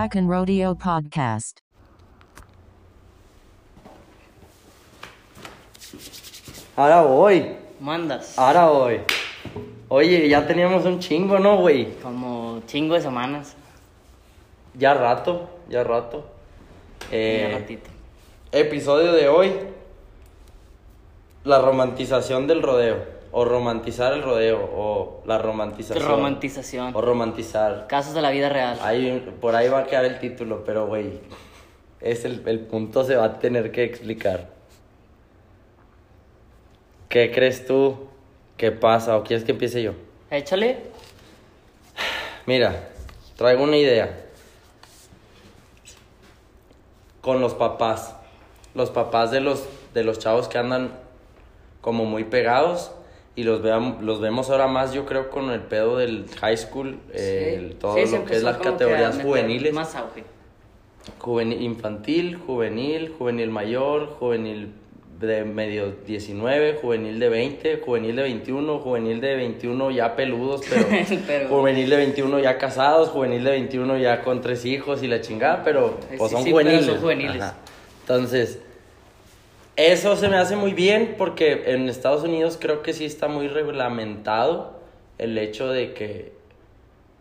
Track and Rodeo Podcast. Ahora voy, Mandas. ahora voy. Oye, ya teníamos un chingo, ¿no, güey? Como chingo de semanas. Ya rato, ya rato. Eh, y un ratito. episodio de hoy. La romantización del rodeo. O romantizar el rodeo. O la romantización. Romantización. O romantizar. Casos de la vida real. Ahí, por ahí va a quedar el título, pero güey. Es el, el punto se va a tener que explicar. ¿Qué crees tú que pasa? ¿O quieres que empiece yo? Échale. Mira, traigo una idea. Con los papás. Los papás de los, de los chavos que andan como muy pegados. Y los, veam- los vemos ahora más, yo creo, con el pedo del high school. el- todo Sí, lo que es las que categorías juveniles. Más auge. Juvenil, infantil, juvenil, juvenil mayor, juvenil de medio 19, juvenil de 20, juvenil de 21, juvenil de 21 ya peludos, pero, Pero- juvenil de 21 ya casados, juvenil de 21 ya con tres hijos y la chingada, pero pues sí, son sí, pero juveniles. son juveniles. Ajá. Entonces, eso se me hace muy bien porque en Estados Unidos creo que sí está muy reglamentado el hecho de que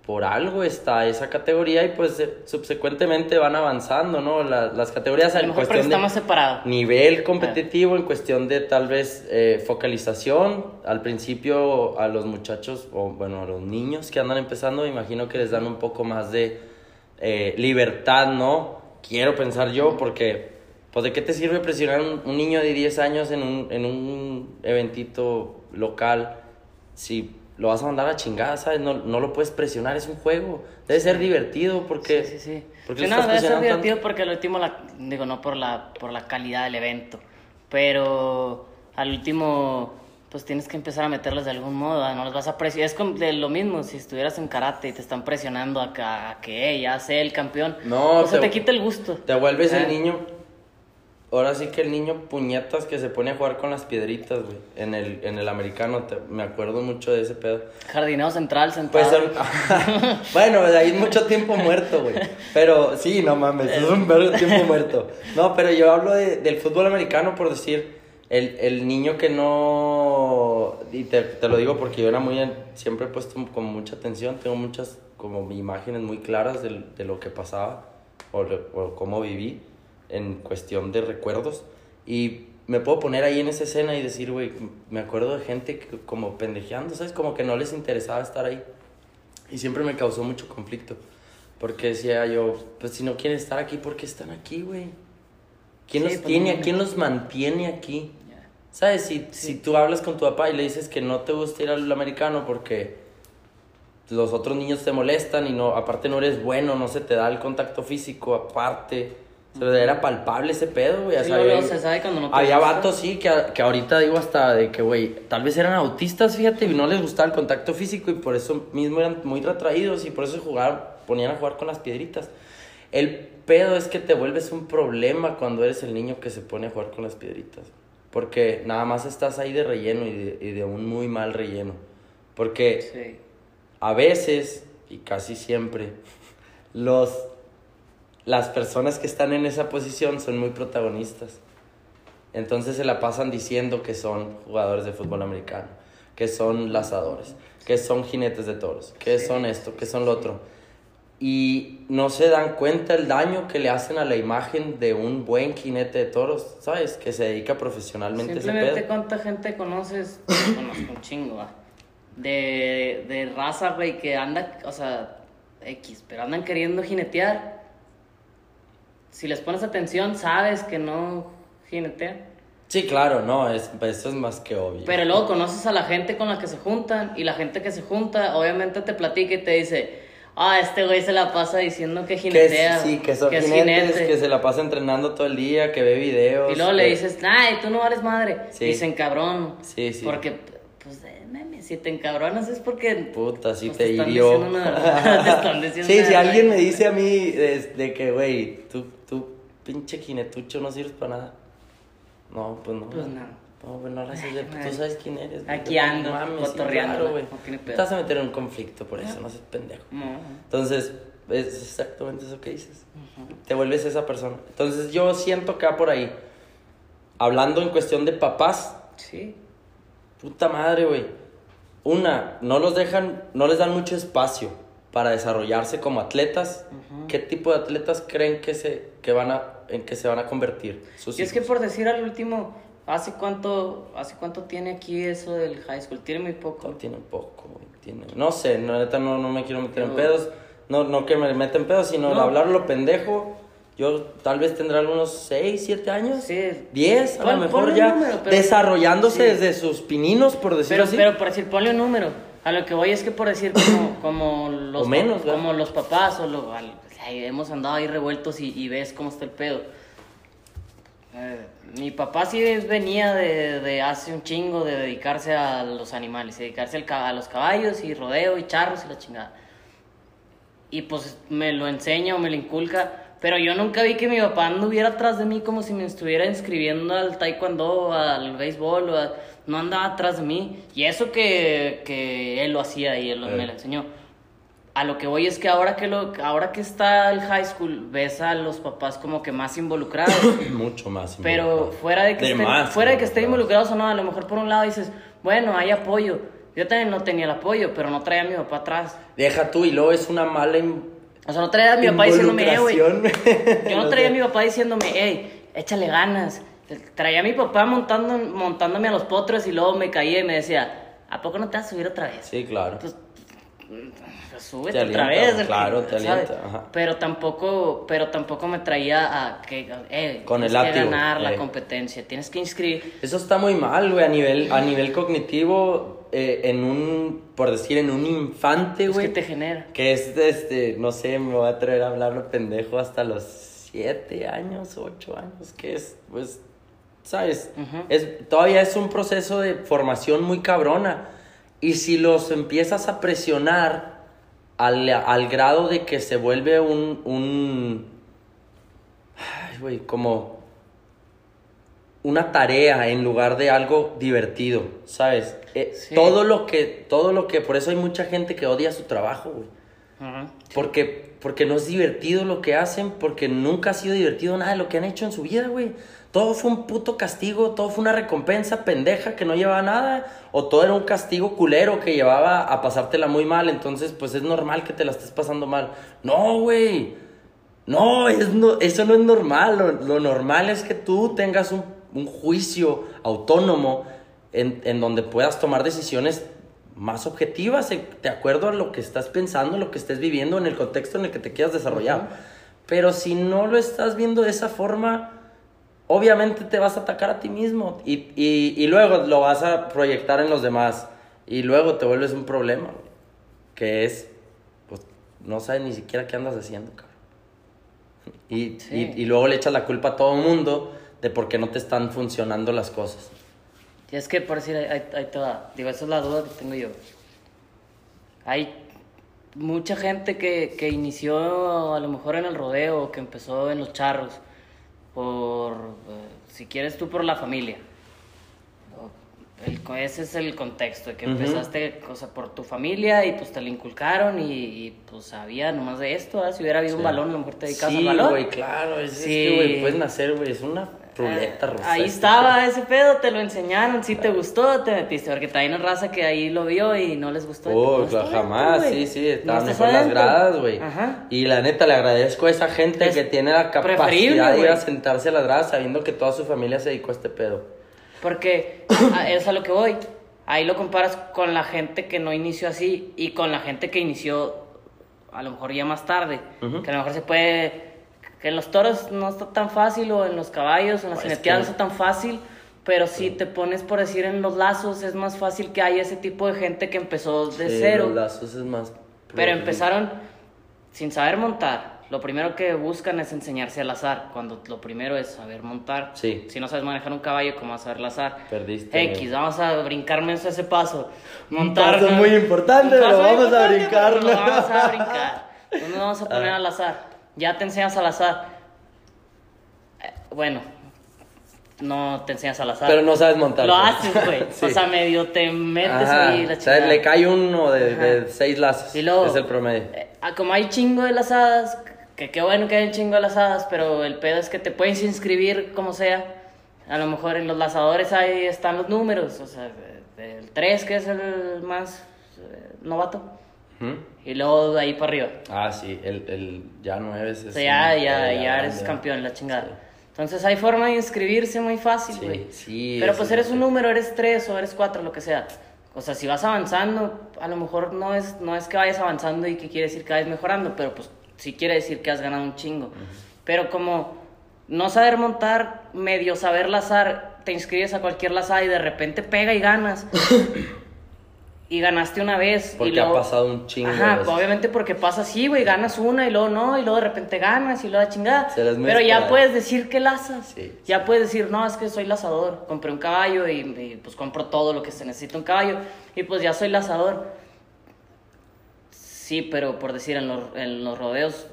por algo está esa categoría y pues subsecuentemente van avanzando, ¿no? La- las categorías en cuestión está de más separado. nivel competitivo, en cuestión de tal vez eh, focalización. Al principio a los muchachos, o bueno, a los niños que andan empezando, me imagino que les dan un poco más de eh, libertad, ¿no? Quiero pensar yo, porque, pues, ¿de qué te sirve presionar un, un niño de 10 años en un, en un eventito local si lo vas a mandar a chingada, ¿sabes? No, no lo puedes presionar, es un juego. Debe ser divertido porque... Sí, sí, sí. porque Sí, no, debe ser divertido tanto. porque al último, la, digo, no por la, por la calidad del evento, pero al último, pues tienes que empezar a meterlos de algún modo, ¿verdad? no los vas a presionar. Es como de lo mismo, si estuvieras en karate y te están presionando a que, a que "Ey, ya sé el campeón, No, o sea, te- te quita el gusto. Te vuelves Ah. el niño. Ahora sí que el niño puñetas que se pone a jugar con las piedritas, güey. En el, en el americano, te- me acuerdo mucho de ese pedo. Jardinero central sentado. Pues, bueno, de ahí mucho tiempo muerto, güey. Pero sí, no mames, es un verbo tiempo muerto. No, pero yo hablo de- del fútbol americano por decir, el, el niño que no. Y te, te lo digo porque yo era muy. Siempre he puesto como mucha atención, tengo muchas como imágenes muy claras de, de lo que pasaba o, o cómo viví en cuestión de recuerdos. Y me puedo poner ahí en esa escena y decir, güey, me acuerdo de gente que, como pendejeando, ¿sabes? Como que no les interesaba estar ahí. Y siempre me causó mucho conflicto. Porque decía yo, pues si no quieren estar aquí, ¿por qué están aquí, güey? ¿Quién Sí, los pues, tiene? ¿Quién los mantiene aquí? Ya. ¿Sabes? Si, si tú hablas con tu papá y le dices que no te gusta ir al americano porque los otros niños te molestan y no, aparte no eres bueno, no se te da el contacto físico, aparte. O sea, era palpable ese pedo, güey. Sí, había- se sabe cuando no te Había gusta. vatos, sí, que, que ahorita digo hasta de que, güey, tal vez eran autistas, fíjate, y no les gustaba el contacto físico y por eso mismo eran muy retraídos y por eso jugaban, ponían a jugar con las piedritas. El pedo es que te vuelves un problema cuando eres el niño que se pone a jugar con las piedritas. Porque nada más estás ahí de relleno y de, y de un muy mal relleno. Porque Sí. a veces, y casi siempre, los, las personas que están en esa posición son muy protagonistas. Entonces se la pasan diciendo que son jugadores de fútbol americano, que son lazadores, que son jinetes de toros, que Sí, son esto, que son lo otro. Y no se dan cuenta el daño que le hacen a la imagen de un buen jinete de toros, ¿sabes? Que se dedica profesionalmente a ese Simplemente pedo. cuánta gente conoces, conozco un chingo, de, de raza, güey, que anda, o sea, X, pero andan queriendo jinetear. Si les pones atención, sabes que no jinetean. Sí, claro, no, es, eso es más que obvio. Pero luego conoces a la gente con la que se juntan y la gente que se junta, obviamente te platica y te dice, ah, este güey se la pasa diciendo que Que jinetea. es- sí, que son es jinetes, jinete". que se la pasa entrenando todo el día, que ve videos. Y luego le que- dices, ay, tú no vales madre. Sí. Dicen cabrón. Sí, sí. Porque, pues, meme, si te encabronas es porque. Puta, pues, te hirió. una sí, si verdad. alguien me dice a mí de, que, güey, tú, tú, pinche jinetucho, no sirves para nada. No, pues no. Pues no. No, pues no haces de- Tú sabes quién eres. güey. Aquí ando, cotorreando, güey. Te vas a meter en un conflicto por eso, no seas pendejo. No. Entonces, Es exactamente eso que dices. Te vuelves esa persona. Entonces yo siento que va por ahí. Hablando en cuestión de papás, Sí. puta madre, güey. Una, no los dejan, no les dan mucho espacio para desarrollarse como atletas. ¿Qué tipo de atletas creen que se, que van a, en que se van a convertir? Sus Y es que por decir al último, ¿hace cuánto, ¿hace cuánto tiene aquí eso del high school? Tiene muy poco. No, tiene poco. Tiene... No sé, no, neta no, no me quiero meter en pedos. No, no que me meta en pedos, sino No. hablarlo pendejo. Yo tal vez tendrá algunos 6, 7 años. Sí. 10, a lo mejor ya número, pero- desarrollándose sí. desde sus pininos, por decirlo Pero, así. pero por decir, ponle un número. A lo que voy es que por decir como, como los O menos, ¿verdad? como los papás o lo, al- o sea, hemos andado ahí revueltos y, y ves cómo está el pedo. Eh, mi papá sí venía de, de hace un chingo de dedicarse a los animales, dedicarse al a los caballos y rodeo y charros y la chingada. Y pues me lo enseña o me lo inculca, pero yo nunca vi que mi papá anduviera atrás de mí como si me estuviera inscribiendo al taekwondo, al béisbol, o a- no andaba atrás de mí. Y eso que, que él lo hacía y él lo- Eh. me lo enseñó. A lo que voy es que ahora que, lo, ahora que está el high school, ves a los papás como que más involucrados. Mucho más. Pero fuera de que, estén, más fuera de que estén involucrado. involucrados o no, a lo mejor por un lado dices, bueno, hay apoyo. Yo también no tenía el apoyo, pero no traía a mi papá atrás. Deja tú y luego es una mala in- O sea, no traía a mi papá diciéndome, eh, güey. Yo no traía a mi papá diciéndome, hey, échale ganas. Traía a mi papá montando, montándome a los potros y luego me caía y me decía, ¿a poco no te vas a subir otra vez? Sí, claro. Pues, pues, súbete Te otra vez. claro, te alienta, ajá. Pero tampoco, pero tampoco me traía a que, eh, Con el que ganar la eh. competencia, tienes que inscribir. Eso está muy mal, güey, a nivel, a nivel cognitivo, eh, en un, por decir, en un infante, Es güey. que te genera. Que es, este, no sé, me voy a atrever a hablarlo pendejo hasta los siete años, ocho años, que es, pues, ¿sabes? Es, todavía es un proceso de formación muy cabrona. Y si los empiezas a presionar al, al grado de que se vuelve un, un, ay, güey, como una tarea en lugar de algo divertido, ¿sabes? Eh, Sí. Todo lo que, todo lo que, por eso hay mucha gente que odia su trabajo, güey. Porque, porque no es divertido lo que hacen, porque nunca ha sido divertido nada de lo que han hecho en su vida, güey. Todo fue un puto castigo, todo fue una recompensa pendeja que no llevaba nada, o todo era un castigo culero que llevaba a pasártela muy mal, entonces pues es normal que te la estés pasando mal. No, güey. No, es no, eso no es normal. Lo, lo normal es que tú tengas un, un juicio autónomo en, en donde puedas tomar decisiones más objetivas, eh, de acuerdo a lo que estás pensando, lo que estés viviendo, en el contexto en el que te quieras desarrollar. Pero si no lo estás viendo de esa forma, obviamente te vas a atacar a ti mismo y, y, y luego lo vas a proyectar en los demás y luego te vuelves un problema, que es, pues, no sabes ni siquiera qué andas haciendo, cabrón. Y, Sí. y, y luego le echas la culpa a todo el mundo de por qué no te están funcionando las cosas. Y es que por decir, ahí te va. Digo, esa es la duda que tengo yo. Hay mucha gente que, que inició a lo mejor en el rodeo, que empezó en los charros, por, eh, si quieres tú, por la familia. El- ese es el contexto, que Ujú. empezaste o sea, por tu familia y pues te lo inculcaron y, y, pues sabía nomás de esto, ¿verdad? si hubiera habido un Sí. balón, a lo mejor te dedicas Sí, al balón. güey, claro. Es, es Sí. que, güey, puedes nacer, güey. Es una ruleta Ah, rusa. Ahí este estaba ese pedo, te lo enseñaron, si te gustó, te metiste, porque también hay raza que ahí lo vio y no les gustó. Oh, claro, jamás, adentro, sí, sí, estaban mejor las adentro. gradas, güey. Y la neta, le agradezco a esa gente Es que tiene la capacidad de ir a sentarse a las gradas sabiendo que toda su familia se dedicó a este pedo. Porque es a lo que voy. Ahí lo comparas con la gente que no inició así y con la gente que inició a lo mejor ya más tarde. Ujú. Que a lo mejor se puede. Que en los toros no está tan fácil, o en los caballos, o en las Pues jineteadas que- no está tan fácil. Pero si te pones por decir en los lazos, es más fácil que haya ese tipo de gente que empezó de Sí, cero. Los lazos es más. Pero empezaron sin saber montar. Lo primero que buscan es enseñarse al azar, cuando lo primero es saber montar. Sí. Si no sabes manejar un caballo, ¿cómo vas a saber el azar? Perdiste, X, amigo. vamos a brincarme ese paso. Un Montar. paso muy importante, Un paso muy vamos a importante, brincar, pero Lo vamos a brincar. No nos vamos a poner Ah. al azar. Ya te enseñas al azar. Eh, Bueno, no te enseñas al azar. Pero no sabes montar. Lo pues. haces, güey. Sí. O sea, medio te metes ahí la o sea, chingada. le cae uno de, de seis lazos. Y luego, es el promedio. eh, ah, como hay chingo de lazadas, que qué bueno que hay un chingo de lazadas, pero el pedo es que te puedes inscribir como sea. A lo mejor en los lazadores ahí están los números, o sea, del 3 que es el más eh, novato, Ujú. Y luego de ahí para arriba. Ah, sí, el, el ya nueve es. O sea, ya, un- ya, eh, ya eres campeón, la chingada. Entonces hay forma de inscribirse muy fácil, Sí, güey. sí, Pero eso pues es eres un número, eres 3 o eres 4, lo que sea. O sea, si vas avanzando, a lo mejor no es, no es que vayas avanzando y que quiere decir que vayas mejorando, pero pues sí quiere decir que has ganado un chingo. Pero como no saber montar, medio saber lazar, te inscribes a cualquier lazada y de repente pega y ganas. y ganaste una vez. Porque y luego, ha pasado un chingo de Ajá, veces. obviamente porque pasa así, güey, ganas una y luego no, y luego de repente ganas y luego la chingada. Se Pero ya puedes decir que lazas. Sí. Ya puedes decir, no, es que soy lazador. Compré un caballo y, y, pues compro todo lo que se necesita un caballo. Y pues ya soy lazador. Sí, pero por decir, en los, en los rodeos,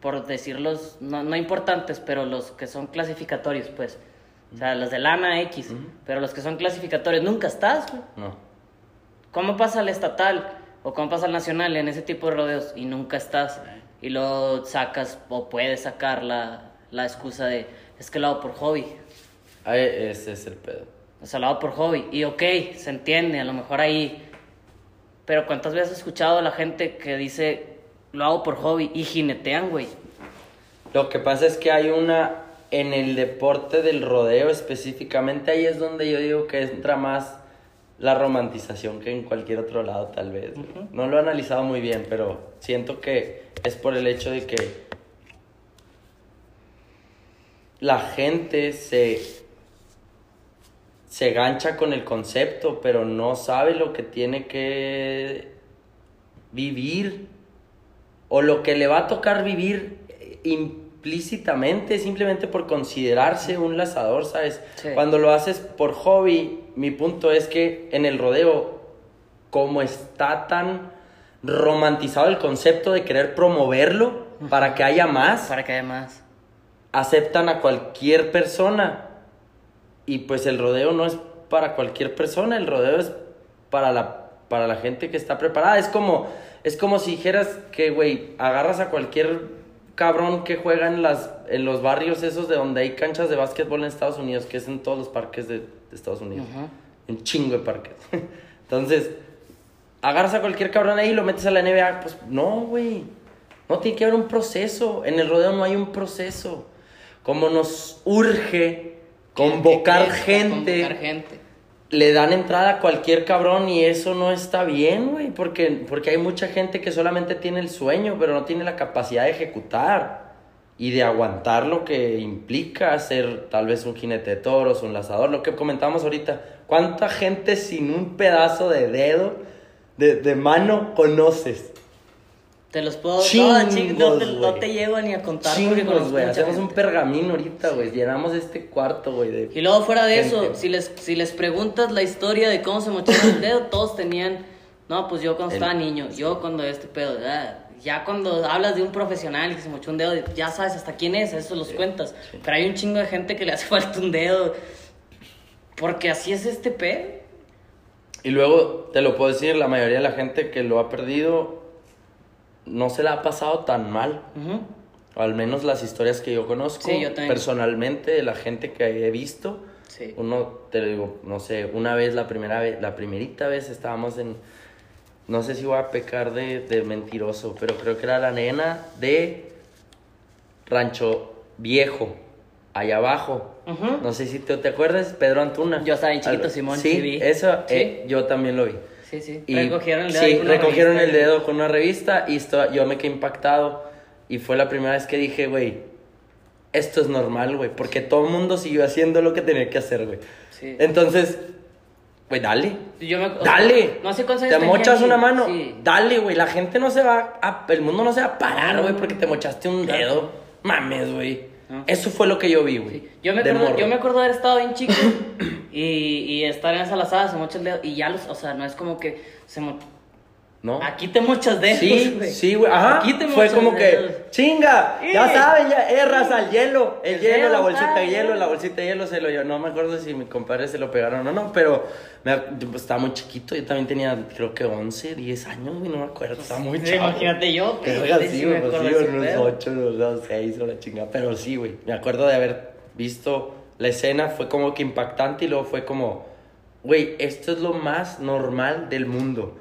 por decirlos, no, no importantes, pero los que son clasificatorios, pues. O sea, los de lana X. Pero los que son clasificatorios, nunca estás, güey. No. ¿Cómo pasa al estatal o cómo pasa al nacional en ese tipo de rodeos y nunca estás? Y luego sacas o puedes sacar la, la excusa de es que lo hago por hobby. Ahí, ese es el pedo. O sea, lo hago por hobby. Y ok, se entiende, a lo mejor ahí. Pero ¿cuántas veces he escuchado a la gente que dice lo hago por hobby y jinetean, güey? Lo que pasa es que hay una. En el deporte del rodeo específicamente, ahí es donde yo digo que entra más la romantización que en cualquier otro lado, tal vez. No lo he analizado muy bien, pero siento que es por el hecho de que la gente se, se gancha con el concepto, pero no sabe lo que tiene que vivir o lo que le va a tocar vivir eh, implícitamente, simplemente por considerarse un lazador, ¿sabes? Sí. Cuando lo haces por hobby, mi punto es que en el rodeo, como está tan romantizado el concepto de querer promoverlo para que haya más, Para que haya más. aceptan a cualquier persona. Y pues el rodeo no es para cualquier persona, el rodeo es para la, para la gente que está preparada. Es como, es como si dijeras que, güey, agarras a cualquier cabrón que juega en, las, en los barrios esos de donde hay canchas de básquetbol en Estados Unidos, que es en todos los parques de, de Estados Unidos. Ujú. Un chingo de parques. Entonces, agarras a cualquier cabrón ahí y lo metes a la NBA. Pues no, güey. No tiene que haber un proceso. En el rodeo no hay un proceso. Como nos urge convocar gente, Convocar gente. Le dan entrada a cualquier cabrón y eso no está bien, güey. Porque, porque hay mucha gente que solamente tiene el sueño, pero no tiene la capacidad de ejecutar y de aguantar lo que implica ser tal vez un jinete de toros, un lazador, lo que comentábamos ahorita. ¿Cuánta gente sin un pedazo de dedo, de, de mano, conoces? Te los puedo. Chingos, no, ching- no, te, no te llego ni a contar. Chingos, güey. Hacemos un pergamino ahorita, güey. Llenamos este cuarto, güey. Y luego fuera de eso, Gente. si les, si les preguntas la historia de cómo se mocharon el dedo, todos tenían, no, pues yo cuando El- estaba niño, yo cuando este pedo, ah, ya cuando hablas de un profesional que se mochó un dedo, ya sabes hasta quién es, eso los cuentas. Pero hay un chingo de gente que le hace falta un dedo, porque así es este pedo. Y luego, te lo puedo decir, la mayoría de la gente que lo ha perdido no se la ha pasado tan mal. O al menos las historias que yo conozco Sí, yo también. personalmente, de la gente que he visto. Sí. Uno, te lo digo, no sé, una vez, la primera vez, la primerita vez estábamos en, no sé si voy a pecar de, de mentiroso, pero creo que era la nena de Rancho Viejo, allá abajo. No sé si te, te acuerdas, Pedro Antuna. Yo estaba bien chiquito, Simón, Sí, eso, Sí. eh, yo también lo vi. Sí, sí. Y- recogieron el dedo. Sí, ahí con una recogieron revista. el dedo con una revista y esto, yo me quedé impactado. Y fue la primera vez que dije, güey, esto es normal, güey. Porque todo el mundo siguió haciendo lo que tenía que hacer, güey. Sí. Entonces, güey, dale. Yo me- o sea, Dale. no sé cuántos Te años mochas ahí. una mano. Sí. Dale, güey. La gente no se va a. El mundo no se va a parar, güey, porque te mochaste un dedo. Mames, güey. Eso fue lo que yo vi, güey. Yo me, de acuerdo, yo me acuerdo de haber estado bien chico y, y estar en esa lazada, se mocha el dedo y ya los, o sea, no es como que se mo- ¿No? Aquí te mochas dedos, Sí, güey. sí, güey. Ajá. Aquí te Fue como dedos. que, chinga, ya Sí. saben, ya, raza, el hielo, el, El hielo, la bolsita de ah, hielo, la bolsita de hielo se lo yo. No me acuerdo si mi compadre se lo pegaron o no, pero me, pues, estaba muy chiquito. Yo también tenía, creo que 11, 10 años, güey, no me acuerdo. Estaba muy Sí, chavo. imagínate yo, Que güey, verga, sí sí, me güey, pues unos pedo. 8, unos 6 o la chingada. Pero sí, güey, me acuerdo de haber visto la escena, fue como que impactante y luego fue como, güey, esto es lo más normal del mundo.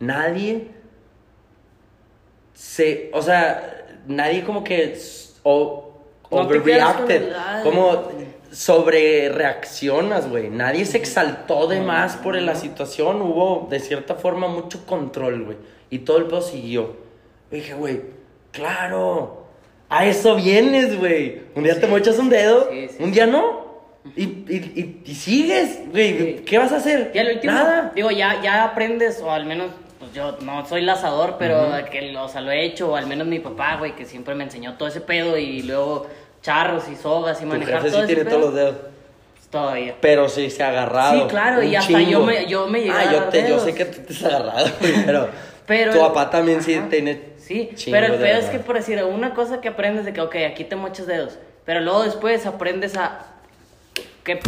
Nadie se, o sea, nadie como que o No overreacted, como sobre reaccionas, güey. Nadie se exaltó de más por la situación, hubo de cierta forma mucho control, güey. Y todo el pedo siguió. Dije, güey, claro, a eso vienes, güey. Un día te mochas un dedo, Sí, sí, un día no. Y, y, y, y sigues, güey. ¿Qué vas a hacer? Y al último, Nada. digo, ya, ya aprendes, o al menos, yo no soy lazador, pero que, o sea, lo he hecho, o al menos mi papá, güey, que siempre me enseñó todo ese pedo y luego charros y sogas y manejar todo sí ese tiene pedo. todos los dedos. Pues, todavía. Pero sí se ha agarrado. Sí, claro, y hasta yo me- yo me llegué Ah, a yo, te, yo sé que tú te has agarrado, pero, Pero tu papá también sí tiene. Sí, pero el pedo es que por decir, una cosa que aprendes de que, ok, aquí te mochas dedos, pero luego después aprendes a que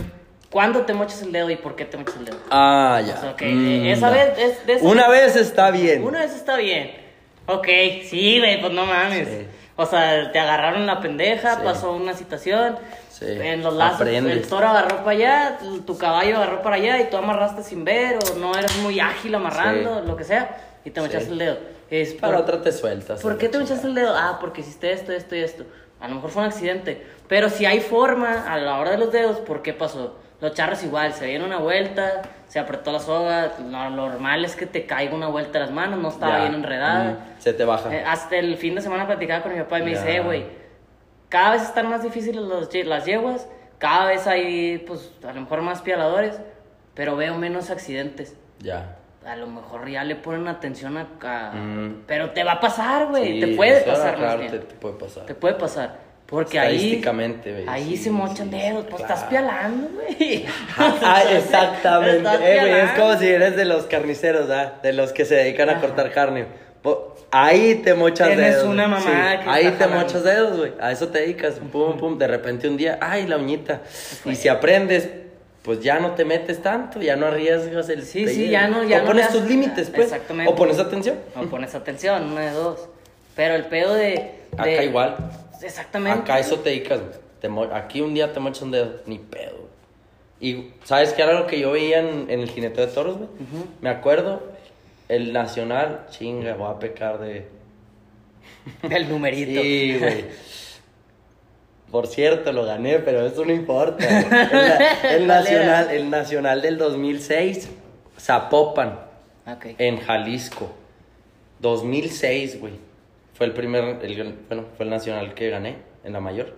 cuándo te mochas el dedo y por qué te mochas el dedo. Ah, ya. O sea, ok, Mm, esa vez es de esa- Una vez está bien. Una vez está bien. Ok, sí, güey, pues no mames. Sí. O sea, te agarraron la pendeja, Sí. pasó una situación. Sí, En los lazos, aprendes. el toro agarró para allá, tu- caballo agarró para allá y tú amarraste sin ver o no eres muy ágil amarrando, lo que sea, y te mochaste el dedo. Es Para por- otra te sueltas. ¿Por qué te echaste el dedo? Ah, porque hiciste esto, esto y esto. A lo mejor fue un accidente. Pero si hay forma a la hora de los dedos, ¿por qué pasó? Los charros igual, se dieron una vuelta, se apretó la soga. Lo normal es que te caiga una vuelta a las manos, no estaba Ya. bien enredada. Mm, se te baja. Eh, hasta el fin de semana platicaba con mi papá y me Ya. dice, "Eh, güey, cada vez están más difíciles los las yeguas, cada vez hay, pues, a lo mejor más pialadores, pero veo menos accidentes. Ya. A lo mejor ya le ponen atención a... a- Mm. Pero te va a pasar, güey. Sí, te puede pasar, claro, te, te puede pasar. Te puede pasar. Porque ahí. Ahí sí, se mochan dedos. Pues claro. estás pialando, güey. Ah, exactamente. Estás Eh, güey, es como si eres de los carniceros, ¿ah? De los que se dedican a cortar carne. Ahí te mochas Tienes dedos. una güey. mamá Sí, que Ahí te jalando. mochas dedos, güey. A eso te dedicas. Pum, pum. De repente un día, ay, la uñita. Y si aprendes, pues ya no te metes tanto, ya no arriesgas el. Sí, sí, ya no- ya O no pones tus límites, pues. Exactamente. O pones atención. No pones atención, una de dos. Pero el pedo de. de- Acá igual. Exactamente. Acá eso te dedicas, güey. Te Aquí un día te mochas un dedo, ni pedo. Y ¿sabes qué era lo que yo veía en, en el jinete de toros, güey? Me acuerdo, el nacional, chinga, voy a pecar de... El numerito. Sí, güey. Por cierto, lo gané, pero eso no importa. El, na- el nacional, el nacional del 2006, Zapopan, Ok. en Jalisco. 2006, güey. Fue el primer, el, bueno, fue el nacional que gané en la mayor.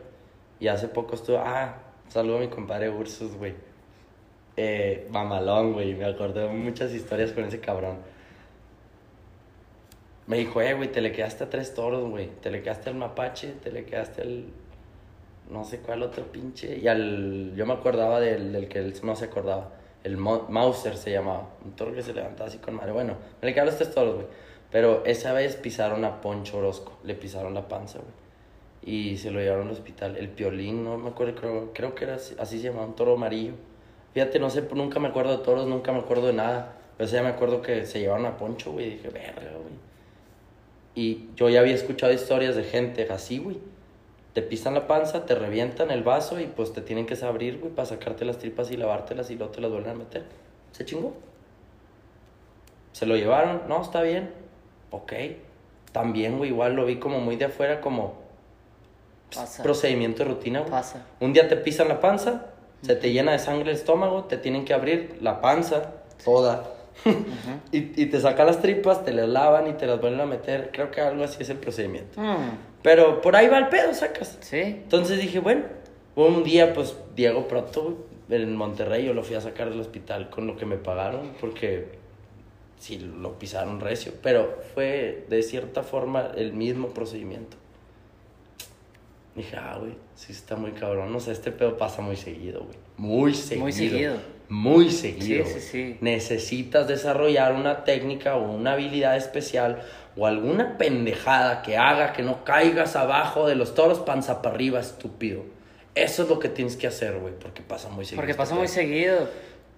Y hace poco estuvo, ah, saludo a mi compadre Ursus, güey. Eh, mamalón, güey. Me acordé muchas historias con ese cabrón. Me dijo, eh, güey, te le quedaste a tres toros, güey. Te le quedaste al mapache, te le quedaste al. No sé cuál otro pinche. Y al. Yo me acordaba del, del que él no se acordaba. El Mauser se llamaba. Un toro que se levantaba así con madre. Bueno, me le quedaron los tres toros, güey. Pero esa vez pisaron a Poncho Orozco. Le pisaron la panza, güey. Y se lo llevaron al hospital. El piolín, no me acuerdo, creo, creo que era así, se llamaba, un toro amarillo. Fíjate, no sé, nunca me acuerdo de toros, nunca me acuerdo de nada. Pero día me acuerdo que se llevaron a Poncho, güey. Y dije, verga, güey. Y yo ya había escuchado historias de gente así, güey. Te pisan la panza, te revientan el vaso y pues te tienen que abrir, güey, para sacarte las tripas y lavártelas y luego te las vuelven a meter. Se chingó. Se lo llevaron, no, está bien. Ok. También, güey, igual lo vi como muy de afuera, como Pasa. procedimiento de rutina, güey. Pasa. Un día te pisan la panza, se te llena de sangre el estómago, te tienen que abrir la panza toda. y, y te sacan las tripas, te las lavan y te las vuelven a meter. Creo que algo así es el procedimiento. Mm, Pero por ahí va el pedo, sacas. sí. Entonces dije, bueno, un día pues Diego Proto en Monterrey yo lo fui a sacar del hospital con lo que me pagaron porque sí lo pisaron recio, pero fue de cierta forma el mismo procedimiento. Dije, ah, güey, sí está muy cabrón. No sé, este pedo pasa muy seguido, güey. Muy seguido. Muy seguido. muy seguido. Sí, sí, sí. Necesitas desarrollar una técnica o una habilidad especial o alguna pendejada que haga que no caigas abajo de los toros panza para arriba, estúpido. Eso es lo que tienes que hacer, güey, porque pasa muy seguido. Porque este pasa muy seguido.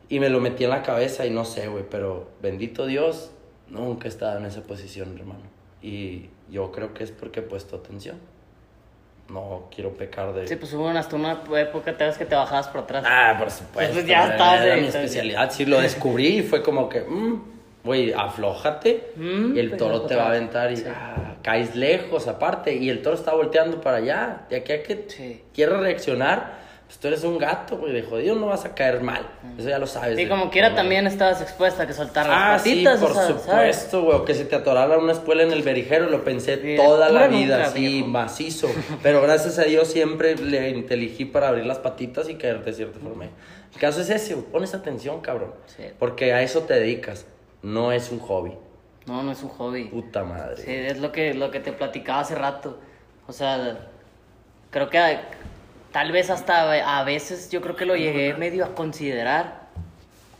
Y me lo metí en la cabeza y no sé, güey, pero bendito Dios, nunca he estado en esa posición, hermano. Y yo creo que es porque he puesto atención. No quiero pecar de... Sí, pues hubo hasta una época, te ves que te bajabas por atrás. Ah, por supuesto. Pues ya era- estás Era ahí, mi especialidad. Sí, lo descubrí y fue como que, mm, güey, aflójate. Mm, y el pues, toro te va a aventar y Sí. ah, caes lejos aparte. Y el toro está volteando para allá. De aquí a que Sí. quiera reaccionar, pues tú eres un gato, güey. De jodido no vas a caer mal. Eso ya lo sabes. Y como quiera también estabas expuesta a que soltar Ah, las sí, patitas. por o sea, ¿sabes? supuesto, güey. o Que se te atorara una espuela en el berijero, lo pensé Sí, toda la vida, nunca, así, viejo. macizo. Pero gracias a Dios siempre le inteligí para abrir las patitas y caerte de cierta forma. El caso es ese, güey, pones atención, cabrón. Sí. Porque a eso te dedicas, no es un hobby. No, no es un hobby. Puta madre. Sí, es lo que, lo que te platicaba hace rato. O sea, creo que tal vez hasta a veces yo creo que lo llegué medio a considerar.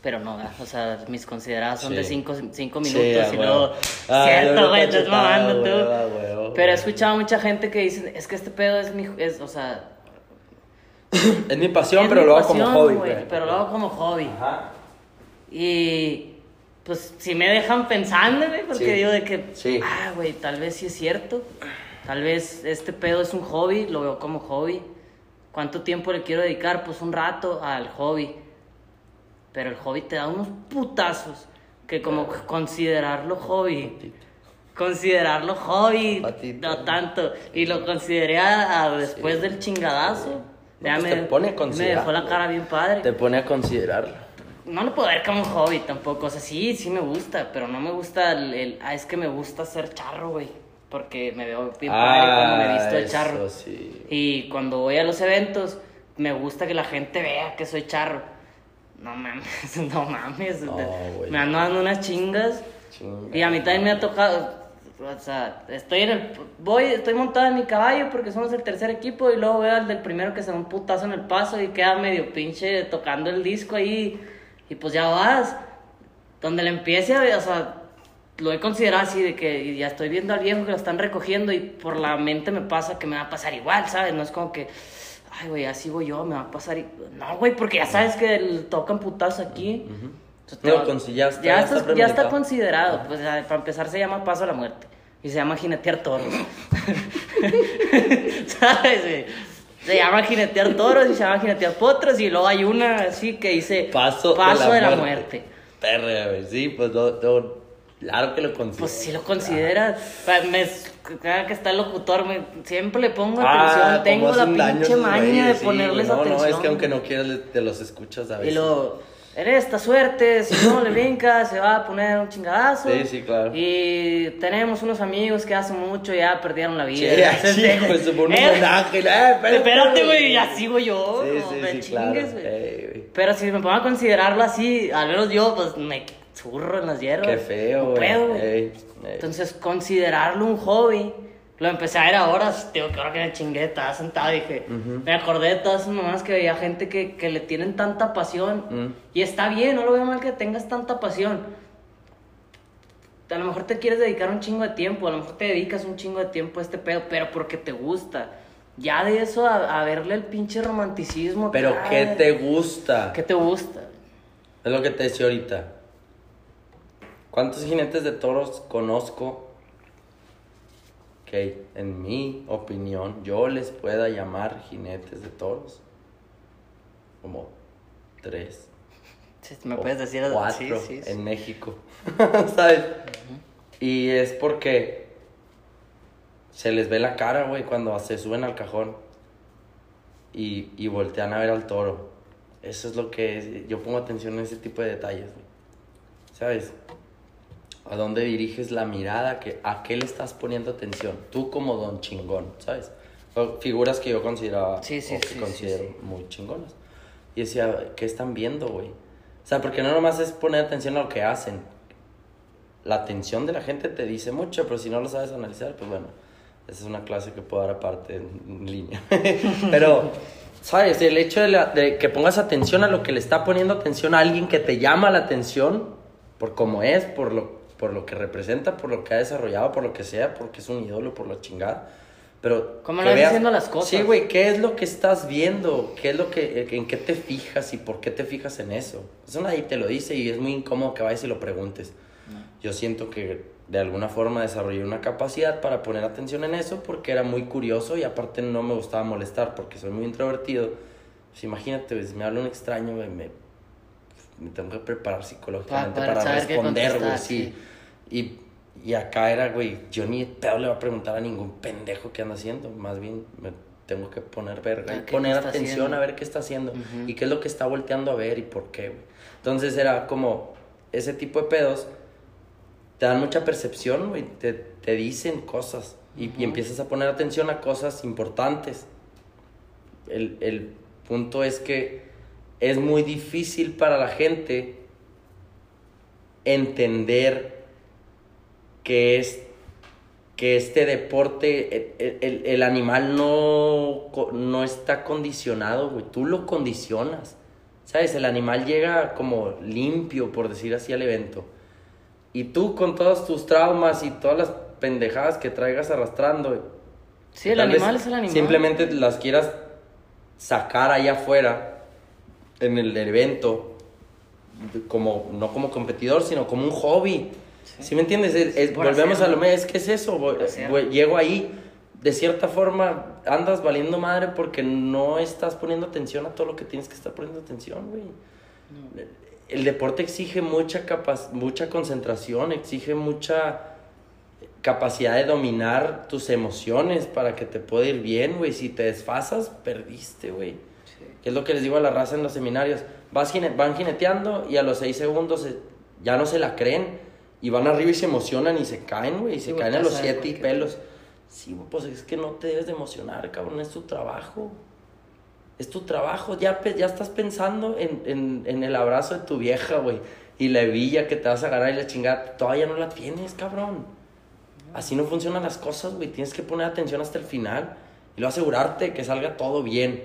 Pero no, o sea, mis consideradas son Sí. de cinco, cinco Sí, minutos a y huevo. luego... Ah, Cierto, güey, estás mamando tú. huevo, a huevo, Pero he escuchado mucha gente que dice, es que este pedo es mi... Es, o sea... Es mi pasión, es pero mi lo hago como pasión, hobby, güey, güey. Pero lo hago como hobby. Ajá. Y pues si me dejan pensando, güey, porque Sí. digo de que, Sí. ah, güey, tal vez sí es cierto. Tal vez este pedo es un hobby, lo veo como hobby. ¿Cuánto tiempo le quiero dedicar? Pues un rato al hobby. Pero el hobby te da unos putazos que como considerarlo hobby. Considerarlo hobby, Patito. no tanto. Y lo consideré a- a después del chingadazo. No, Ya pues me, te pone a me dejó la cara bien padre Te pone a considerarlo. no lo puedo ver como un hobby tampoco. O sea, sí, sí me gusta, pero no me gusta el. el- ah, es que me gusta ser charro, güey. Porque me veo bien padre cuando me visto de charro. Ah, sí. Y cuando voy a los eventos, me gusta que la gente vea que soy charro. No mames, no mames. No, me ando dando unas chingas. Chinga. Y a mí también me ha tocado. O sea, estoy en el. Voy, estoy montada en mi caballo porque somos el tercer equipo. Y luego veo al del primero que se da un putazo en el paso y queda medio pinche tocando el disco ahí. Y pues ya vas. Donde le empiece a. O sea, lo he considerado así de que ya estoy viendo al viejo que lo están recogiendo y por la mente me pasa que me va a pasar igual, ¿sabes? No es como que. Ay, güey, así voy yo, me va a pasar. y- No, güey, porque ya sabes que tocan putazos aquí. Entonces, te No, va- con- ya está- ya ya está, está ya está considerado. Pues para empezar se llama Paso a la Muerte. Y se llama Jinetear Toros. ¿Sabes, güey? Se llama Jinetear Toros y se llama Jinetear Potros. Y luego hay una así que dice Paso, de la, muerte. Perra, güey. Sí, pues no, no, claro que lo considero. Pues si lo consideras. Me- cada que está el locutor, me, siempre le pongo Ah, atención. Tengo la pinche maña de sí, ponerles no, atención. No, es que aunque no quieras, te los escuchas a veces. Y luego, en esta suerte, si no le brinca, se va a poner un chingadazo. Sí, sí, claro. Y tenemos unos amigos que hace mucho ya perdieron la vida. Sí, sí, pues, por un eh, homenaje. Eh, espérate, Espérate, güey, ya sigo yo. Sí, no sí, me sí, chingues, claro. güey. Pero si me pongo a considerarlo así, al menos yo, pues me zurro en las hierbas. Qué feo, No güey. Entonces, considerarlo un hobby, lo empecé a ver ahora, tío, que ahora que me chingué, estaba sentado y dije, me acordé de todas esas mamás que veía gente que, que le tienen tanta pasión. Mm. Y está bien, no lo veo mal que tengas tanta pasión. A lo mejor te quieres dedicar un chingo de tiempo, a lo mejor te dedicas un chingo de tiempo a este pedo, pero porque te gusta. Ya de eso a, a verle el pinche romanticismo. Pero ¿qué te gusta? ¿Qué te gusta? Es lo que te decía ahorita. ¿Cuántos jinetes de toros conozco que, en mi opinión, yo les pueda llamar jinetes de toros? Como tres. Sí, me o puedes decir cuatro sí, sí, en México. ¿Sabes? Y es porque se les ve la cara, güey, cuando se suben al cajón y, y voltean a ver al toro. Eso es lo que es- yo pongo atención en ese tipo de detalles, güey. ¿Sabes? ¿A dónde diriges la mirada? ¿Qué- ¿A qué le estás poniendo atención? Tú como don chingón, ¿sabes? Figuras que yo consideraba Sí, sí, o que sí, considero muy chingonas. Y decía, ¿qué están viendo, güey? O sea, porque no nomás es poner atención a lo que hacen. La atención de la gente te dice mucho, pero si no lo sabes analizar, pues bueno. Esa es una clase que puedo dar aparte en línea. Pero, ¿sabes? El hecho de, la- de que pongas atención a lo que le está poniendo atención a alguien que te llama la atención, por cómo es, por lo, por lo que representa, por lo que ha desarrollado, por lo que sea, porque es un ídolo, por la chingada. Pero. ¿Cómo le veas- diciendo las cosas? Sí, güey, ¿qué es lo que estás viendo? ¿Qué es lo que, en qué te fijas y por qué te fijas en eso? Eso nadie te lo dice y es muy incómodo que vayas y lo preguntes. Yo siento que de alguna forma desarrollé una capacidad para poner atención en eso porque era muy curioso y aparte no me gustaba molestar porque soy muy introvertido. Pues imagínate, pues, me habla un extraño, me, me tengo que preparar psicológicamente Para para, responder, güey, contestar, sí. Y, y acá era, güey, yo ni pedo le voy a preguntar a ningún pendejo qué anda haciendo. Más bien me tengo que poner verga A y poner atención haciendo. a ver qué está haciendo Ujú. y qué es lo que está volteando a ver y por qué, güey. Entonces era como ese tipo de pedos te dan mucha percepción, güey, te, te dicen cosas y, y empiezas a poner atención a cosas importantes. El, el punto es que es muy difícil para la gente entender que es que este deporte, el, el- el animal no, no está condicionado, güey. Tú lo condicionas. ¿Sabes? El animal llega como limpio, por decir así, al evento. Y tú con todos tus traumas y todas las pendejadas que traigas arrastrando. Sí, el animal es el animal. Simplemente las quieras sacar allá afuera, en el evento, como, no como competidor, sino como un hobby. ¿Sí, me entiendes? Es- es- por volvemos a lo mismo, es que es eso, llego ahí, de cierta forma andas valiendo madre porque no estás poniendo atención a todo lo que tienes que estar poniendo atención, güey. El deporte exige mucha capac- mucha concentración, exige mucha capacidad de dominar tus emociones para que te pueda ir bien, güey. Si te desfasas, perdiste, güey. Que es lo que les digo a la raza en los seminarios. Vas jine- van jineteando y a los seis segundos se- ya no se la creen. Y van arriba y se emocionan y se caen, güey. Y se Sí, caen a los a ver siete y por qué. pelos. Sí, pues es que no te debes de emocionar, cabrón. Es tu trabajo. Es tu trabajo. Ya, ya estás pensando en, en, en el abrazo de tu vieja, güey. Y la hebilla que te vas a agarrar y la chingada. Todavía no la tienes, cabrón. Así no funcionan las cosas, güey. Tienes que poner atención hasta el final. Y luego asegurarte que salga todo bien.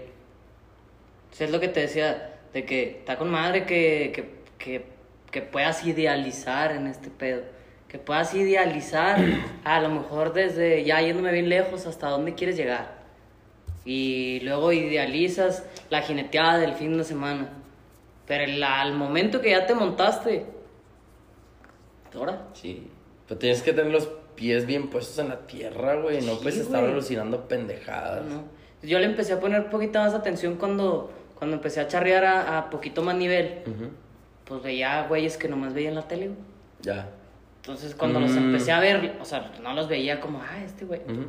Sí, es lo que te decía, de que está con madre que, que, que, que puedas idealizar en este pedo. Que puedas idealizar a lo mejor desde ya yéndome bien lejos hasta dónde quieres llegar. Y luego idealizas la jineteada del fin de semana. Pero el- al momento que ya te montaste, ahora, Sí. Pero tienes que tener los pies bien puestos en la tierra, güey. No Sí, puedes estar alucinando pendejadas. ¿no? Yo le empecé a poner poquita más atención cuando, cuando empecé a charrear a, a poquito más nivel. Ujú. Pues veía güeyes que nomás veía en la tele, güey. Ya. Entonces cuando los Mm. empecé a ver, o sea, no los veía como, ah, este güey. Ujú.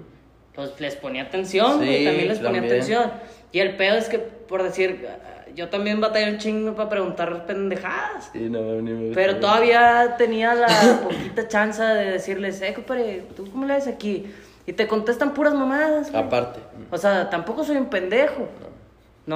Los, les ponía atención, güey, Sí, también les ponía también. atención. Y el pedo es que, por decir, yo también batallé un chingo para preguntar pendejadas. Sí, no, ni me Pero güey. todavía tenía la poquita chance de decirles, eh, compadre, ¿tú cómo le ves aquí? Y te contestan puras mamadas, güey. Aparte. O sea, tampoco soy un pendejo. No,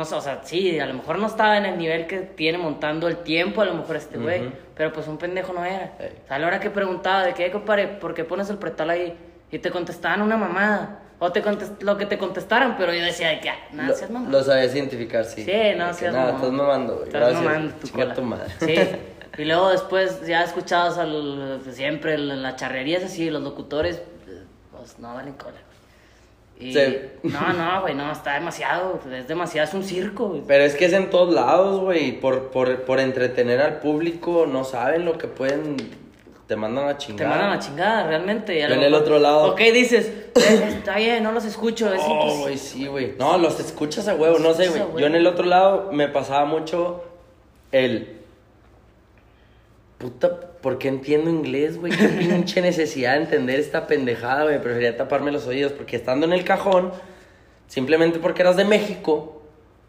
o sea, sí, a lo mejor no estaba en el nivel que tiene montando el tiempo, a lo mejor este güey, pero pues un pendejo no era. O sea, a la hora que preguntaba de qué, compadre, ¿por qué pones el pretal ahí? Y te contestaban una mamada. O te contest- lo que te contestaran, pero yo decía de que, ah, nada, seas mamá. lo sabes identificar, sí. Sí, no seas Nada, mamón. estás mamando, güey. Estás Gracias. mamando tu cola. tu madre. Sí. Y luego después ya escuchados al, siempre las charrerías así, los locutores, pues no valen cola. Güey. Y, Sí. No, no, güey, no, está demasiado, es demasiado, es un circo, güey. Pero es que es en todos lados, güey. Por, por, por entretener al público, no saben lo que pueden. Te mandan a chingar. Te mandan a chingada, realmente. en el otro lado. Ok, dices, "Eh, está bien, no los escucho, es Oh, güey, sí, güey. No, los escuchas a huevo, no sé, güey. Yo en el otro lado me pasaba mucho el. Puta, ¿por qué entiendo inglés, güey? Qué pinche necesidad de entender esta pendejada, güey. Prefería taparme los oídos porque estando en el cajón, simplemente porque eras de México,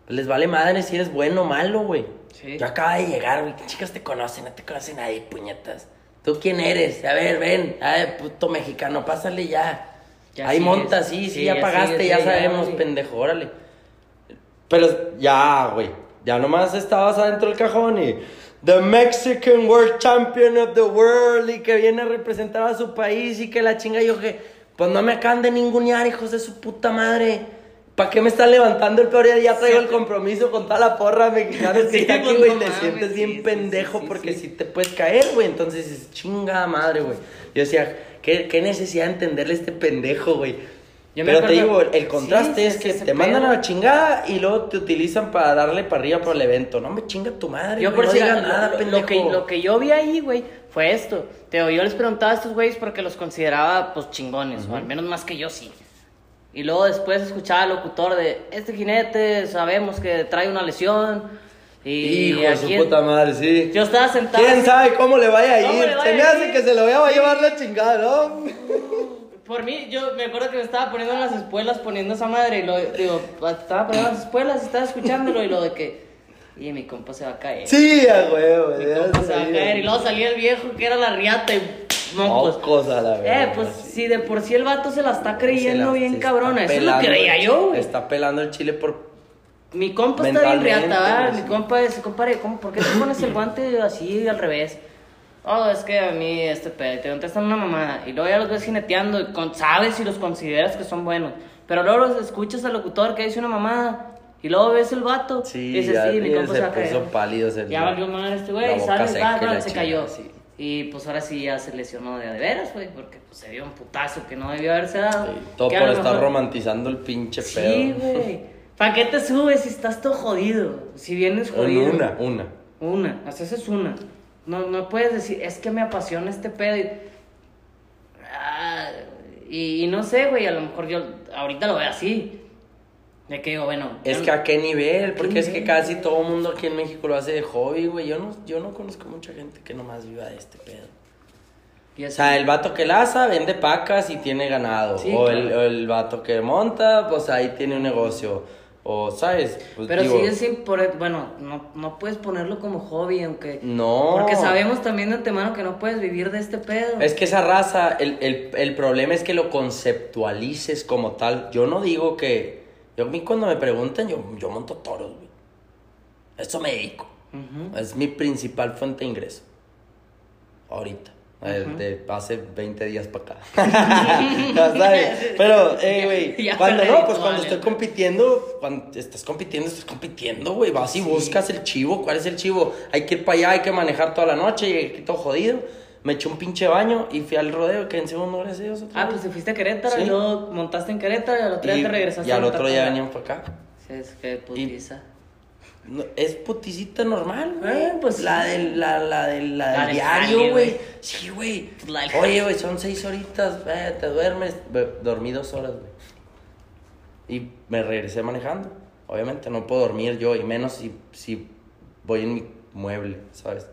les vale madre si eres bueno o malo, güey. Sí. Yo acaba de llegar, güey. ¿Qué chicas te conocen? No te conoce nadie, puñetas. ¿Tú quién eres? A ver, ven. Ay, puto mexicano, pásale ya. Ya Ahí monta, sí, sí, Sí, ya ya pagaste, ya sabemos, güey. pendejo, órale. Pero ya, güey. Ya nomás estabas adentro del cajón y. The Mexican World Champion of the World y que viene a representar a su país y que la chinga yo que. Pues no me acaban de ningunear, hijos de su puta madre. ¿Para qué me están levantando el peor día? Ya traigo el compromiso con toda la porra mexicana que Sí, está aquí, güey. no te mames, sientes bien sí, pendejo porque si te puedes caer, güey. Entonces chingada madre, güey. Yo decía, ¿qué, qué necesidad de entenderle a este pendejo, güey? Yo me Pero te digo, el contraste Sí, es que te mandan a la chingada y luego te utilizan para darle para arriba por el evento. No me chinga tu madre, Yo por no si digas lo, nada, lo- pendejo. lo que, lo que yo vi ahí, güey, fue esto. Te digo, yo les preguntaba a estos güeyes porque los consideraba, pues, chingones, o al menos más que yo sí. Y luego después escuchaba al locutor de, este jinete sabemos que trae una lesión. Y Hijo de su en- puta madre, sí. Yo estaba sentado. ¿Quién así- sabe cómo le vaya a ¿Cómo ir? Se me hace que se lo voy a llevar la chingada, ¿no? Por mí, yo me acuerdo que me estaba poniendo en las espuelas, poniendo esa madre, y lo digo, estaba poniendo en las espuelas estaba escuchándolo, y lo de que, y mi compa se va a caer. Sí, a huevo, Mi ya compa se va a caer, y luego salía el viejo que era la riata, y mocos. Mocos a la verga, Eh, pues sí. si de por sí el vato se la está creyendo la- bien cabrona, eso es lo el- yo, güey. Está pelando el chile por. Mi compa está bien riata, ¿verdad? Mi compa es, compadre, ¿cómo, ¿por qué te pones el guante así al revés? Oh, es que a mí este pedo, te contestan una mamada y luego ya los ves jineteando y con- sabes si los consideras que son buenos. Pero luego los escuchas al locutor que dice una mamada y luego ves el vato Sí, y dices, ya sí, mi compa se, se puso pálido. Se Ya valió madre este güey, boca sale, va, y se cayó. sí. Y pues ahora sí ya se lesionó de, de veras, güey, porque pues, se dio un putazo que no debió haberse dado. Sí, todo por estar mejor- romantizando el pinche pedo. Sí, güey. ¿Para qué te subes si estás todo jodido? Si vienes jodido. Una, una. Una, sea, esa es una. No, no puedes decir, es que me apasiona este pedo. Y, Ah, y, y no sé, güey, a lo mejor yo ahorita lo veo así. De que digo, bueno. Es que no- a qué nivel, porque es que casi todo el mundo aquí en México lo hace de hobby, güey. Yo no, yo no conozco mucha gente que nomás viva de este pedo. y O sea, el vato que laza vende pacas y tiene ganado. Sí, o, el, o el vato que monta, pues ahí tiene un negocio. O, ¿sabes? Pues, Pero digo, sí es impor- bueno, no, no puedes ponerlo como hobby, aunque... No. Porque sabemos también de antemano que no puedes vivir de este pedo. Es que esa raza, el, el, el problema es que lo conceptualices como tal. Yo no digo que. Yo a mí cuando me preguntan, yo, yo monto toros, güey. Eso me dedico. Es mi principal fuente de ingreso. Ahorita. Eh, De hace 20 días para acá. Sabes. Pero, eh, güey. Cuando no, pues cuando estoy compitiendo, cuando estás compitiendo, estás compitiendo, güey. Vas y buscas el chivo. ¿Cuál es el chivo? Hay que ir para allá, hay que manejar toda la noche, aquí todo jodido. Me eché un pinche baño y fui al rodeo, que en segundo, gracias a Dios. otra Ah, vez. pues te fuiste a Querétaro Sí. y luego montaste en Querétaro y al otro día te regresaste y al otro día venían para acá. Sí, es que putiza. No, es puticita normal, güey. Eh, pues la sí. del, la, la del, la del diario, güey. Sí, güey. Pues Oye, güey, son seis horitas, eh, te duermes. Dormí dos horas, güey. Y me regresé manejando. Obviamente no puedo dormir yo, y menos si, si voy en mi mueble, ¿sabes?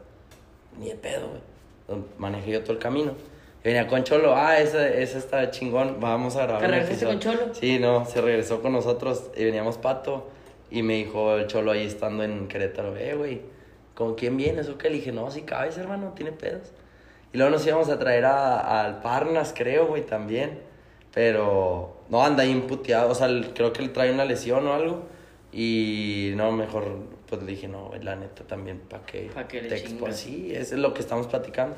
Ni de pedo, güey. Manejé yo todo el camino. Y venía con Cholo, ah, esa, esa está chingón, vamos a grabar ¿Te regresaste con episodio". Cholo? Sí, no, se regresó con nosotros y veníamos pato. Y me dijo el Cholo ahí estando en Querétaro, eh, güey, ¿con quién vienes o qué? Le dije, no, si cabes, hermano, tiene pedos. Y luego nos íbamos a traer a- al Parnas, creo, güey, también. Pero no anda imputeado, o sea, el- creo que él trae una lesión o algo. Y no, mejor, pues le dije, no, la neta también, ¿para qué? Pa' que le te expo-". chingas. Sí, es lo que estamos platicando.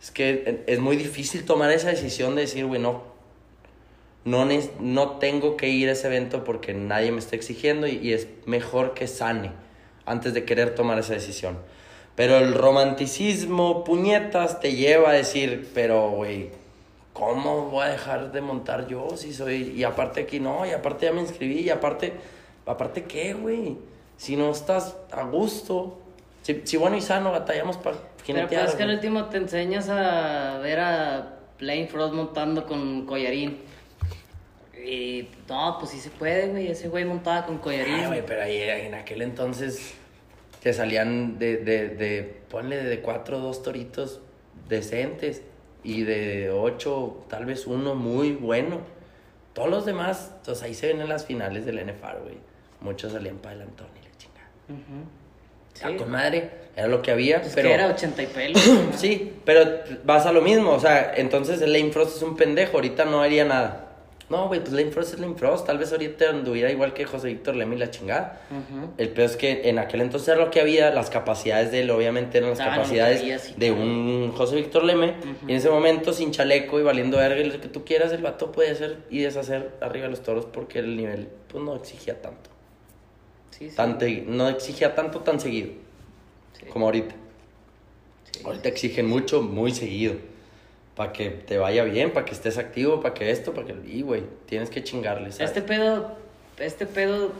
Es que es muy difícil tomar esa decisión de decir, güey, no, no, no tengo que ir a ese evento porque nadie me está exigiendo y, y es mejor que sane antes de querer tomar esa decisión. Pero el romanticismo, puñetas, te lleva a decir, pero, güey, ¿cómo voy a dejar de montar yo si soy... Y aparte aquí no, y aparte ya me inscribí, y aparte, aparte qué, güey, si no estás a gusto, si, si bueno y sano batallamos para Pero pues es que al último te enseñas a ver a Plain Frost montando con collarín. Y no, pues sí se puede, güey. Ese güey montaba con collarín. Ay, güey, pero ahí en aquel entonces te salían de, de, de ponle de cuatro dos toritos decentes y de ocho tal vez uno muy bueno. Todos los demás, pues ahí se ven en las finales del NFR, güey. Muchos salían para adelantón y la chingada. Ujú. Ah, Sí. con madre, era lo que había, Pues pero... que era 80 y pelos. Sí, pero vas a lo mismo, o sea, entonces el Lane Frost es un pendejo, ahorita no haría nada. No, güey, pues Lane Frost es Lane Frost. Tal vez ahorita anduviera igual que José Víctor Lemi la chingada. El peor es que en aquel entonces era lo que había, las capacidades de él, obviamente eran las Ah, capacidades había, sí, de un José Víctor Leme. Y en ese momento, sin chaleco y valiendo verga y lo que tú quieras, el vato podía hacer y deshacer arriba de los toros porque el nivel pues no exigía tanto. Sí, sí. Tanto- no exigía tanto tan seguido como ahorita. Ahorita exigen mucho, muy seguido. Para que te vaya bien, para que estés activo, para que esto, para que... Y, güey, tienes que chingarle, ¿sabes? Este pedo, este pedo,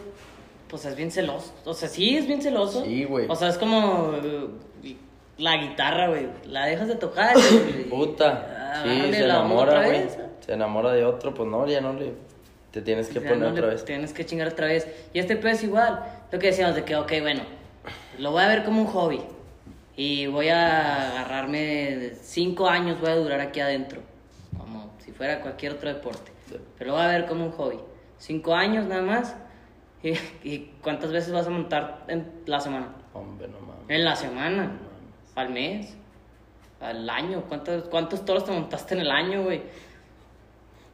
pues es bien celoso. O sea, sí es bien celoso. Sí, güey. O sea, es como eh, la guitarra, güey. La dejas de tocar. Puta. Ah, Sí, dale se enamora, güey. Se enamora de otro, pues no, ya no le... Te tienes que O sea, poner no otra vez. Tienes que chingar otra vez. Y este pedo es igual. Lo que decíamos de que, ok, bueno, lo voy a ver como un hobby. Y voy a agarrarme cinco años, voy a durar aquí adentro. Como si fuera cualquier otro deporte. Sí. Pero lo voy a ver como un hobby. Cinco años nada más. ¿Y, y cuántas veces vas a montar en la semana? Hombre, no mames. En la semana. Al mes. Al año. ¿Cuántos, cuántos toros te montaste en el año, güey?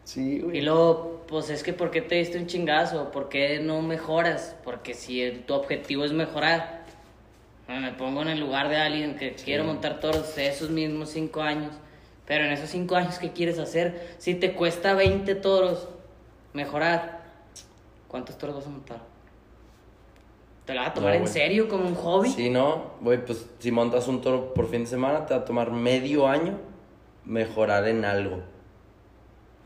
Sí, Y luego, pues es que ¿por qué te diste un chingazo? ¿Por qué no mejoras? Porque si el- tu objetivo es mejorar, me pongo en el lugar de alguien que quiero montar toros esos mismos cinco años, pero en esos cinco años, ¿qué quieres hacer? Si te cuesta 20 toros mejorar, ¿cuántos toros vas a montar? ¿Te la vas a tomar No, en serio como un hobby? Sí, no, güey, pues si montas un toro por fin de semana, te va a tomar medio año mejorar en algo.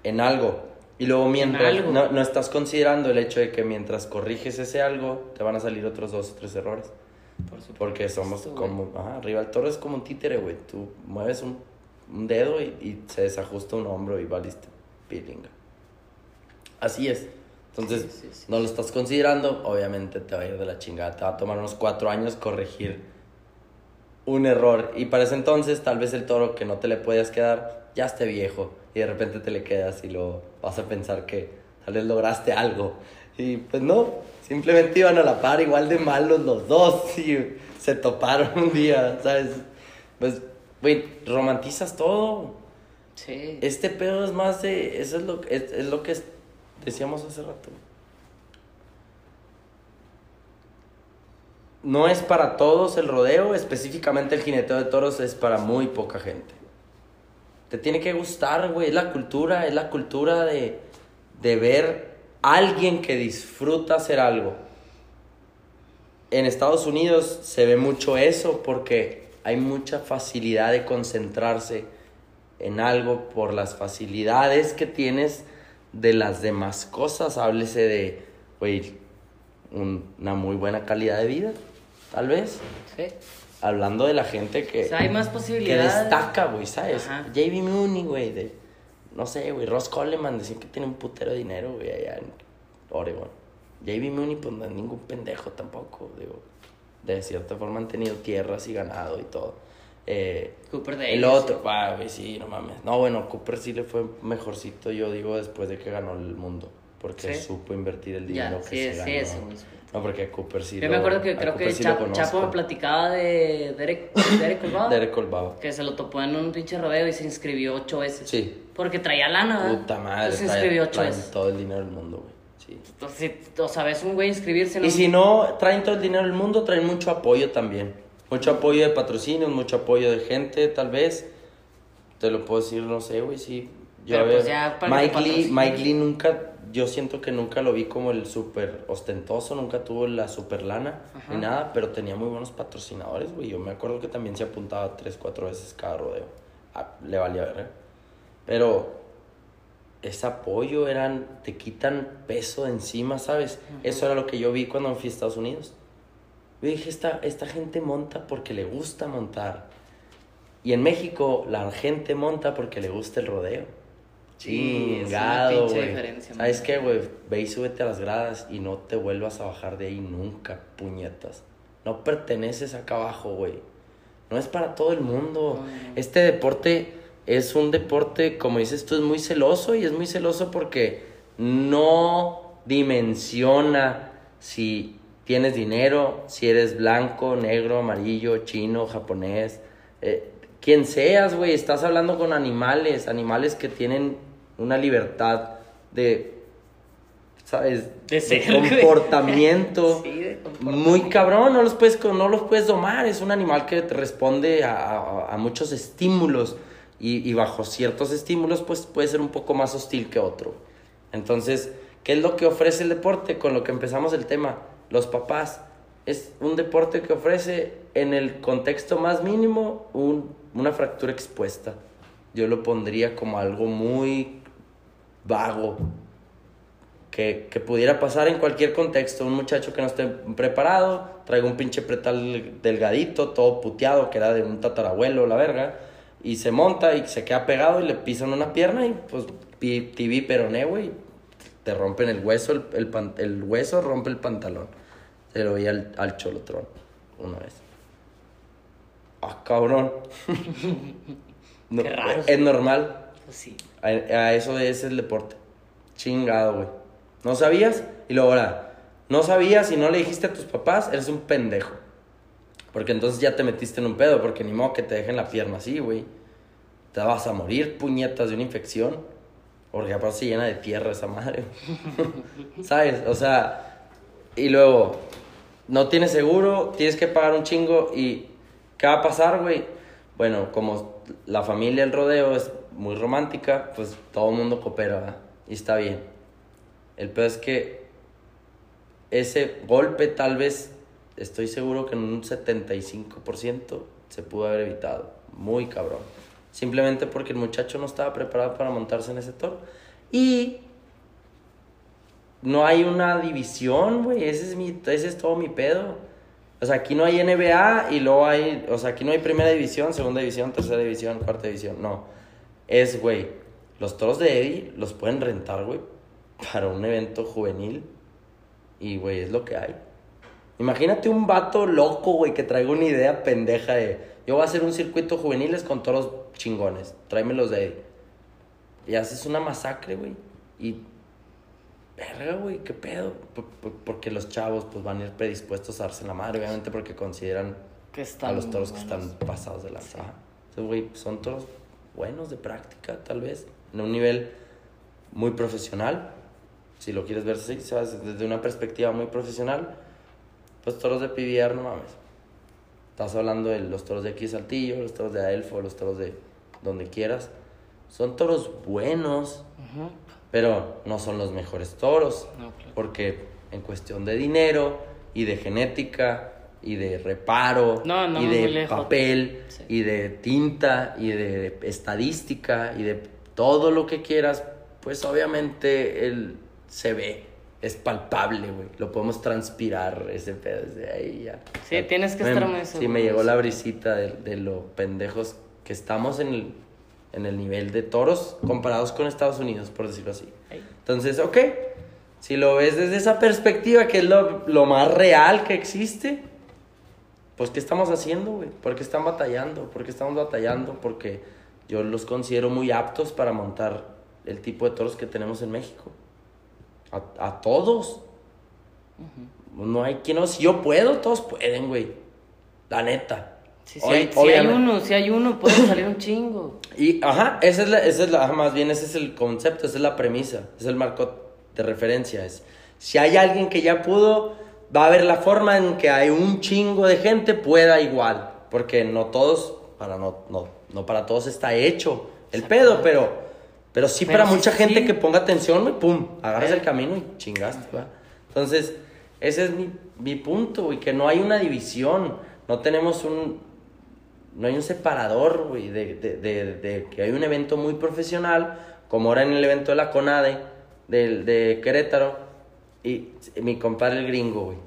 En algo. Y luego mientras no, no estás considerando el hecho de que mientras corriges ese algo, te van a salir otros dos o tres errores. Por supuesto, Porque somos güey. como, ajá, arriba el toro es como un títere, güey. Tú mueves un, un dedo y, y se desajusta un hombro y valiste pilinga. Así es. Entonces, Sí, sí, sí. no lo estás considerando, obviamente te va a ir de la chingada. Te va a tomar unos cuatro años corregir un error. Y para ese entonces, tal vez el toro que no te le podías quedar ya esté viejo. Y de repente te le quedas y lo vas a pensar que tal vez lograste algo. Y pues no, simplemente iban a la par, igual de malos los dos. Y se toparon un día, ¿sabes? Pues, güey, romantizas todo. Sí. Este pedo es más de. Eso es lo, es, es lo que decíamos hace rato. No es para todos el rodeo, específicamente el jineteo de toros es para muy poca gente. Te tiene que gustar, güey. Es la cultura, es la cultura de, de ver alguien que disfruta hacer algo. En Estados Unidos se ve mucho eso porque hay mucha facilidad de concentrarse en algo por las facilidades que tienes de las demás cosas. Háblese de, güey, un- una muy buena calidad de vida, tal vez. Sí. Hablando de la gente que, O sea, hay más que posibilidades. destaca, güey, ¿sabes? Ajá. JB Mooney, güey, de, no sé, güey, Ross Coleman, decían que tiene un putero de dinero, güey, allá en Oregon. JB Mooney, pues no es ningún pendejo tampoco, digo, de cierta forma han tenido tierras y ganado y todo. Eh, Cooper Davis. el otro, ah, güey, sí, no mames. No, bueno, Cooper sí le fue mejorcito, yo digo, después de que ganó el mundo. Porque ¿Sí? supo invertir el Ya, dinero sí, que se sí, ganó. eso, güey. No, porque Cooper sí Yo lo- me acuerdo que creo Cooper que sí Chapo, Chapo me platicaba de Derek, Derek Colbado, Derek Colbaba. que se lo topó en un pinche rodeo y se inscribió ocho veces. Sí. Porque traía lana, ¿verdad? Puta madre. Entonces se inscribió ocho veces. todo el dinero del mundo, güey. Sí. Entonces, o sea, ves un güey inscribirse en Y un- si no traen todo el dinero del mundo, traen mucho apoyo también. Mucho apoyo de patrocinios, mucho apoyo de gente, tal vez. Te lo puedo decir, no sé, güey, sí. Yo Pero, pues, ya Mike Lee. Mike Lee nunca, yo siento que nunca lo vi como el súper ostentoso, nunca tuvo la super lana Ajá. ni nada, pero tenía muy buenos patrocinadores, güey. Yo me acuerdo que también se apuntaba tres, cuatro veces cada rodeo. Ah, le valía ver, Pero ese apoyo eran, te quitan peso de encima, ¿sabes? Eso era lo que yo vi cuando fui a Estados Unidos. Yo dije, esta, esta gente monta porque le gusta montar. Y en México la gente monta porque le gusta el rodeo. Chingado, güey. ¿Sabes qué, güey? Ve y súbete a las gradas y no te vuelvas a bajar de ahí nunca, puñetas. No perteneces acá abajo, güey. No es para todo el mundo. No. Este deporte es un deporte, como dices tú, es muy celoso y es muy celoso porque no dimensiona si tienes dinero, si eres blanco, negro, amarillo, chino, japonés, eh, quien seas, güey. Estás hablando con animales, animales que tienen una libertad de, ¿sabes? De ser, comportamiento. Sí, de comportamiento. Muy cabrón, no los puedes, no los puedes domar. Es un animal que te responde a, a- a muchos estímulos. Y, y bajo ciertos estímulos, pues puede ser un poco más hostil que otro. Entonces, ¿qué es lo que ofrece el deporte? Con lo que empezamos el tema, los papás. Es un deporte que ofrece en el contexto más mínimo un- una fractura expuesta. Yo lo pondría como algo muy vago, que, que pudiera pasar en cualquier contexto. Un muchacho que no esté preparado, traiga un pinche pretal delgadito, todo puteado, que era de un tatarabuelo, la verga, y se monta y se queda pegado y le pisan una pierna y pues tibí peroné, güey. Te rompen el hueso, el, el, pan- el hueso rompe el pantalón. Se lo vi al, al cholotrón una vez. Ah, cabrón. No, Qué raro, Es normal. Pues sí. A, a eso es el deporte. Chingado, güey. ¿No sabías? Y luego ahora, no sabías y no le dijiste a tus papás, eres un pendejo. Porque entonces ya te metiste en un pedo, porque ni modo que te dejen la pierna así, güey. Te vas a morir, puñetas, de una infección. Porque aparte se llena de tierra esa madre. ¿Sabes? O sea, y luego, no tienes seguro, tienes que pagar un chingo y ¿qué va a pasar, güey? Bueno, como la familia, el rodeo es muy romántica, pues todo el mundo coopera, ¿verdad? Y está bien. El peor es que ese golpe tal vez, estoy seguro que en un 75% se pudo haber evitado. Muy cabrón. Simplemente porque el muchacho no estaba preparado para montarse en ese toro. Y no hay una división, güey. Ese es, ese es todo mi pedo. O sea, aquí no hay NBA y luego hay. O sea, aquí no hay primera división, segunda división, tercera división, cuarta división. No. Es, güey. Los toros de Eddie los pueden rentar, güey, para un evento juvenil. Y, güey, es lo que hay. Imagínate un vato loco, güey, que traiga una idea pendeja de. Yo voy a hacer un circuito juveniles con toros chingones. Tráemelos de Eddie. Y haces una masacre, güey. Y verga, güey, qué pedo. Por- por- porque los chavos pues van a ir predispuestos a darse la madre, obviamente porque consideran Que a están los toros que están pasados de lanza. Ajá. Entonces, güey, son toros buenos de práctica, tal vez, en un nivel muy profesional. Si lo quieres ver así, desde una perspectiva muy profesional, pues toros de PBR, no mames. Estás hablando de los toros de aquí Saltillo, los toros de Adelfo, los toros de donde quieras. Son toros buenos, pero no son los mejores toros. No, claro. Porque en cuestión de dinero y de genética y de reparo No, no, y de papel Sí. y de tinta y de estadística y de todo lo que quieras, pues obviamente él se ve, es palpable, güey. Lo podemos transpirar ese pedo desde ahí ya. Sí, tienes que Me- estar muy Sí, seguro me de llegó la brisita de, de lo pendejos que estamos en el, en el nivel de toros comparados con Estados Unidos, por decirlo así. Entonces, ok, si lo ves desde esa perspectiva, que es lo, lo más real que existe, pues ¿qué estamos haciendo, güey? ¿Por qué están batallando? ¿Por qué estamos batallando? Porque yo los considero muy aptos para montar el tipo de toros que tenemos en México. A, a todos. No hay quien no. Si yo puedo, todos pueden, güey. La neta. Sí, sí Hoy- hay, uno, si hay uno, puede salir un chingo. y, ajá, esa es la, esa es la, más bien ese es el concepto, esa es la premisa, es el marco de referencia. Es, si hay alguien que ya pudo, va a haber la forma en que hay un chingo de gente pueda igual. Porque no todos, para no, no, no para todos está hecho el pedo, pero, pero sí Pero para sí, mucha sí. gente que ponga atención, güey, pum, agarras Eh. el camino y chingaste, ¿va? Entonces, ese es mi, mi punto, güey, que no hay una división, no tenemos un, no hay un separador, güey, de, de, de, de que hay un evento muy profesional, como ahora en el evento de la CONADE, de, de Querétaro, y mi compadre el gringo, güey.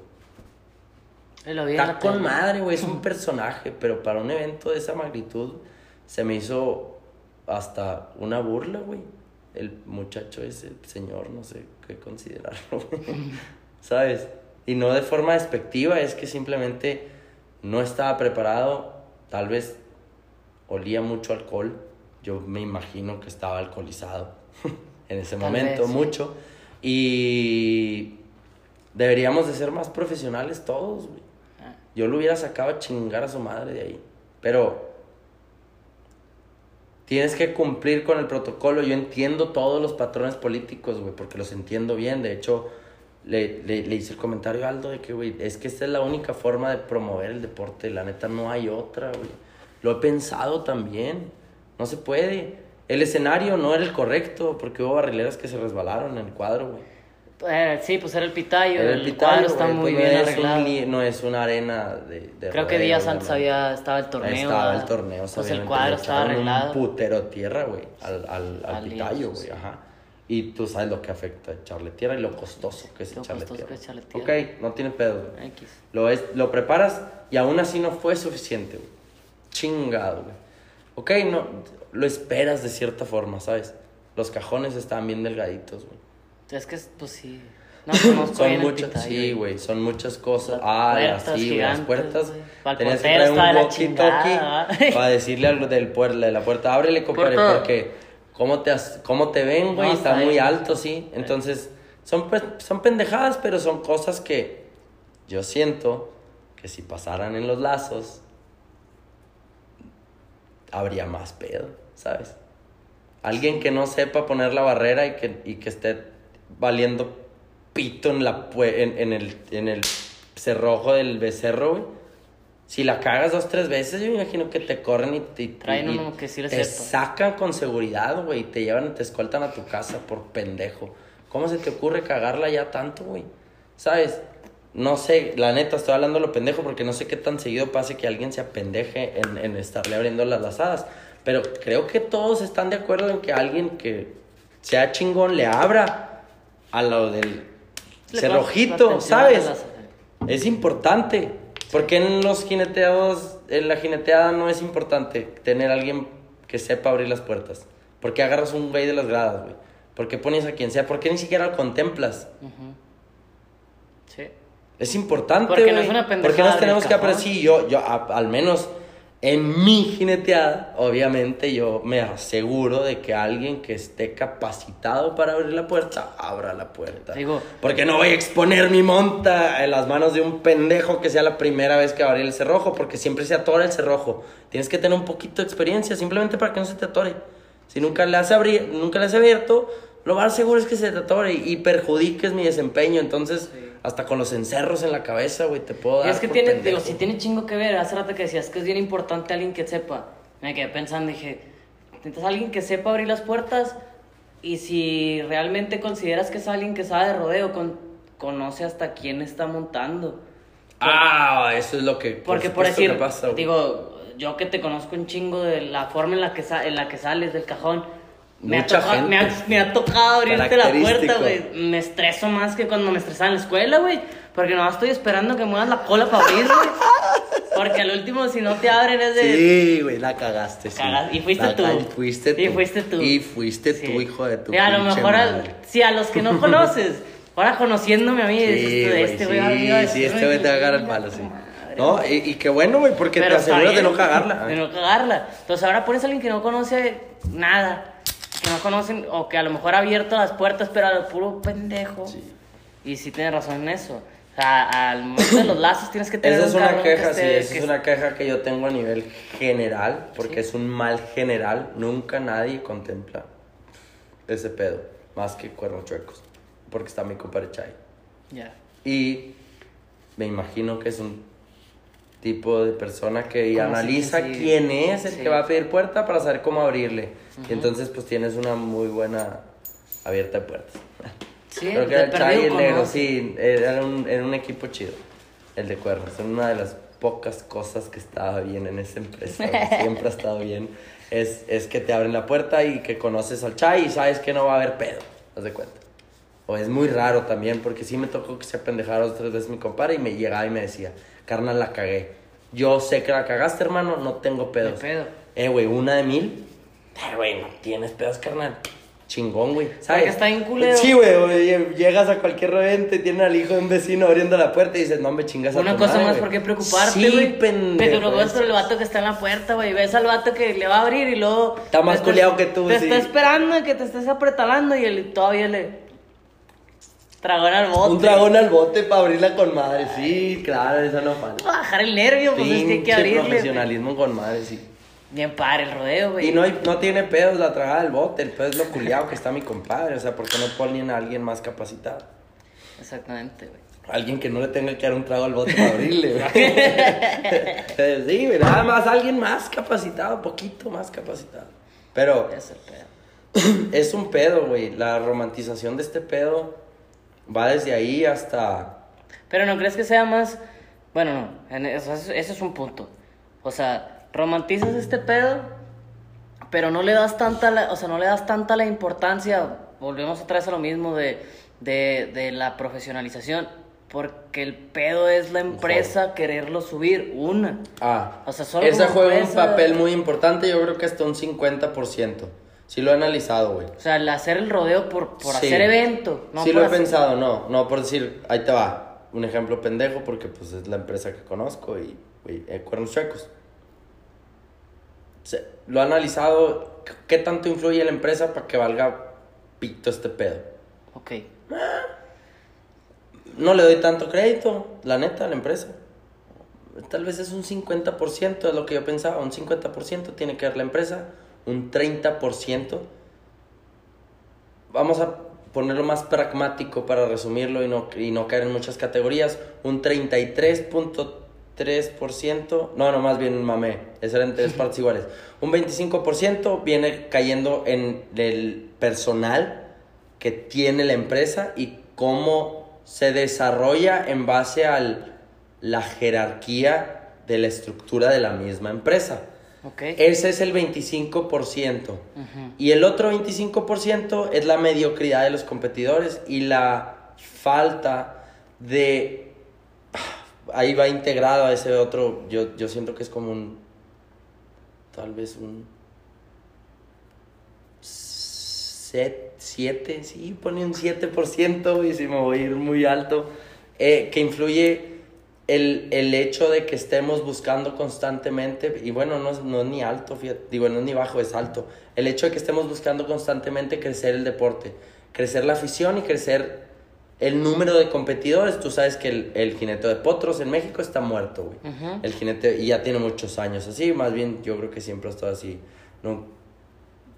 Está con madre, güey, es un personaje, pero para un evento de esa magnitud se me hizo hasta una burla, güey. El muchacho ese, el señor, no sé qué considerarlo, güey. ¿Sabes? Y no de forma despectiva, es que simplemente no estaba preparado, tal vez olía mucho alcohol, yo me imagino que estaba alcoholizado en ese Tal momento, vez, mucho. Y deberíamos de ser más profesionales todos, güey. Ah, Yo lo hubiera sacado a chingar a su madre de ahí. Pero tienes que cumplir con el protocolo. Yo entiendo todos los patrones políticos, güey, porque los entiendo bien. De hecho, le, le, le hice el comentario a Aldo de que, güey, es que esta es la única forma de promover el deporte. La neta, no hay otra, güey. Lo he pensado también. No se puede. El escenario no era el correcto, porque hubo barrileras que se resbalaron en el cuadro, güey. Eh, sí, pues era el pitayo. Era el, el Pitayo, está güey, muy pues bien no es un arreglado. no es una arena de, de Creo que días antes había, estaba el torneo. Estaba el torneo, Pues el cuadro estaba arreglado. Un putero tierra, güey, al, al, al, Al pitayo, güey, sí. ajá. Y tú sabes lo que afecta echarle tierra y lo costoso que es Lo echarle costoso tierra. que es echarle tierra. Ok, no tiene pedo, güey. X. Lo, es, lo preparas y aún así no fue suficiente, güey. Chingado, güey. Ok, no, lo esperas de cierta forma, ¿sabes? Los cajones estaban bien delgaditos, güey. Es que, pues sí. No Son muchas, sí, güey, son muchas cosas. Las ah, puertas las, güey, puertas. Tenías que traer un walkie-talkie para decirle algo del puer- de la puerta, ábrele, compadre, Puerta. porque cómo te, cómo te ven, güey, No, está muy alto, sí. Entonces, son, pues, son pendejadas, pero son cosas que yo siento que si pasaran en los lazos, habría más pedo, ¿sabes? Alguien que no sepa poner la barrera y que, y que esté valiendo pito en, la, en, en el, en el cerrojo del becerro, güey. Si la cagas dos, tres veces, yo me imagino que te corren y te, Traen uno que sí te sacan con seguridad, güey. y Te llevan y te escoltan a tu casa por pendejo. ¿Cómo se te ocurre cagarla ya tanto, güey? ¿Sabes? No sé, la neta, estoy hablando lo pendejo porque no sé qué tan seguido pase que alguien se apendeje en, en estarle abriendo las lazadas. Pero creo que todos están de acuerdo en que alguien que sea chingón le abra a lo del Le cerrojito, ¿sabes? las- Es importante. Porque en los jineteados, en la jineteada no es importante tener a alguien que sepa abrir las puertas. Porque agarras un güey de las gradas, güey. Porque pones a quien sea. Porque ni siquiera lo contemplas. Sí. Es importante, Porque no es una pendejada Porque nos tenemos que aprender. Sí, yo, yo a- al menos en mi jineteada, obviamente yo me aseguro de que alguien que esté capacitado para abrir la puerta, abra la puerta. Digo- porque no voy a exponer mi monta en las manos de un pendejo que sea la primera vez que va a abrir el cerrojo, porque siempre se atora el cerrojo. Tienes que tener un poquito de experiencia, simplemente para que no se te atore. Si nunca le has, abri- nunca le has abierto, lo más seguro es que se te atore y perjudiques mi desempeño. Entonces, hasta con los encerros en la cabeza, güey, te puedo Y dar. es que por tiene, digo, sí tiene chingo que ver. Hace rato que decías que es bien importante alguien que sepa. Me quedé pensando, dije, necesitas alguien que sepa abrir las puertas y si realmente consideras que es alguien que sabe de rodeo, con- conoce hasta quién está montando. Ah, eso es lo que. Porque por, decir, pasa, digo, yo que te conozco un chingo de la forma en la que, sa- en la que sales del cajón, me ha, Mucha tocado, me, ha, gente. me ha tocado abrirte la puerta, güey. Me estreso más que cuando me estresaba en la escuela, güey. Porque no estoy esperando que muevas la cola para abrir, güey. Porque al último, si no te abren, es de. Sí, güey, la cagaste. sí. Y fuiste La tú. Fuiste tú. Y fuiste tú. Y fuiste Sí. tú, hijo de tu Y a lo mejor, madre. si a los que no conoces, ahora conociéndome a mí, dices, Sí, "Este- güey, este güey va a sí, venir a sí, este güey te va a agarrar el palo, sí. madre". No, y, y qué bueno, güey, porque Pero te aseguras de no cagarla. De no cagarla. Entonces ahora pones a alguien que no conoce nada. Que no conocen, o que a lo mejor ha abierto las puertas, pero al puro pendejo. Y sí tienes razón en eso. O sea, al momento de los lazos tienes que tener Esa es un una que queja, sí, esté- esa que es una queja que yo tengo a nivel general, porque es un mal general. Nunca nadie contempla ese pedo, más que cuernos chuecos, porque está mi compadre Chay. Ya. Y me imagino que es un tipo de persona que analiza sí. quién es el Sí. que va a pedir puerta para saber cómo abrirle. Y entonces pues tienes una muy buena abierta de puertas. Sí, Creo que era el Chay y el negro, sí, era un, era un equipo chido. El de cuernos, era una de las pocas cosas que estaba bien en esa empresa. Siempre ha estado bien. Es, es que te abren la puerta y que conoces al Chay y sabes que no va a haber pedo. Haz de cuenta. O es muy raro también, porque sí me tocó que se apendejara dos tres veces mi compadre y me llegaba y me decía, carnal, la cagué. Yo sé que la cagaste, hermano, no tengo pedos. pedo. Eh, güey, una de mil. Eh, güey, no tienes pedos, carnal. Chingón, güey. ¿Sabes? Porque está bien culero. Sí, güey, llegas a cualquier revente, tiene al hijo de un vecino abriendo la puerta y dices, no me chingas a Una tu cosa madre, más güey". por qué preocuparte, Sí, güey. pendejo. Te preocupas por el vato que está en la puerta, güey. Ves al vato que le va a abrir y luego. Está más te culiao que tú, Te sí. está esperando que te estés apretalando y él todavía le. Tragón al bote. Un dragón al bote para abrirla con madre, sí, claro, eso no falta. Bajar el nervio, pues es que hay que abrirle. profesionalismo con madre, sí. Bien padre el rodeo, güey. Y no, hay- no tiene pedos la tragada del bote, el pedo es lo culiado que está mi compadre. O sea, ¿por qué no ponen a alguien más capacitado? Exactamente, güey. Alguien que no le tenga que dar un trago al bote para abrirle, güey. sí, güey, nada más alguien más capacitado, poquito más capacitado. Pero Es el pedo. es un pedo, güey. La romantización de este pedo va desde ahí hasta. Pero no crees que sea más. Bueno, no, en eso, es un punto. O sea, romantizas este pedo, pero no le das tanta la, o sea, no le das tanta la importancia. Volvemos otra vez a lo mismo de, de, de la profesionalización. Porque el pedo es la empresa quererlo subir, una. Ah, O sea, solo como juega un papel muy importante, yo creo que hasta un 50%. Sí lo he analizado, güey. O sea, el hacer el rodeo por, por Sí. hacer evento. No sí lo he hacer- pensado, no, no por decir, ahí te va, un ejemplo pendejo porque pues es la empresa que conozco y, güey, eh, Cuernos Chuecos. Se- lo he analizado, ¿qué tanto influye la empresa para que valga pito este pedo? Ok. No le doy tanto crédito, la neta, a la empresa. Tal vez es un 50%, es lo que yo pensaba, un 50% tiene que ver la empresa, un 30%. Vamos a ponerlo más pragmático para resumirlo y no, y no caer en muchas categorías, un 33.3%, no, no, más bien mamé, eso eran tres partes iguales. Un 25% viene cayendo en el personal que tiene la empresa y cómo se desarrolla en base a la jerarquía de la estructura de la misma empresa. Ese es el 25%. Ujú. Y el otro 25% es la mediocridad de los competidores y la falta de... Ahí va integrado a ese otro, yo, yo siento que es como un... Tal vez un... 7, sí, pone un 7% y si me voy a ir muy alto, eh, que influye el, el hecho de que estemos buscando constantemente, y bueno, no es, no es ni alto, fíjate, digo, no es ni bajo, es alto, el hecho de que estemos buscando constantemente crecer el deporte, crecer la afición y crecer el número de competidores. Tú sabes que el, el jinete de potros en México está muerto, güey. El jinete, y ya tiene muchos años así, más bien yo creo que siempre ha estado así. No,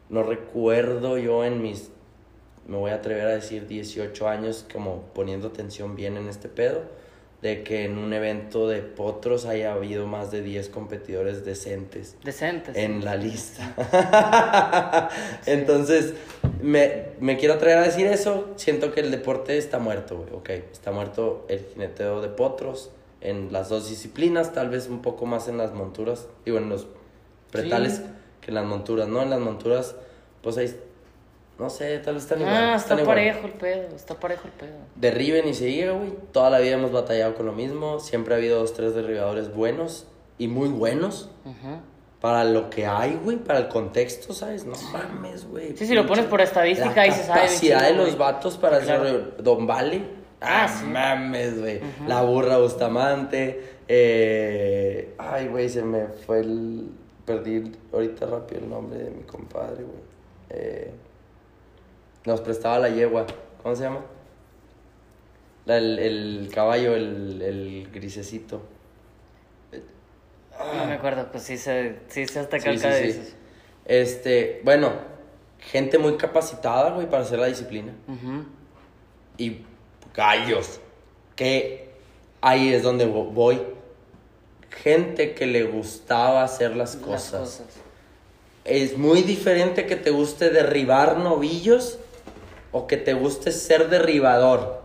no recuerdo yo en mis, me voy a atrever a decir 18 años, como poniendo atención bien en este pedo, de que en un evento de potros haya habido más de 10 competidores decentes Decentes. en la lista. Entonces, me, me quiero atrever a decir eso. Siento que el deporte está muerto, güey. Ok, está muerto el jineteo de potros en las dos disciplinas, tal vez un poco más en las monturas, digo, en los pretales Sí. que en las monturas, ¿no? En las monturas, pues ahí, no sé, tal vez están igual. Ah, está igual. parejo el pedo, está parejo el pedo. Derriben y se diga, güey. Toda la vida hemos batallado con lo mismo. Siempre ha habido dos, tres derribadores buenos y muy buenos. Ujú. Para lo que hay, güey, para el contexto, ¿sabes? No mames, güey. Sí, si lo pones por estadística, La ahí se sabe bien capacidad de los vatos para Claro. hacer Don Vale. Ah, Ah, sí. mames, güey. La burra Bustamante. Eh... Ay, güey, se me fue el... Perdí ahorita rápido el nombre de mi compadre, güey. Eh... Nos prestaba la yegua. ¿Cómo se llama? La- el, el caballo, el, el grisecito. No me acuerdo, pues sí se, sí se hasta calca sí, de sí. esos. Este, bueno, gente muy capacitada, güey, para hacer la disciplina. Y gallos, que ahí es donde vo- voy. Gente que le gustaba hacer las Las cosas. cosas. Es muy diferente que te guste derribar novillos o que te guste ser derribador.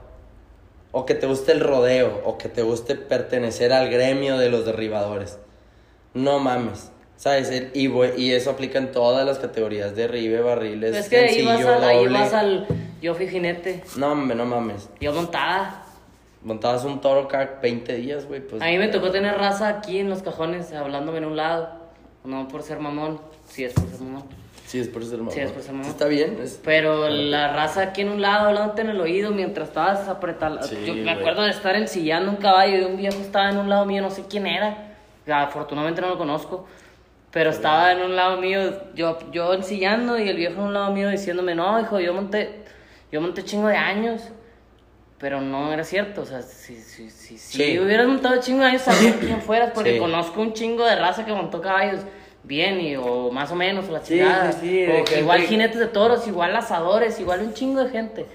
O que te guste el rodeo o que te guste pertenecer al gremio de los derribadores. No mames. ¿Sabes? El- Y, y eso aplica en todas las categorías. Derribe, barriles, Pero es que ahí sencillo, vas, al, ahí doble. vas al. Yo fui jinete, No, hombre, no mames. yo montada. Montabas un toro cada 20 días, güey. Pues, A mí me tocó tener raza aquí en los cajones, hablándome en un lado. No por ser mamón, sí es por ser mamón. Sí, es por ser mamón. Sí, es por ser mamón. Está bien. es- Pero la raza aquí en un lado, hablándote en el oído mientras estabas apretando. Sí, yo me güey. acuerdo de estar ensillando un caballo y un viejo estaba en un lado mío, no sé quién era. Afortunadamente no lo conozco. Pero estaba en un lado mío, yo, yo ensillando y el viejo en un lado mío diciéndome, no, hijo, yo monté, yo monté chingo de años. Pero no era cierto, o sea, si, si, si, si hubieras montado chingo de años, sabría quién fueras, porque conozco un chingo de raza que montó caballos bien y, o más o menos, o la Sí, chingada. sí, sí, gente- igual jinetes de toros, igual asadores, igual un chingo de gente.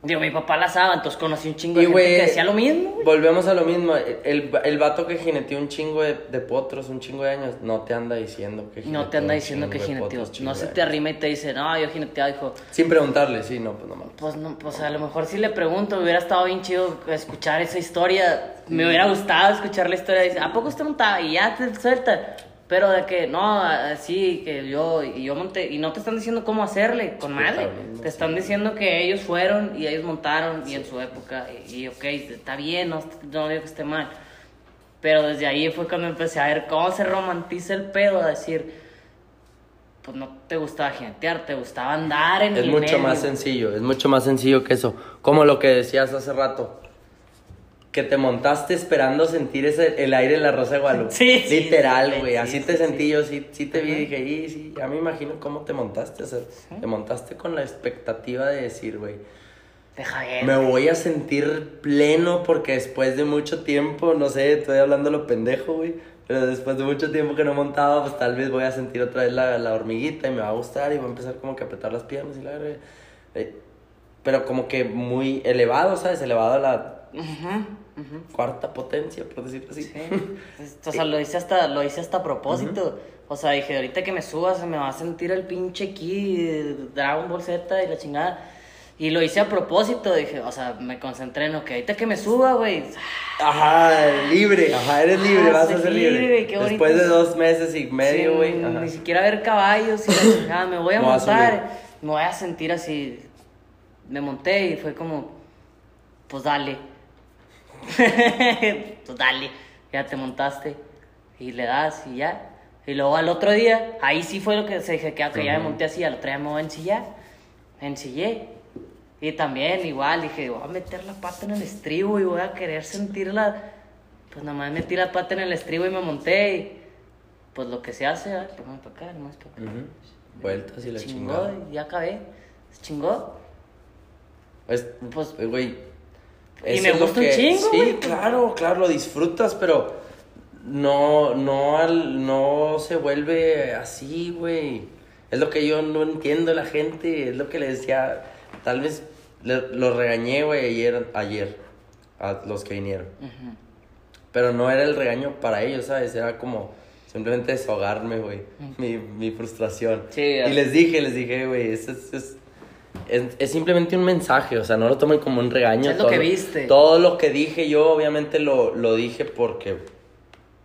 Digo, mi papá la asaba, entonces conocí un chingo de Y, gente que decía lo mismo, güey. Volvemos a lo mismo. El, el vato que jineteó un chingo de, de potros, un chingo de años, no te anda diciendo que No te anda diciendo que jineteó. No se te arrima y te dice, no, yo jineteaba, dijo, Sin preguntarle, sí, no, pues no mames. Pues no, pues a lo mejor si le pregunto, hubiera estado bien chido escuchar esa historia. Me hubiera gustado escuchar la historia. Dice, ¿a poco usted montaba? Y ya te suelta. Pero de que no, así que yo y yo monté y no te están diciendo cómo hacerle con madre. Te están diciendo que ellos fueron y ellos montaron y en su época y, y ok, está bien, no, no digo que esté mal. Pero desde ahí fue cuando empecé a ver cómo se romantiza el pedo, a decir, pues no te gustaba jinetear, te gustaba andar en Es el mucho medio. más sencillo, es mucho más sencillo que eso. Como lo que decías hace rato. Que te montaste esperando sentir ese, el aire en la Rosa de Guadalupe. Sí, Literal, güey. sí, Así sí, te sí. sentí yo, sí, sí te vi y dije, y sí, ya me imagino cómo te montaste. O sea, te montaste con la expectativa de decir, güey, me voy a sentir pleno porque después de mucho tiempo, no sé, estoy hablando lo pendejo, güey. Pero después de mucho tiempo que no montaba, pues tal vez voy a sentir otra vez la, la hormiguita y me va a gustar y voy a empezar como que a apretar las piernas y la. Eh, Pero como que muy elevado, ¿sabes? Elevado a la cuarta potencia, por decirlo así. Sí. O sea, lo hice hasta, lo hice hasta a propósito. O sea, dije, ahorita que me suba se me va a sentir el pinche ki Dragon Ball Z y la chingada. Y lo hice a propósito, dije, o sea, me concentré en, ok, ahorita que me suba, güey. Ajá, libre, ajá, eres libre, Ah, vas a ser libre, libre. qué Después de dos meses y medio, güey. Ni siquiera ver caballos y la chingada, me voy a montar, me voy a sentir así. Me monté y fue como, pues dale. pues dale, ya te montaste y le das y ya. Y luego al otro día, ahí sí fue lo que se dije que ok, ya me monté así, al otro día me voy a ensillar. Me ensillé. Y también igual dije, voy a meter la pata en el estribo y voy a querer sentirla. Pues nada más metí la pata en el estribo y me monté. Y pues lo que se hace, ¿verdad? Pues para acá, nomás para acá. Ujú. Vueltas y la chingó chingada. y ya acabé. Se chingó. Es, Pues- pues, Y me es lo gusta un que- chingo, Sí, claro, claro, lo disfrutas, pero no, no, al- no se vuelve así, güey. Es lo que yo no entiendo la gente, es lo que le decía. Tal vez le- los regañé, güey, ayer, ayer, a los que vinieron. Pero no era el regaño para ellos, ¿sabes? Era como simplemente desahogarme, güey. Mi, mi frustración. Sí, y les dije, les dije, güey, es, es, es, es, es simplemente un mensaje, o sea, no lo tomen como un regaño. Es lo todo- que viste. Todo lo que dije yo, obviamente, lo, lo dije porque,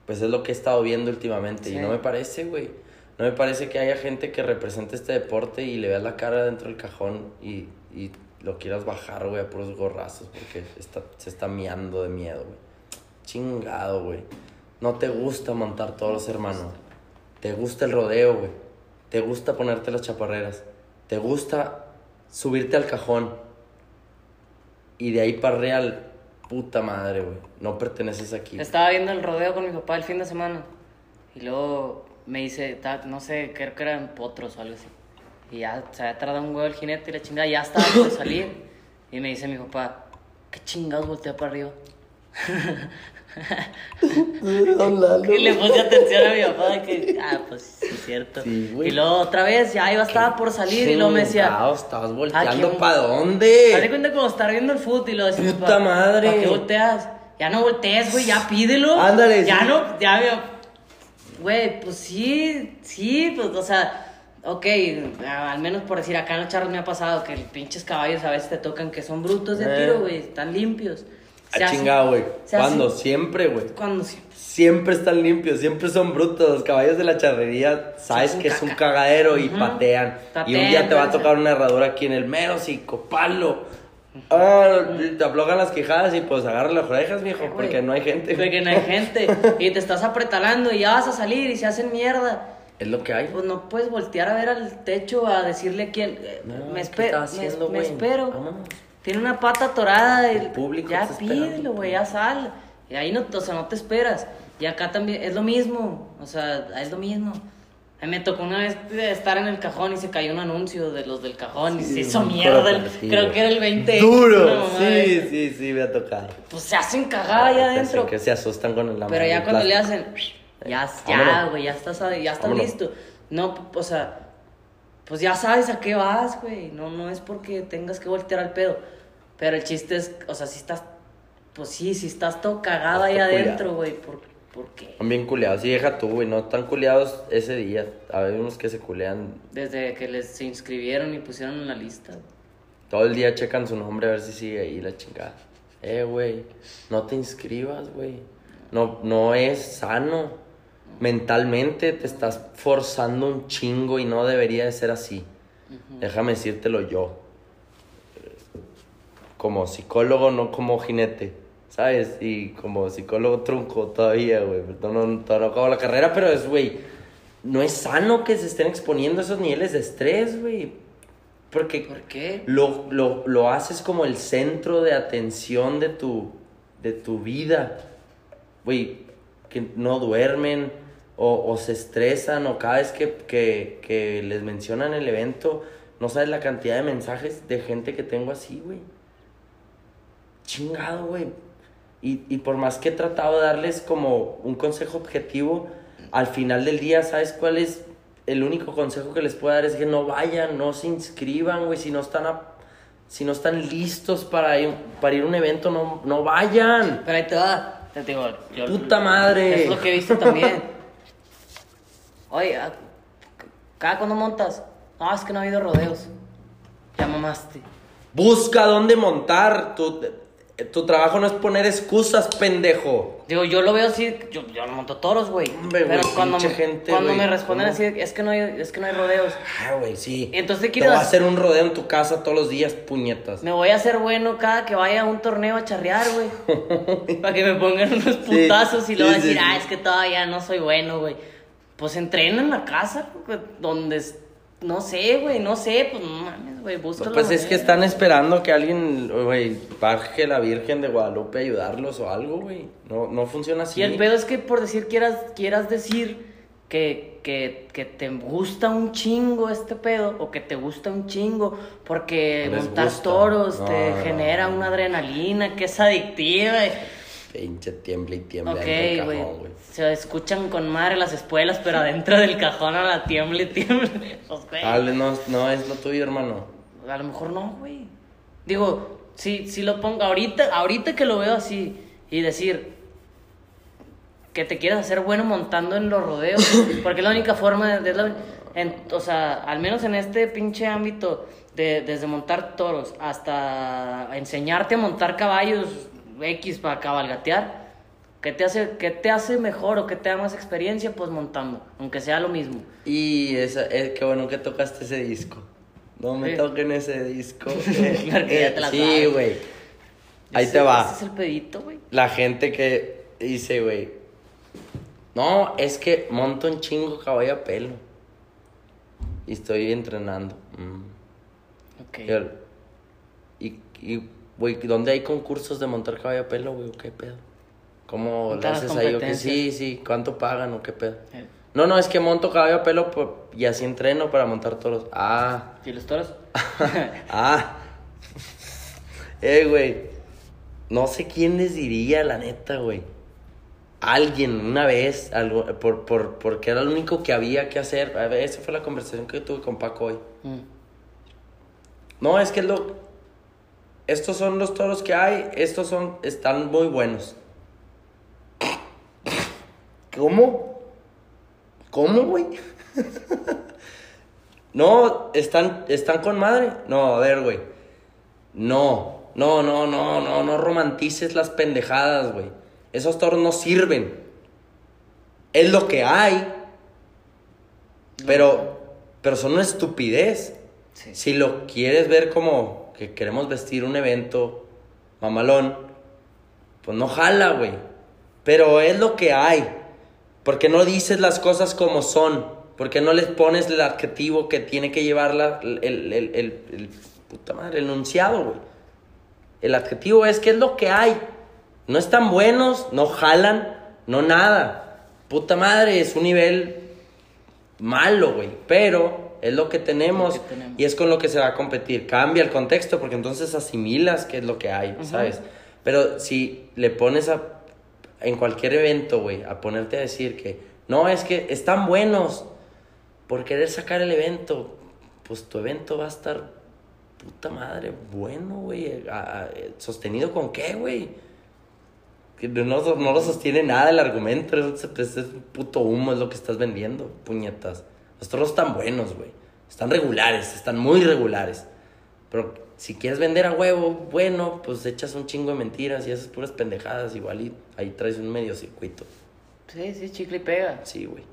pues, es lo que he estado viendo últimamente. Sí. Y no me parece, güey. No me parece que haya gente que represente este deporte y le veas la cara dentro del cajón y, y lo quieras bajar, güey, a puros gorrazos porque está, se está miando de miedo, güey. Chingado, güey. No te gusta montar toros, hermano. Te gusta el rodeo, güey. Te gusta ponerte las chaparreras. Te gusta subirte al cajón. Y de ahí para real, puta madre, güey. No perteneces aquí. Estaba viendo el rodeo con mi papá el fin de semana. Y luego me dice, no sé, creo que eran potros o algo así. Y ya se había tardado un huevo el jinete y la chingada, ya estaba por salir. Y me dice mi papá, ¿qué chingados voltea para arriba? Y le puse atención a mi papá de que, ah, pues sí, es cierto. Sí, güey. y luego otra vez, ya iba, estaba por salir y luego me decía, Chingado, estabas "Ah, volteando para dónde? cuenta como estar viendo el fútbol y lo decía. Puta madre. ¿Para qué volteas? Ya no voltees, güey, ya pídelo. Ándale, Ya sí. no, ya veo. Güey, pues sí, sí, pues, o sea, ok, al menos por decir, acá en los charros me ha pasado que pinches caballos a veces te tocan que son brutos de Eh. tiro, güey, están limpios. Ah, chingado, güey. hace- ¿Cuándo? Siempre, güey. Cuando siempre. Siempre están limpios, siempre son brutos. Los caballos de la charrería, sabes que es un cagadero y patean. y un día te va a tocar una herradura aquí en el mero, palo. Ah, te aflojan las quijadas y pues agarra las orejas, viejo, porque no hay gente. Porque no hay gente. y te estás apretalando y ya vas a salir y se hacen mierda. Es lo que hay. Pues no puedes voltear a ver al techo a decirle quién. No, me ¿qué espero. estás Me, espero. Vámonos. Tiene una pata atorada. El, público Ya pídelo, güey, ya sal. Y ahí no, o sea, no te esperas. Y acá también es lo mismo. O sea, es lo mismo. A mí me tocó una vez estar en el cajón y se cayó un anuncio de los del cajón y se hizo mierda. el- sí, creo que era el 20. Duro. sí, sí, sí, voy a tocar. Pues se hacen cagada allá adentro. Que se asustan con la Pero mano ya cuando le plástico. hacen. Ya, ya, güey, ya estás, ya estás listo. No, o sea, pues ya sabes a qué vas, güey. No, no es porque tengas que voltear al pedo. Pero el chiste es, o sea, si estás, pues sí, si estás todo cagado ahí adentro, güey, ¿por, ¿por qué? Están bien culeados. Sí, deja tú, güey. No están culeados ese día. Hay unos que se culean Desde que les se inscribieron y pusieron en la lista. todo el día, checan su nombre a ver si sigue ahí la chingada. Eh, güey. No te inscribas, güey. No, no es sano. Mentalmente te estás forzando un chingo y no debería de ser así. Déjame decírtelo yo. Como psicólogo, no como jinete. ¿Sabes? Y como psicólogo trunco todavía, güey. No, no, todavía no acabo la carrera, pero es, güey. No es sano que se estén exponiendo a esos niveles de estrés, güey. Porque ¿Por qué? lo, lo, lo haces como el centro de atención de tu, de tu vida. Güey, que no duermen o, o se estresan o cada vez que, que, que les mencionan el evento, no sabes la cantidad de mensajes de gente que tengo así, güey. Chingado, güey. Y, y por más que he tratado de darles como un consejo objetivo, al final del día, ¿sabes cuál es el único consejo que les puedo dar? Es que no vayan, no se inscriban, güey. Si no están, a- si no están listos para ir, para ir a un evento, no, no vayan. Pero ahí te va. Te digo, yo- Puta madre. Es lo que he visto también. Oye, ¿a- ¿cada cuando montas? No, es que no ha habido rodeos. Ya mamaste. Busca dónde montar. Tu trabajo no es poner excusas, pendejo. Digo, yo lo veo así, yo, yo no monto toros, güey. Pero cuando, me, gente, cuando me responden ¿cómo? así, es que no hay, es que no hay rodeos. Ah, güey, sí. Entonces, ¿qué Te voy a hacer? un rodeo en tu casa todos los días, puñetas. Me voy a hacer bueno cada que vaya a un torneo a charrear, güey. Para que me pongan unos putazos y luego sí, decir, sí, ah, es que todavía no soy bueno, güey. Pues entrena en la casa, donde, no sé, güey, no sé, pues no mames, güey, busca Pues es que están esperando que alguien, güey, baje la Virgen de Guadalupe a ayudarlos o algo, güey. No, no funciona así. Y el pedo es que por decir quieras, quieras decir que, que, que te gusta un chingo este pedo, o que te gusta un chingo, porque montar toros No, te no, genera no. una adrenalina que es adictiva. y- Pinche tiembla y tiembla Ok, dentro del cajón, güey. Se escuchan con madre las espuelas, pero adentro del cajón a la tiemble, tiemble. Pues, güey. Tal vez no, no es lo tuyo, hermano. A lo mejor no, güey. Digo, si, si lo pongo ahorita, ahorita que lo veo así y decir que te quieres hacer bueno montando en los rodeos, porque es la única forma de, es la- en- o sea, al menos en este pinche ámbito de desde montar toros hasta enseñarte a montar caballos X para cabalgatear. ¿Qué te, hace, ¿Qué te hace mejor o qué te da más experiencia? Pues montando, aunque sea lo mismo. Y esa, es qué bueno que tocaste ese disco. No me Sí. toquen ese disco. Porque ya te la sí, güey. Ahí Ese- te va. Ese es el pedito, güey. La gente que dice, güey, no, es que monto un chingo caballo a pelo. Y estoy entrenando. Mm. Ok. Y, y, güey, ¿dónde hay concursos de montar caballo a pelo, güey? ¿O ¿Qué pedo? ¿Cómo le haces ahí? ¿O qué? competencias. Sí, sí, ¿cuánto pagan o qué pedo? Eh, No, no, es que monto caballo a pelo por- y así entreno para montar toros. Ah, ¿Y los toros? ah. Eh, güey. No sé quién les diría, la neta, güey. Alguien, una vez, algo, por, por, porque era lo único que había que hacer. A ver, esa fue la conversación que tuve con Paco hoy. Mm. No, es que es lo. Estos son los toros que hay. Estos son. Están muy buenos. ¿Cómo? ¿Cómo, güey? no, están, están con madre. No, a ver, güey. No, no, no, no, no, no romantices las pendejadas, güey. Esos toros no sirven. Es lo que hay. Pero, pero son una estupidez. Sí. Si lo quieres ver como que queremos vestir un evento mamalón, pues no jala, güey. Pero es lo que hay. Porque no dices las cosas como son. Porque no les pones el adjetivo que tiene que llevar la- el, el, el, el- el- puta madre, el enunciado, güey. El adjetivo es que es lo que hay. No están buenos, no jalan, no nada. Puta madre, es un nivel malo, güey. Pero es lo que tenemos, Lo que tenemos. y es con lo que se va a competir. Cambia el contexto porque entonces asimilas qué es lo que hay, ¿sabes? Pero si le pones a, en cualquier evento, güey, a ponerte a decir que No, es que están buenos por querer sacar el evento. Pues tu evento va a estar, puta madre, bueno, güey. a- ¿Sostenido con qué, güey? No, no lo sostiene nada el argumento. Es, es, es puto humo, es lo que estás vendiendo, puñetas. Los toros están buenos, güey. Están regulares, están muy regulares. Pero si quieres vender a huevo, bueno, pues echas un chingo de mentiras y haces puras pendejadas igual y ahí traes un medio circuito. Sí, sí, chicle y pega. Sí, güey.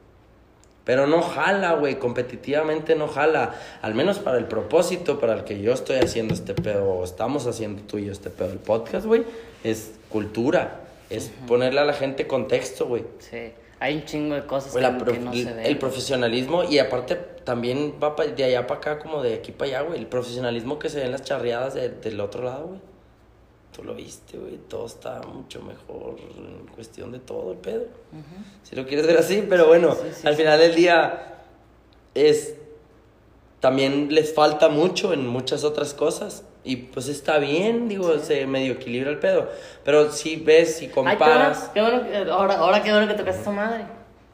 Pero no jala, güey. Competitivamente no jala. Al menos para el propósito para el que yo estoy haciendo este pedo, o estamos haciendo tú y yo este pedo, el podcast, güey, es cultura. Es ponerle a la gente contexto, güey. Sí. Hay un chingo de cosas Güey, que, no se ven. el profesionalismo y aparte también va pa- de allá para acá como de aquí para allá, güey. El profesionalismo que se ve en las charreadas de- del otro lado, güey. Tú lo viste, güey. Todo está mucho mejor en cuestión de todo el pedo. Si lo quieres ver así, pero bueno, Sí, sí, al final del día es... También les falta mucho en muchas otras cosas. Y pues está bien, digo, se medio equilibra el pedo. Pero si ves y Ay, comparas... qué bueno, qué bueno ahora, ahora qué bueno que tocaste esa madre.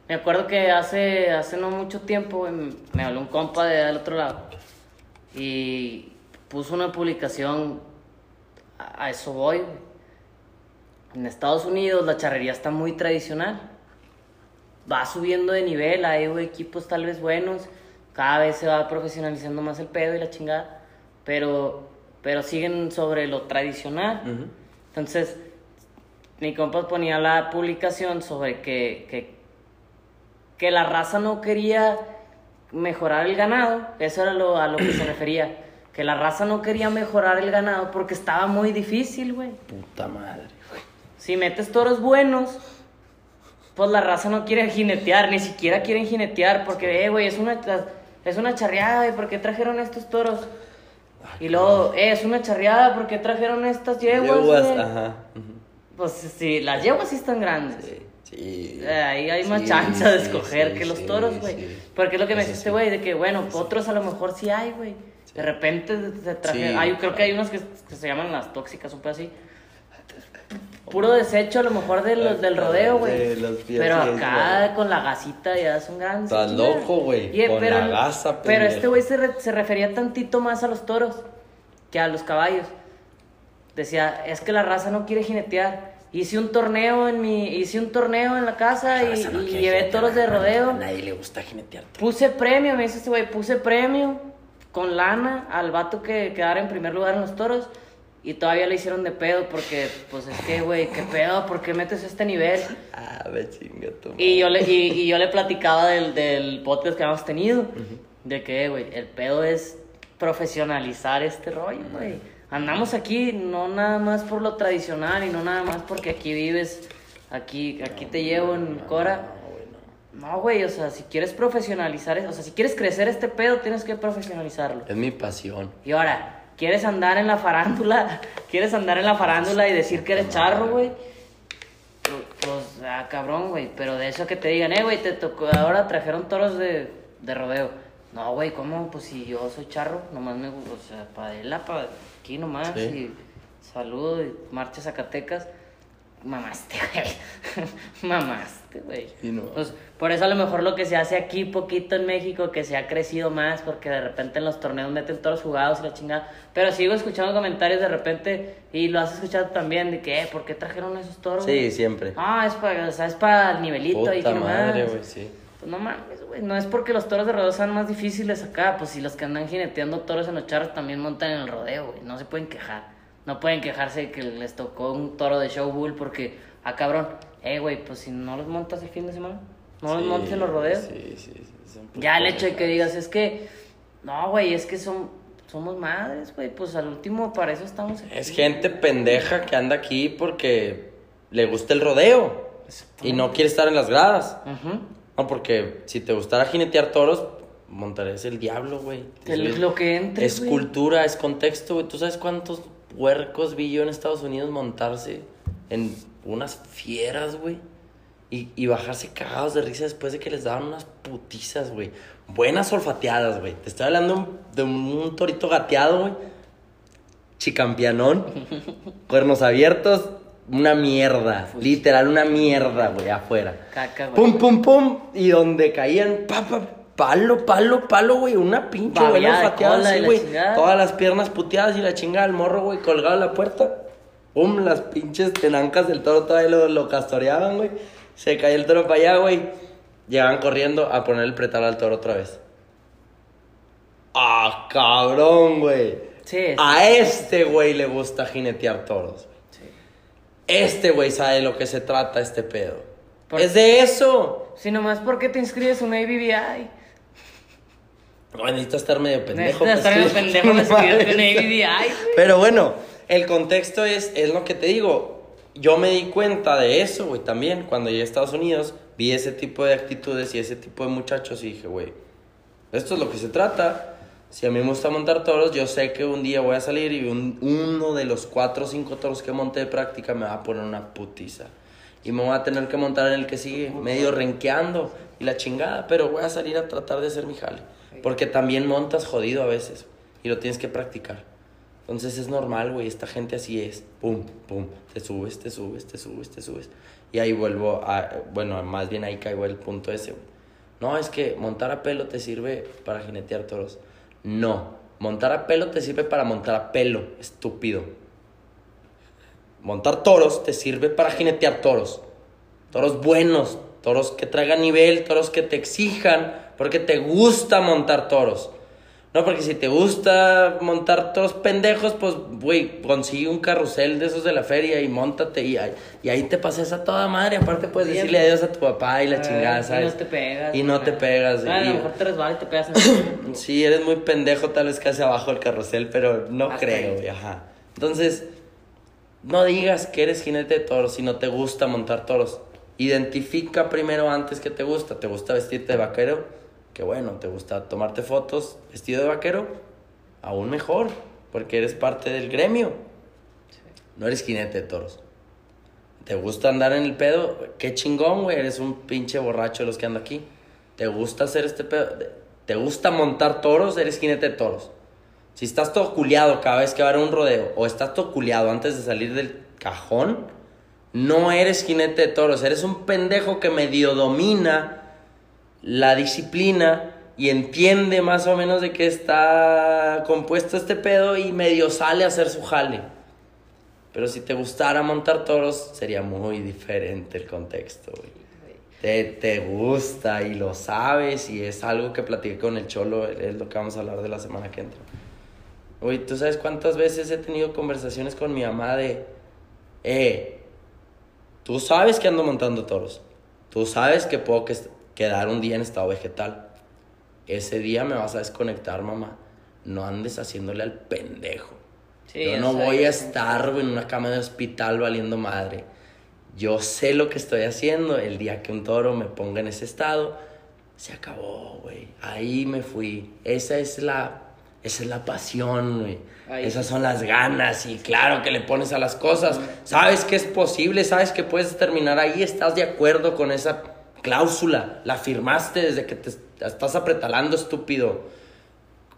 Me acuerdo que hace, hace no mucho tiempo güey, me- habló un compa de del otro lado y puso una publicación, a, a eso voy. En Estados Unidos la charrería está muy tradicional. Va subiendo de nivel, hay equipos tal vez buenos, cada vez se va profesionalizando más el pedo y la chingada, pero, pero siguen sobre lo tradicional. Entonces, mi compa ponía la publicación sobre que, que, que la raza no quería mejorar el ganado, eso era lo, a lo que se refería, que la raza no quería mejorar el ganado porque estaba muy difícil, güey. Puta madre, güey. Si metes toros buenos, pues la raza no quiere jinetear, ni siquiera quieren jinetear, porque, eh, güey, es una, es una charreada, güey, ¿por qué trajeron estos toros? Y luego, eh, es una charreada, ¿por qué trajeron estas yeguas? Yeguas, ajá. Pues sí, las yeguas sí están grandes. Sí, sí. Eh, Ahí hay más Sí, chance de escoger sí, que los toros, güey. Porque es lo que me sí. güey, de que, bueno, otros a lo mejor sí hay, güey. De repente se trajeron. Sí, hay, creo que hay unos que, que se llaman las tóxicas, un pedo así. Puro desecho a lo mejor de los, del rodeo, güey. De los pies, Pero acá con la gasita ya son grandes. Estás chingada. loco, güey, Y, con pero, la gasa, Pero este güey se, re- se refería tantito más a los toros que a los caballos. Decía, es que la raza no quiere jinetear. Hice un torneo en mi, hice un torneo en la casa y, Raza no y llevé jinetear, toros de a rodeo. nadie le gusta jinetear. Puse premio, me dice este güey, puse premio con lana al vato que quedara en primer lugar en los toros. Y todavía le hicieron de pedo porque, pues es que, güey, qué pedo, ¿por qué metes este nivel? Ah, me chinga tu Y yo le, y, y yo le platicaba del, del podcast que habíamos tenido. De que, güey, el pedo es profesionalizar este rollo, güey. Andamos aquí no nada más por lo tradicional y no nada más porque aquí vives, aquí, aquí te llevo en Cora. No, güey, no. No, güey, o sea, si quieres profesionalizar, o sea, si quieres crecer este pedo, tienes que profesionalizarlo. Es mi pasión. Y ahora, ¿quieres andar en la farándula? ¿Quieres andar en la farándula y decir que eres charro, güey? Pues, Pues, ah, cabrón, güey. Pero de eso que te digan, eh, güey, te tocó, ahora trajeron toros de, de rodeo. No, güey, ¿cómo? Pues si yo soy charro, nomás me gusta, o sea, para la para aquí nomás. Sí. Y saludo y marcha Zacatecas. Mamaste, güey. Mamaste, güey. Sí, no. Pues, por eso a lo mejor lo que se hace aquí poquito en México, que se ha crecido más, porque de repente en los torneos meten toros jugados y la chingada. Pero sigo escuchando comentarios de repente, y lo has escuchado también, de que, eh, ¿por qué trajeron esos toros? Sí, siempre. Ah, es para, o sea, es para el nivelito Puta que madre, güey, sí. Pues no mames, güey. No es porque los toros de rodeo sean más difíciles acá. Pues si los que andan jineteando toros en los charros también montan en el rodeo, güey. No se pueden quejar. No pueden quejarse de que les tocó un toro de show bull porque, ah, cabrón. Eh, güey, pues si no los montas el fin de semana, no los montes en los rodeos. Sí, sí, sí. Ya el hecho de que digas, es que, no, güey, es que son, somos madres, güey. Pues al último para eso estamos aquí. Es gente pendeja que anda aquí porque le gusta el rodeo y no quiere estar en las gradas. Ujú. No, porque si te gustara jinetear toros, montarías el diablo, güey. Es- lo que entre, Es cultura, es contexto, güey. ¿Tú sabes cuántos puercos vi yo en Estados Unidos montarse en unas fieras, güey? Y, y bajarse cagados de risa después de que les daban unas putizas, güey. Buenas olfateadas, güey. Te estoy hablando de un, torito gateado, güey. Chicampianón. cuernos abiertos. una mierda, literal una mierda, güey, afuera. Caca, güey. Pum, pum, pum, y donde caían, palo, palo, palo, güey, una pinche Babeada vela de olfateada cola y así, güey. Todas las piernas puteadas y la chingada del morro, güey, colgado en la puerta. Pum, las pinches tenancas del toro todavía lo, lo castoreaban, güey. Se caía el toro para allá, güey. Llegaban corriendo a poner el pretal al toro otra vez. Ah, cabrón, güey. Sí, sí. A este güey le gusta jinetear toros. güey. Sí. Este güey sabe de lo que se trata este pedo. Es de eso. Si nomás porque te inscribes a una ABBI. No, necesito estar medio pendejo. Necesitas estar para medio pendejo para escribirte güey. Pero bueno, el contexto es, es lo que te digo. Yo me di cuenta de eso, güey, también. Cuando llegué a Estados Unidos, vi ese tipo de actitudes y ese tipo de muchachos y dije, güey, esto es lo que se trata. Si a mí me gusta montar toros, yo sé que un día voy a salir y un- uno de los cuatro o cinco toros que monté de práctica me va a poner una putiza. Y me voy a tener que montar en el que sigue, medio renqueando y la chingada, pero voy a salir a tratar de hacer mi jale. Porque también montas jodido a veces y lo tienes que practicar. Entonces es normal, güey, esta gente así es. Pum, pum, te subes, te subes, te subes, te subes. Y ahí vuelvo a, bueno, más bien ahí caigo el punto ese. No, es que montar a pelo te sirve para jinetear toros. No, montar a pelo te sirve para montar a pelo, estúpido. Montar toros te sirve para jinetear toros. Toros buenos, toros que traigan nivel, toros que te exijan, porque te gusta montar toros. No, porque si te gusta montar toros pendejos, pues, güey, consigue un carrusel de esos de la feria y montate y, ahí- y ahí te pases a toda madre. Aparte, puedes Sí, decirle adiós a tu papá y la Ah, chingada, Y ¿sabes? no te pegas. Y no te pegas. A y- lo mejor te resbalas y te pegas en el... Sí, eres muy pendejo tal vez casi abajo del carrusel, pero no Hasta creo, güey, ajá. Entonces, no digas que eres jinete de toros si no te gusta montar toros. Identifica primero antes que te gusta. ¿Te gusta vestirte de vaquero? Que bueno, ¿te gusta tomarte fotos vestido de vaquero? Aún mejor, porque eres parte del gremio. No eres jinete de toros. ¿Te gusta andar en el pedo? Qué chingón, güey. Eres un pinche borracho de los que anda aquí. ¿Te gusta hacer este pedo? ¿Te gusta montar toros? Eres jinete de toros. Si estás todo culiado cada vez que va a haber un rodeo, o estás todo culiado antes de salir del cajón, no eres jinete de toros. Eres un pendejo que medio domina la disciplina y entiende más o menos de qué está compuesto este pedo y medio sale a hacer su jale. Pero si te gustara montar toros, sería muy diferente el contexto, güey. Te, te gusta y lo sabes y es algo que platiqué con el Cholo, es lo que vamos a hablar de la semana que entra. Güey, ¿tú sabes cuántas veces he tenido conversaciones con mi mamá de, eh, tú sabes que ando montando toros, tú sabes que puedo que- quedar un día en estado vegetal, ese día me vas a desconectar, mamá, no andes haciéndole al pendejo. Sí, Yo no voy a estar en una cama de hospital valiendo madre. Yo sé lo que estoy haciendo. El día que un toro me ponga en ese estado, se acabó, güey. Ahí me fui. Esa es la, esa es la pasión, güey. Esas son las ganas y claro que le pones a las cosas. Sabes que es posible, sabes que puedes terminar ahí. Estás de acuerdo con esa cláusula. La firmaste desde que te estás apretalando, estúpido.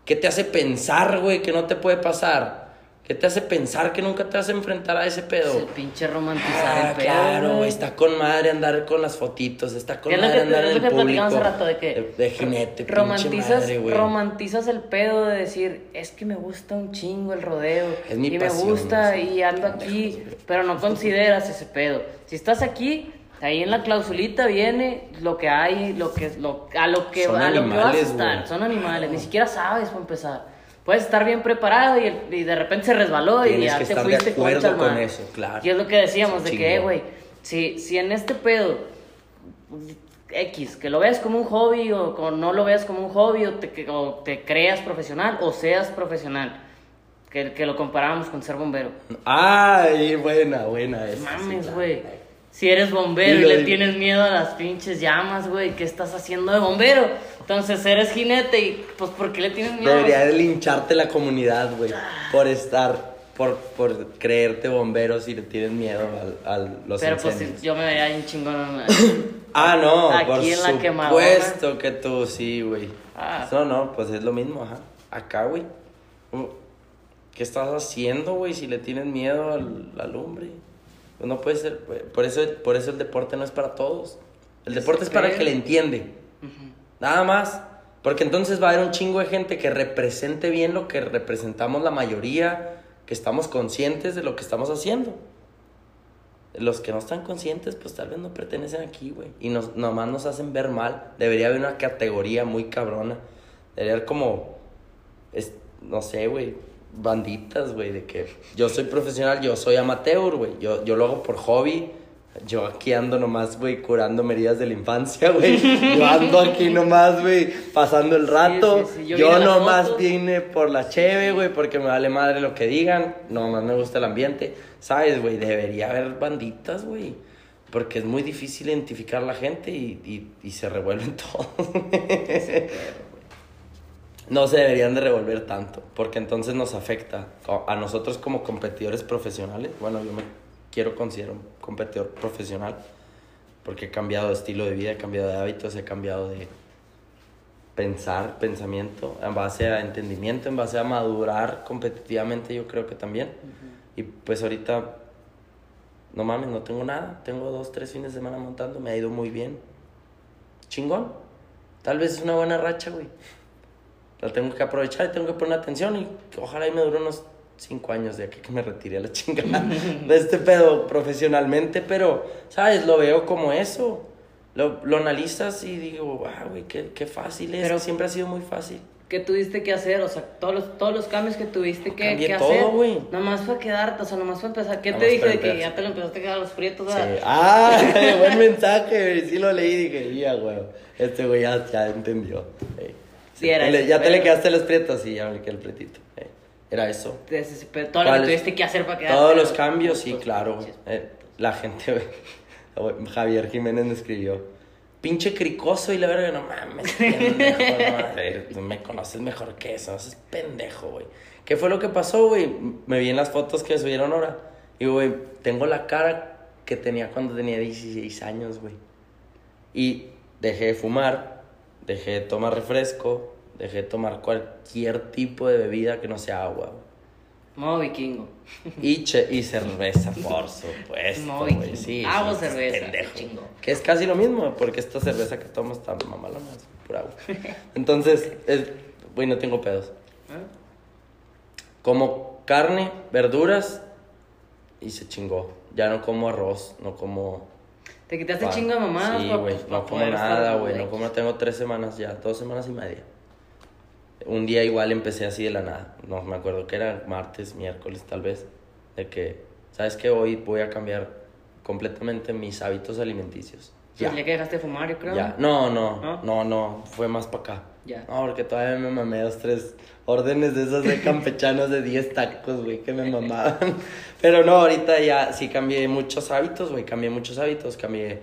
¿Qué te hace pensar, güey, que no te puede pasar? ¿Qué te hace pensar que nunca te vas a enfrentar a ese pedo? Es el pinche romantizar Ah, el pedo. claro, está con madre andar con las fotitos, está con madre que, andar en el que público. hace rato de que de, de jinete, romantizas, madre, güey. romantizas el pedo de decir, es que me gusta un chingo el rodeo Es mi y pasión, me gusta y ando aquí, pero no consideras ese pedo. Si estás aquí, ahí en la clausulita viene lo que hay, lo que lo a lo que Son a lo que vas a estar, güey. son animales, ni siquiera sabes para empezar. Puedes estar bien preparado y, y de repente se resbaló y Tienes ya que te estar de fuiste acuerdo concha, con man. eso, claro. Y es lo que decíamos de que, eh, güey, si, si en este pedo X, que lo veas como un hobby o co- no lo veas como un hobby o te, o te creas profesional o seas profesional. Que, que lo comparábamos con ser bombero. Ay, buena, buena esa. sí, Mames, claro. Si eres bombero y le tienes miedo a las pinches llamas, güey, ¿qué estás haciendo de bombero? Entonces eres jinete y, pues, ¿por qué le tienes miedo? Debería de lincharte la comunidad, güey, por estar, por, por creerte bombero si le tienes miedo al- a, los Pero pues incendios. yo me vería bien chingón. Ah, no, Aquí por en la supuesto que tú sí, güey. Ah. No, no, pues es lo mismo, ajá. Acá, güey. ¿Qué estás haciendo, güey, si le tienes miedo al, al lumbre? Pues no puede ser, güey. Por eso, por eso el deporte no es para todos. El deporte es para el que le entiende. Nada más. Porque entonces va a haber un chingo de gente que represente bien lo que representamos la mayoría, que estamos conscientes de lo que estamos haciendo. Los que no están conscientes, pues tal vez no pertenecen aquí, güey. Y nos, nomás nos hacen ver mal. Debería haber una categoría muy cabrona. Debería haber como, es- no sé, güey, banditas, güey, de que yo soy profesional, yo soy amateur, güey. Yo, yo lo hago por hobby. Yo aquí ando nomás, güey, curando heridas de la infancia, güey. Yo ando aquí nomás, güey, pasando el rato. sí, sí. Yo nomás vine por la cheve, güey, porque me vale madre lo que digan. Nomás me gusta el ambiente. ¿Sabes, güey? Debería haber banditas, güey. Porque es muy difícil identificar a la gente y, y, y se revuelven todos. No se deberían de revolver tanto, porque entonces nos afecta a nosotros como competidores profesionales. Bueno, yo me quiero considerar un competidor profesional, porque he cambiado de estilo de vida, he cambiado de hábitos, he cambiado de pensar, pensamiento, en base a entendimiento, en base a madurar competitivamente, yo creo que también. Y pues ahorita, no mames, no tengo nada, tengo dos, tres fines de semana montando, me ha ido muy bien. Chingón. Tal vez es una buena racha, güey. La tengo que aprovechar y tengo que poner atención y ojalá y me dure unos cinco años de aquí que me retire a la chingada de este pedo profesionalmente, pero, ¿sabes? Lo veo como eso. Lo, lo analizas y digo, ah, güey, qué, qué fácil es. Pero- Siempre ha sido muy fácil. ¿Qué tuviste que hacer? O sea, todos los, todos los cambios que tuviste que, que todo, hacer. güey. Nomás fue quedarte, o sea, nomás fue empezar. ¿Qué Nada te dije de que ya te lo empezaste a quedar los prietos? Sí. Ah, buen mensaje. Sí lo leí y dije, ya, güey. Este güey ya, ya entendió. Ey. Sí, era Ya le- Ya te le quedaste los prietos, sí, ya me quedé el pretito. Ey. Era eso. Entonces, pero todo lo que tuviste que hacer para quedarte. Todos los cambios, sí, claro. Eh, la gente. Javier Jiménez me escribió. Pinche cricoso y la verga, no mames, pendejo, no, a ver, tú me conoces mejor que eso, no seas pendejo, güey. ¿Qué fue lo que pasó, güey? Me vi en las fotos que subieron ahora. Y, güey, tengo la cara que tenía cuando tenía 16 años, güey. Y dejé de fumar, dejé de tomar refresco, dejé de tomar cualquier tipo de bebida que no sea agua. Modo vikingo. Y, che- y cerveza, por supuesto, güey. vikingo. Sí, Agua, sí, cerveza, pendejo. chingo. Que es casi lo mismo, porque esta cerveza que tomo está mamalona, es pura agua. Entonces, es, güey, no tengo pedos. ¿Eh? Como carne, verduras y se chingó. Ya no como arroz, no como... Te quitaste pan. chingo de mamadas. Sí, güey, no como nada, güey. No como, tengo tres semanas ya, dos semanas y media. Un día igual empecé así de la nada. No me acuerdo que era martes, miércoles tal vez. De que, ¿sabes qué? Hoy voy a cambiar completamente mis hábitos alimenticios. Ya que dejaste de fumar, yo creo. Ya. No, no, ¿No? no, no, fue más para acá. Ya. No, porque todavía me mamé dos, tres órdenes de esas de campechanos de 10 tacos, güey, que me mamaban. Pero no, ahorita ya sí cambié muchos hábitos, güey, cambié muchos hábitos, cambié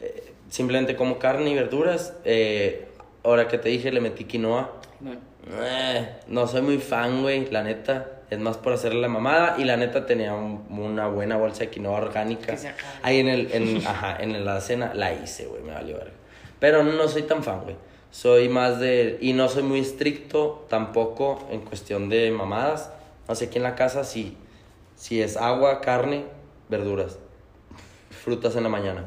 eh, simplemente como carne y verduras. Eh, ahora que te dije, le metí quinoa. Bueno, Eh, no soy muy fan, güey, la neta. Es más por hacerle la mamada. Y la neta tenía un- una buena bolsa de quinoa orgánica. Que se acabe. Ahí en el, en, ajá, en la cena la hice, güey, me valió verga. Pero no soy tan fan, güey. Soy más de... Y no soy muy estricto tampoco en cuestión de mamadas. No sé, aquí en la casa sí. Si es agua, carne, verduras. Frutas en la mañana.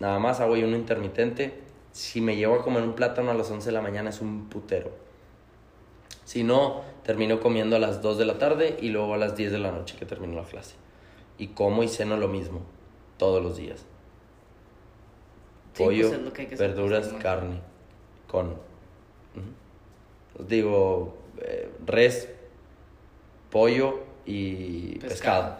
Nada más agua y uno intermitente. Si me llevo a comer un plátano a las 11 de la mañana es un putero. Si no, termino comiendo a las 2 de la tarde y luego a las 10 de la noche que termino la clase. Y como y ceno lo mismo, todos los días. Sí, Pollo, pues verduras, pues, ¿no? carne, con... Digo, eh, res, pollo y Pescado. pescado.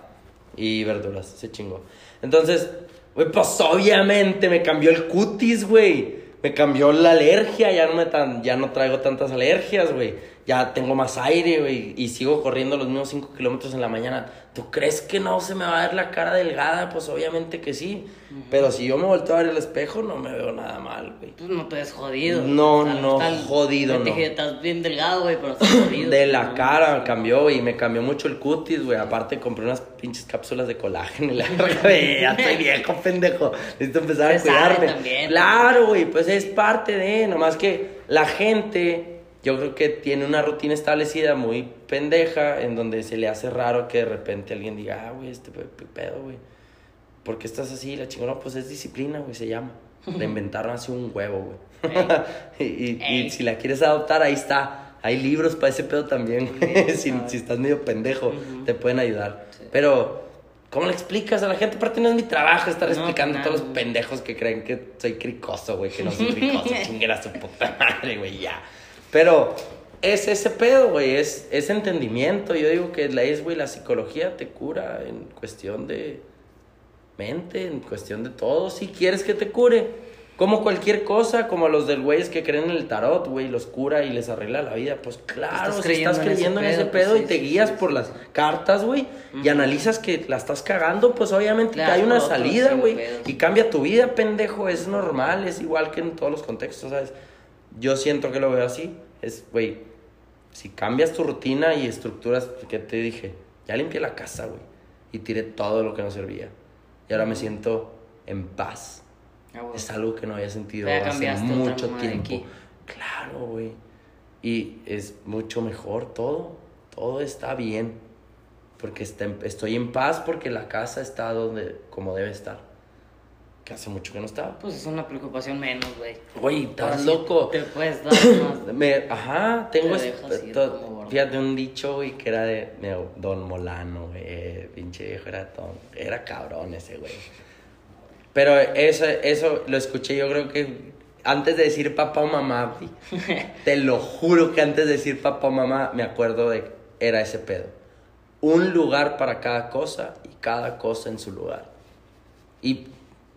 Y verduras, se chingó. Entonces, güey, pues obviamente me cambió el cutis, güey. Me cambió la alergia, ya no, me tan, ya no traigo tantas alergias, güey. Ya tengo más aire, güey. Y sigo corriendo los mismos 5 kilómetros en la mañana. ¿Tú crees que no se me va a ver la cara delgada? Pues obviamente que sí. Pero si yo me volteo a ver el espejo, no me veo nada mal, güey. pues no te ves jodido. No, no, estás- jodido, te no. dije, estás bien delgado, güey, pero estás jodido. De la No, cara no, cambió, güey. Me cambió mucho el cutis, güey. Aparte compré unas pinches cápsulas de colágeno y la. Ya estoy viejo, pendejo. Necesito empezar a cuidarme. también. Claro, güey. Pues es parte de. Nomás que la gente, yo creo que tiene una rutina establecida muy pendeja en donde se le hace raro que de repente alguien diga, ah, güey, este pe- pe- pedo, güey. ¿por qué estás así? La chingona, pues es disciplina, güey, se llama. La inventaron hace un huevo, güey. y, y- si la quieres adoptar, ahí está. Hay libros para ese pedo también, güey. si, si estás medio pendejo, te pueden ayudar. Sí. Pero, ¿cómo le explicas a la gente? Aparte no es mi trabajo estar No, explicando a todos los pendejos que creen que soy cricoso, güey. Que no soy cricoso, chinguen a su puta madre, güey, ya. Pero es ese pedo, güey, es, es entendimiento. Yo digo que la es, güey, la psicología te cura en cuestión de mente, en cuestión de todo. Si quieres que te cure, como cualquier cosa, como los del güeyes que creen en el tarot, güey, los cura y les arregla la vida. Pues claro, Estás si estás creyendo en en ese ese pedo, pues y sí, te sí, guías sí, por las cartas, güey, y analizas que la estás cagando, pues obviamente que hay una salida, güey, y cambia tu vida, pendejo, es normal, es igual que en todos los contextos, ¿sabes? Yo siento que lo veo así, es, güey, si cambias tu rutina y estructuras, que te dije, ya limpié la casa, güey, y tiré todo lo que no servía, y ahora me siento en paz. Ah. Es algo que no había sentido hace mucho tiempo. aquí. Claro, güey. Y es mucho mejor todo. Todo está bien. Porque está estoy en paz porque la casa está donde como debe estar. Que hace mucho que no estaba. Pues es una preocupación menos, güey. Güey, Ahora estás sí loco. Te puedes dar más. Me- ajá, tengo Te fíjate un dicho, güey, que era de, Don Molano, güey, pinche viejo era ton- era cabrón ese güey. Pero eso, eso lo escuché yo creo que antes de decir papá o mamá, güey, te lo juro que antes de decir papá o mamá me acuerdo de era ese pedo. Un lugar para cada cosa y cada cosa en su lugar. Y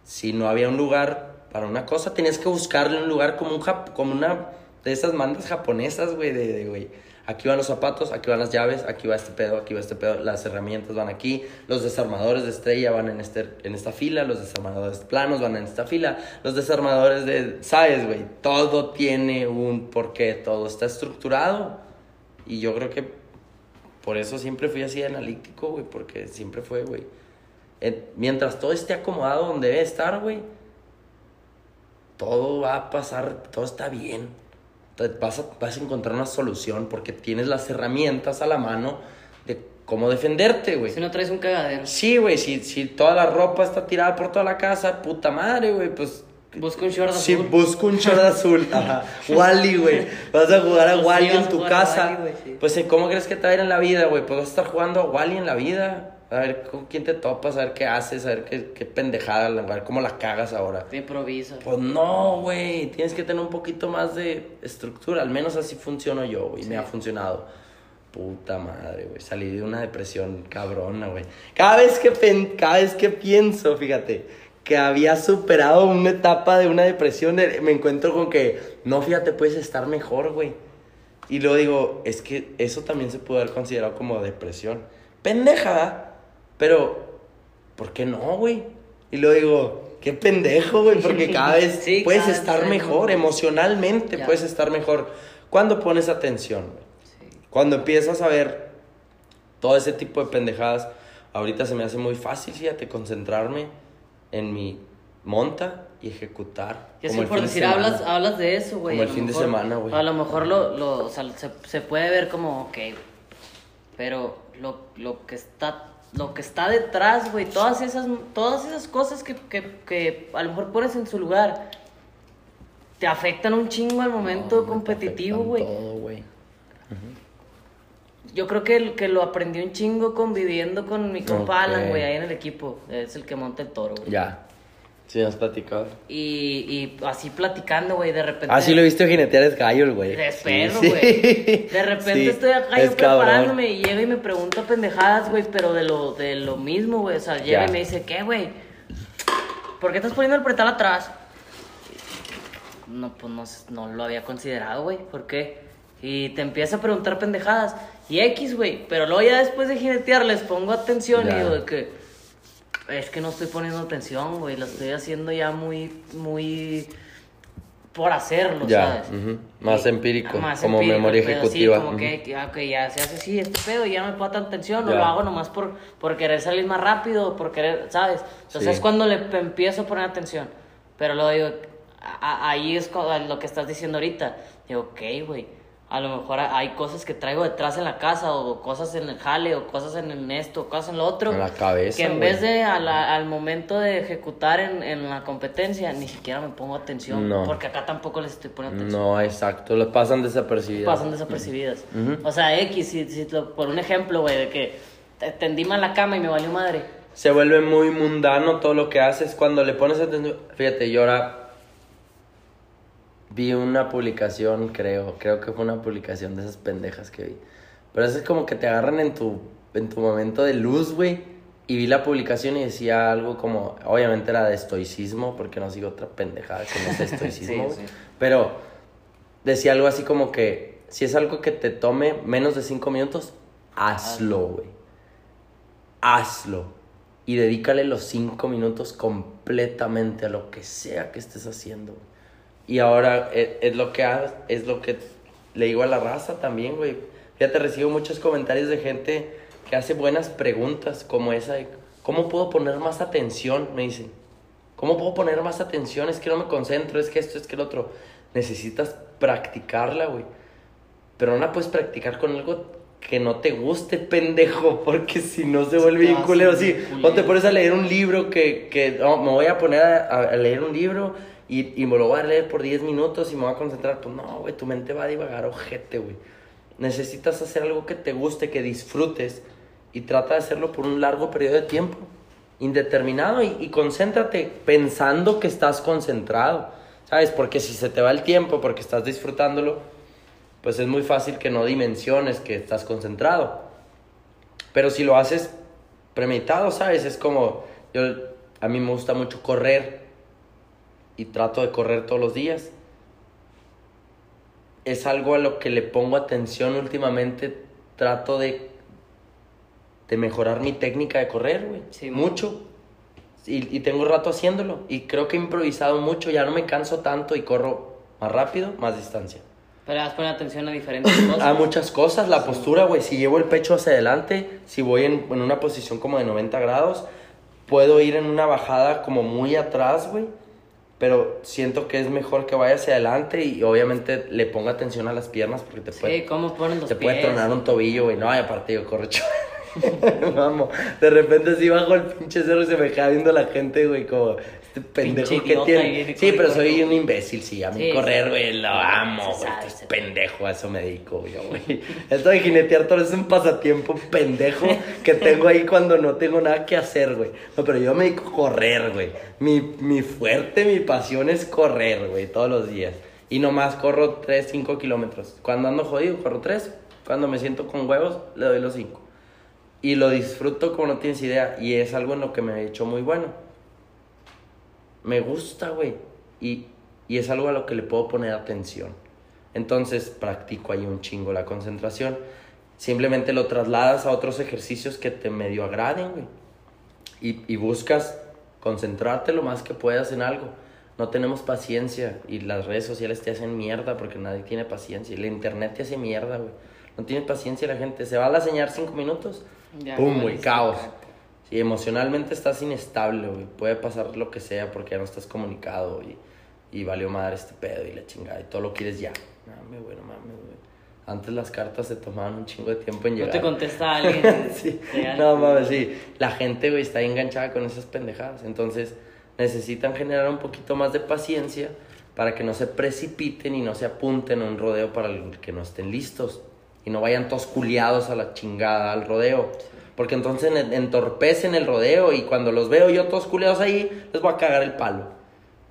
si no había un lugar para una cosa, tenías que buscarle un lugar como, un jap- como una de esas mandas japonesas, güey, de, de, güey. Aquí van los zapatos, aquí van las llaves, aquí va este pedo, aquí va este pedo, las herramientas van aquí, los desarmadores de estrella van en, este, en esta fila, los desarmadores planos van en esta fila, los desarmadores de, ¿sabes, güey? Todo tiene un porqué, todo está estructurado. Y yo creo que por eso siempre fui así analítico, güey, porque siempre fue, güey. Eh, mientras todo esté acomodado donde debe estar, güey, todo va a pasar, todo está bien. Entonces vas a, vas a encontrar una solución porque tienes las herramientas a la mano de cómo defenderte, güey. Si no traes un cagadero. Sí, güey, si, si toda la ropa está tirada por toda la casa, puta madre, güey, pues... Busca un short Sí, azul. busco un short azul. Ajá. Wally, güey. Vas a jugar a Pues sí, Wally en tu casa. Wally, güey, sí. Pues, ¿cómo crees que te va a ir en la vida, güey? Pues vas a estar jugando a Wally en la vida. A ver con quién te topas, a ver qué haces, a ver qué, qué pendejada, a ver cómo la cagas ahora. Te improvisa. Pues no, güey. Tienes que tener un poquito más de estructura. Al menos así funciono yo, güey. Me ha funcionado. Puta madre, güey. Salí de una depresión cabrona, güey. Cada vez que pen- cada vez que pienso, fíjate, que había superado una etapa de una depresión, eh, me encuentro con que, no, fíjate, puedes estar mejor, güey. Y luego digo, es que eso también se puede haber considerado como depresión. Pendeja, ¿verdad? Pero, ¿por qué no, güey? Y luego digo, qué pendejo, güey, porque cada vez Sí, puedes cada vez estar hay mejor, emocionalmente Ya. puedes estar mejor. Cuando pones atención, güey. Sí. Cuando empiezas a ver todo ese tipo de pendejadas, ahorita se me hace muy fácil, fíjate, concentrarme en mi monta y ejecutar. Y así como el por fin de decir, semana. hablas, hablas de eso, güey. Como a el lo fin de mejor- semana, güey. A lo mejor lo, lo, o sea, se, se puede ver como, ok. Pero lo, lo que está lo que está detrás, güey, todas esas, todas esas cosas que, que, que a lo mejor pones en su lugar, te afectan un chingo al momento No, competitivo, güey. Todo, güey. Yo creo que, el- que lo aprendí un chingo conviviendo con mi compa Alan, güey, ahí en el equipo. Es el que monta el toro, güey. Ya. Sí, nos platicado. Y, y así platicando, güey, de repente. Ah, sí lo he visto jinetear es gallo, güey. De perro, sí. güey. De repente Sí, estoy acá es yo cabrón. preparándome y llega y me pregunta pendejadas, güey, pero de lo, de lo mismo, güey. O sea, llega y me dice, ¿qué, güey? ¿Por qué estás poniendo el pretal atrás? No, pues no, no lo había considerado, güey. ¿Por qué? Y te empieza a preguntar pendejadas. Y X, güey. Pero luego ya después de jinetear les pongo atención y digo de que... Es que no estoy poniendo atención, güey. Lo estoy haciendo ya muy, muy... Por hacerlo, Ya, ¿sabes? ujú. Más Y- empírico, más como empírico, memoria ejecutiva, Sí, como ujú. que, que, ah, ok, ya se hace así este pedo y ya no me puedo dar atención. O Ya. lo hago nomás por, por querer salir más rápido, por querer, ¿sabes? Entonces Sí. es cuando le empiezo a poner atención. Pero luego digo, a- a- ahí es lo que estás diciendo ahorita. Digo, ok, güey. A lo mejor hay cosas que traigo detrás en la casa o cosas en el jale o cosas en esto, cosas en lo otro. En la cabeza, Que en güey. vez de a la- al momento de ejecutar en, en la competencia, ni siquiera me pongo atención. No. Porque acá tampoco les estoy poniendo atención. No, exacto, lo pasan desapercibidas. Pasan desapercibidas. O sea, X, si, si por un ejemplo, güey, de que te- tendí mal la cama y me valió madre. Se vuelve muy mundano todo lo que haces cuando le pones atención. Fíjate, yo ahora vi una publicación, creo, creo que fue una publicación de esas pendejas que vi. Pero eso es como que te agarran en tu, en tu momento de luz, güey. Y vi la publicación y decía algo como, obviamente era de estoicismo, porque no sigo otra pendejada que no es estoicismo, Sí, sí. Pero decía algo así como que si es algo que te tome menos de cinco minutos, hazlo, güey. Hazlo. Y dedícale los cinco minutos completamente a lo que sea que estés haciendo. güey. Y ahora es, es lo que ha- es lo que le digo a la raza también, güey. Fíjate, recibo muchos comentarios de gente que hace buenas preguntas como esa de, ¿cómo puedo poner más atención? Me dicen. ¿Cómo puedo poner más atención? Es que no me concentro, es que esto, es que el otro. Necesitas practicarla, güey. Pero no la puedes practicar con algo que no te guste, pendejo, porque si no se vuelve bien culero. Sí, o te pones a leer un libro que, que no, me voy a poner a, a leer un libro y, y me lo voy a leer por 10 minutos y me voy a concentrar. Pues no, güey, tu mente va a divagar, ojete, güey. Necesitas hacer algo que te guste, que disfrutes y trata de hacerlo por un largo periodo de tiempo, indeterminado y, y concéntrate pensando que estás concentrado, ¿sabes? Porque si se te va el tiempo porque estás disfrutándolo, pues es muy fácil que no dimensiones que estás concentrado. Pero si lo haces premeditado, ¿sabes? Es como, yo, a mí me gusta mucho correr y trato de correr todos los días. Es algo a lo que le pongo atención últimamente. Trato de, de mejorar mi técnica de correr, güey. Sí, mucho. Y, y tengo rato haciéndolo. Y creo que he improvisado mucho. Ya no me canso tanto y corro más rápido, más distancia. Pero vas a poner atención a diferentes cosas. A muchas cosas, la postura, güey. Si llevo el pecho hacia adelante, si voy en, en una posición como de 90 grados, puedo ir en una bajada como muy atrás, güey. Pero siento que es mejor que vaya hacia adelante y obviamente le ponga atención a las piernas porque te puede, Sí, cómo ponen los te pies. puede tronar un tobillo, güey. No, y aparte yo corro. Vamos, de repente así bajo el pinche cerro y se me queda viendo la gente, güey, como este pendejo que tiene. Sí, pero soy un imbécil, sí. A mí Sí, correr, sí. güey, lo amo, güey. se- pendejo, a eso me dedico yo, güey. Esto de jinetear todo es un pasatiempo pendejo que tengo ahí cuando no tengo nada que hacer, güey. No, pero yo me dedico a correr, güey. Mi, mi fuerte, mi pasión es correr, güey, todos los días. Y nomás corro 3, 5 kilómetros. Cuando ando jodido, corro 3. Cuando me siento con huevos, le doy los 5. Y lo disfruto como no tienes idea. Y es algo en lo que me he hecho muy bueno. Me gusta, güey. Y, y es algo a lo que le puedo poner atención. Entonces practico ahí un chingo la concentración. Simplemente lo trasladas a otros ejercicios que te medio agraden, güey. Y, y buscas concentrarte lo más que puedas en algo. No tenemos paciencia y las redes sociales te hacen mierda porque nadie tiene paciencia. Y la internet te hace mierda, güey. No tiene paciencia la gente. Se va a la señal cinco minutos. Ya, ¡Pum, güey! Caos. Sí, emocionalmente estás inestable, güey. Puede pasar lo que sea porque ya no estás comunicado y, y valió madre este pedo y la chingada. Y todo lo quieres ya. Mames, güey, no mames, güey. Antes las cartas se tomaban un chingo de tiempo en No llegar. te contesta alguien. sí. No mames, sí. La gente, güey, está enganchada con esas pendejadas. Entonces, necesitan generar un poquito más de paciencia para que no se precipiten y no se apunten a un rodeo para el que no estén listos. Y no vayan todos culiados a la chingada al rodeo. Porque entonces en- entorpecen el rodeo y cuando los veo yo todos culiados ahí, les voy a cagar el palo.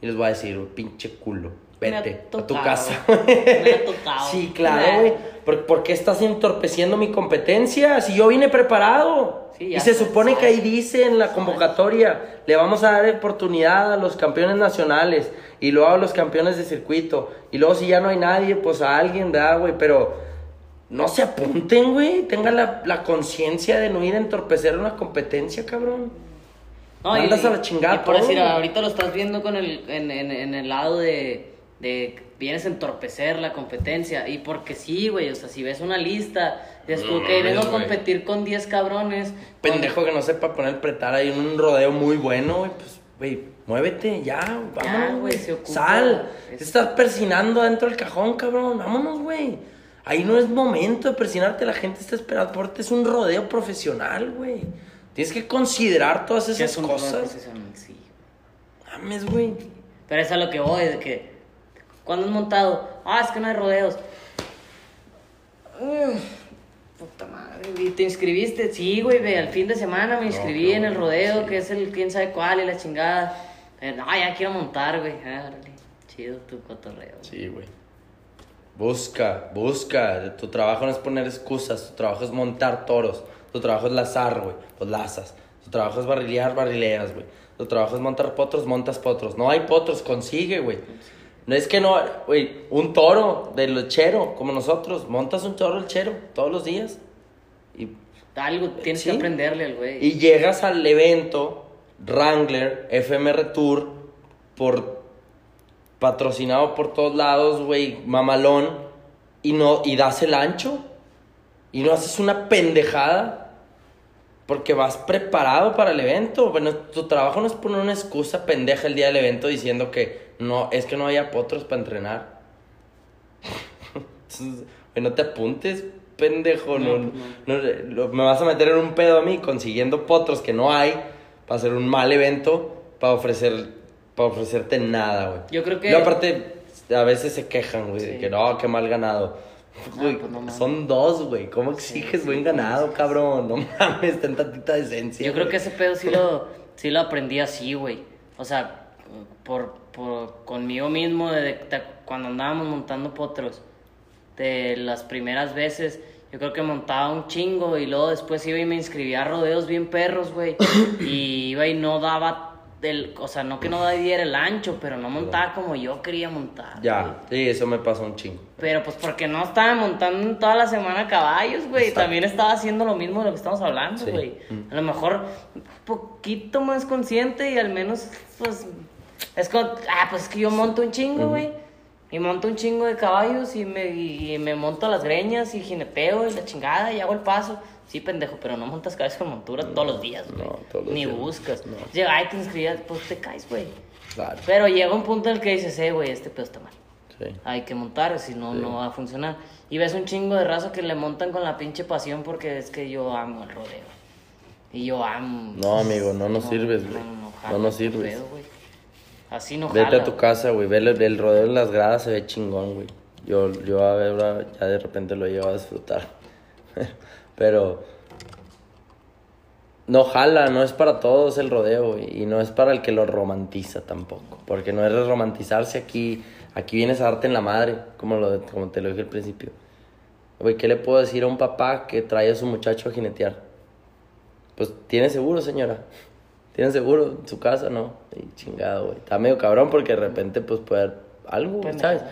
Y les voy a decir, pinche culo, vete a tu casa. Me ha tocado. Sí, claro, güey. ¿Por, por qué estás entorpeciendo mi competencia? Si yo vine preparado. Sí, ya y se supone que ahí dice en la convocatoria, le vamos a dar oportunidad a los campeones nacionales y luego a los campeones de circuito. Y luego si ya no hay nadie, pues a alguien, ¿verdad, güey? Pero no se apunten, güey. Tengan la, la conciencia de no ir a entorpecer una competencia, cabrón. No, y- a la chingada y por todo, decir, güey. ahorita lo estás viendo con el, en, en, en el lado de, de vienes a entorpecer la competencia. Y porque sí, güey, o sea, si ves una lista, dices tú, que vengo a competir con 10 cabrones. Pendejo que no sepa poner pretar ahí en un rodeo muy bueno, güey, pues, güey, muévete, ya, vámonos, güey, güey. se ocupa. Sal, Es- te estás persinando adentro del cajón, cabrón, vámonos, güey. Ahí no es momento de presionarte, la gente está esperando por ti, es un rodeo profesional, güey. Tienes que considerar todas esas es un cosas. sí. Mames, güey. Pero eso es a lo que voy, de que cuando es montado, ah, es que no hay rodeos. Mm, puta madre, ¿y te inscribiste? Sí, güey, ve, al fin de semana me inscribí en el rodeo, sí. que es el quién sabe cuál y la chingada. Eh, no, ya quiero montar, güey. Ah, chido tu cotorreo. Sí, güey. Busca, busca. Tu trabajo no es poner excusas, tu trabajo es montar toros. Tu trabajo es lazar, güey. Los lazas. Tu trabajo es barrilear, barrileas, güey. Tu trabajo es montar potros, montas potros. No hay potros, consigue, güey. No es que no, güey, un toro del lechero, como nosotros. Montas un toro lechero todos los días. Y Algo tienes Sí. que aprenderle al güey. y llegas al evento Wrangler FMR Tour por patrocinado por todos lados, güey, mamalón y no y das el ancho y no haces una pendejada porque vas preparado para el evento. Bueno, tu trabajo no es poner una excusa pendeja el día del evento diciendo que no, es que no haya potros para entrenar. Güey, no te apuntes, pendejo. No, No, me vas a meter en un pedo a mí consiguiendo potros que no hay para hacer un mal evento para ofrecer para ofrecerte nada, güey. Yo creo que- Y aparte a veces se quejan, güey, de que no, qué mal ganado. Güey, pues no son dos, güey. ¿Cómo exiges sí, buen sí, ganado, sí. cabrón? No mames, ten tantita decencia. Yo creo que ese pedo sí lo, sí lo aprendí así, güey. O sea, por, por conmigo mismo, de, de- cuando andábamos montando potros, de las primeras veces, yo creo que montaba un chingo y luego después iba y me inscribía a rodeos bien perros, güey. y iba y no daba, del, o sea, no que no diera el ancho, pero no montaba como yo quería montar. güey. Ya, sí, eso me pasa un chingo. Pero pues porque no estaba montando toda la semana caballos, güey. Exacto. También estaba haciendo lo mismo de lo que estamos hablando, Sí. güey. Mm. A lo mejor un poquito más consciente y al menos, pues, es como, ah, pues es que yo monto un chingo, güey. Y monto un chingo de caballos y me, y me monto las greñas y jineteo y la chingada y hago el paso. Sí, pendejo, pero no montas caballos con montura todos los días, güey. no, todos los Ni días. buscas. No. Llega, ay, te inscribías, pues te caes, güey. Claro. Pero llega un punto en el que dices, eh, güey, este pedo está mal Sí. hay que montar, si no, Sí. no va a funcionar. Y ves un chingo de raza que le montan con la pinche pasión porque es que yo amo el rodeo. Y yo amo. No, amigo, no nos sirves, güey. No nos sirves. pedo. Así no Vete jala, a tu casa, güey. Ve el, el rodeo en las gradas, se ve chingón, güey. Yo, yo a ver, ya de repente lo llevo a disfrutar. Pero no jala, no es para todos el rodeo. Y no es para el que lo romantiza tampoco. Porque no es romantizarse aquí. Aquí vienes a darte en la madre, como, lo, como te lo dije al principio. Güey, ¿qué le puedo decir a un papá que trae a su muchacho a jinetear? Pues tiene seguro, señora. Tiene seguro en su casa, ¿no? Y chingado, güey. Está medio cabrón porque de repente, pues, puede haber algo, ¿sabes?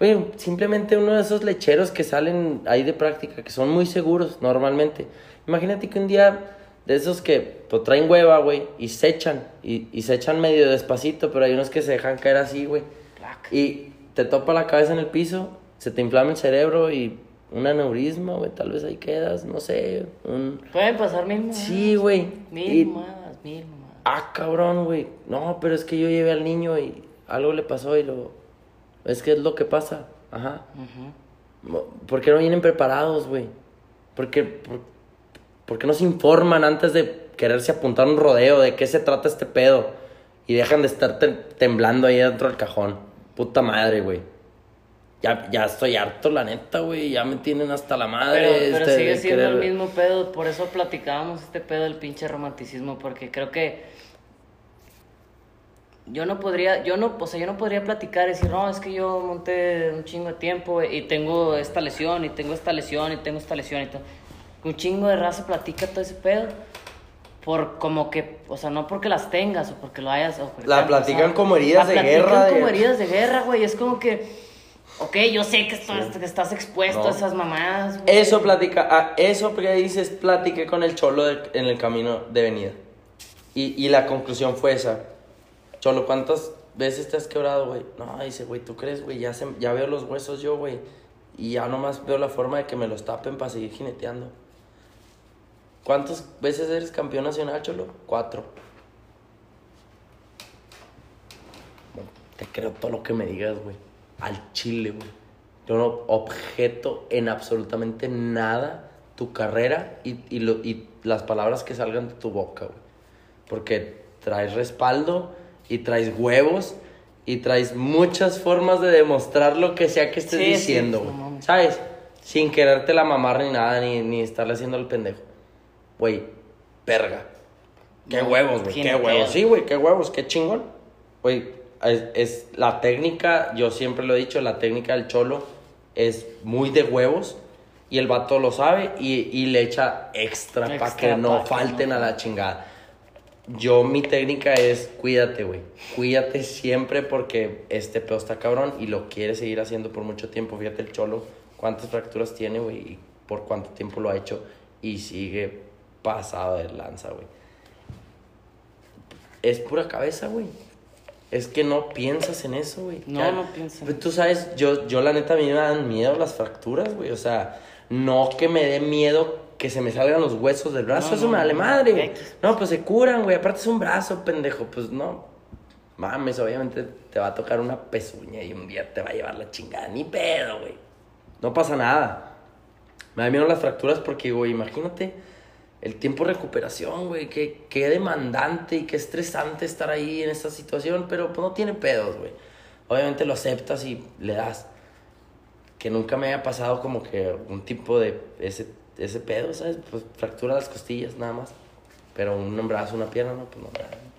Güey, simplemente uno de esos lecheros que salen ahí de práctica, que son muy seguros normalmente. Imagínate que un día de esos que pues, traen hueva, güey, y se echan, y, y se echan medio despacito, pero hay unos que se dejan caer así, güey. Y te topa la cabeza en el piso, se te inflama el cerebro y un aneurisma, güey, tal vez ahí quedas, no sé, un... Pueden pasar mil mamadas. Sí, güey. Mil Y- mil mamadas. Ah, cabrón, güey. No, pero es que yo llevé al niño y algo le pasó y lo... Es que es lo que pasa. Ajá. Ujú. ¿Por qué no vienen preparados, güey? ¿Por qué, por, por qué no se informan antes de quererse apuntar un rodeo? ¿De qué se trata este pedo? Y dejan de estar tem- temblando ahí dentro del cajón. Puta madre, güey. Ya, ya estoy harto, la neta, güey. Ya me tienen hasta la madre. Pero, pero este, sigue siendo el mismo pedo, por eso platicábamos este pedo del pinche romanticismo, porque creo que yo no podría, yo no, o sea, yo no podría platicar y decir, no, es que yo monté un chingo de tiempo y tengo esta lesión, y tengo esta lesión, y tengo esta lesión, y todo. Un chingo de raza platica todo ese pedo. Por como que, o sea, no porque las tengas o porque lo hayas. O porque La platican pasado. como heridas La de platican guerra, de- como heridas de guerra, güey. Es como que, ok, yo sé que, estás, que estás expuesto No. a esas mamadas. güey. Eso platica, ah, eso que dices, platiqué con el cholo de- en el camino de venida. Y, y la conclusión fue esa. Cholo, ¿cuántas veces te has quebrado, güey? No, dice, güey, ¿tú crees, güey? Ya, ya veo los huesos yo, güey. Y ya nomás veo la forma de que me los tapen para seguir jineteando. ¿Cuántas veces eres campeón nacional, Cholo? Cuatro. Te creo todo lo que me digas, güey. Al chile, güey. yo no objeto en absolutamente nada tu carrera y, y, lo- y las palabras que salgan de tu boca, güey. Porque traes respaldo y traes huevos y traes muchas formas de demostrar lo que sea que estés Sí, sí, diciendo, no mames. ¿Sabes? Sin quererte la mamar ni nada, ni, ni estarle haciendo el pendejo. Güey, verga. Qué No, huevos, güey. ¿quién Qué huevos. Sí, güey, qué huevos, qué chingón. Güey, es, es la técnica, yo siempre lo he dicho, la técnica del cholo es muy de huevos. Y el vato lo sabe y, y le echa extra, para Extra que no pa' que falten no a la chingada. Yo, mi técnica es cuídate, güey. Cuídate siempre porque este pedo está cabrón y lo quiere seguir haciendo por mucho tiempo. Fíjate el cholo, cuántas fracturas tiene, güey, y por cuánto tiempo lo ha hecho y sigue pasado de lanza, güey. Es pura cabeza, güey. Es que no piensas en eso, güey. No, Ya- no pienso. Pues Tú sabes, yo, yo la neta a mí me dan miedo las fracturas, güey. O sea, no que me dé miedo que se me salgan los huesos del brazo. No, eso no, me vale madre. No, pues se curan, güey. Aparte es un brazo, pendejo. Pues no. Mames, obviamente te va a tocar una pezuña y un día te va a llevar la chingada. Ni pedo, güey. No pasa nada. Me da miedo las fracturas porque, güey, imagínate el tiempo de recuperación, güey. Qué, qué demandante y qué estresante estar ahí en esta situación, pero pues no tiene pedos, güey. Obviamente lo aceptas y le das. Que nunca me haya pasado como que un tipo de ese, ese pedo, ¿sabes? Pues fractura las costillas nada más. Pero un brazo, una pierna, no, pues no.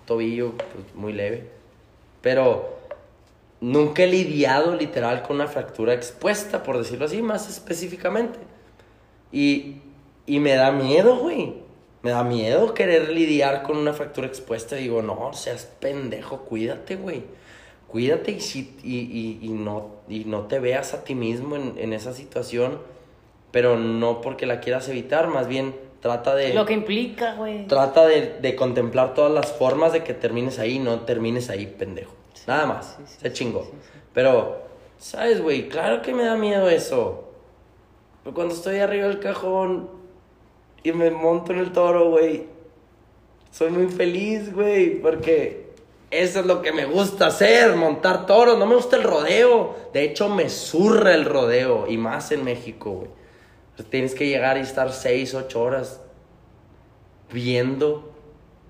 Tobillo, pues muy leve. Pero nunca he lidiado literal con una fractura expuesta, por decirlo así, más específicamente. Y, y me da miedo, güey. Me da miedo querer lidiar con una fractura expuesta. Digo, no, seas pendejo, cuídate, güey. Cuídate y, y, y, y no, no te veas a ti mismo en, en esa situación, pero no porque la quieras evitar, más bien trata de... Lo que implica, güey. Trata de, de contemplar todas las formas de que termines ahí, no termines ahí, pendejo. Nada más. sí, sí, se chingó. Pero, ¿sabes, güey? Claro que me da miedo eso. Pero cuando estoy arriba del cajón y me monto en el toro, güey, soy muy feliz, güey, porque eso es lo que me gusta hacer, montar toros. No me gusta el rodeo. De hecho, me zurra el rodeo, y más en México, güey. Tienes que llegar y estar seis, ocho horas viendo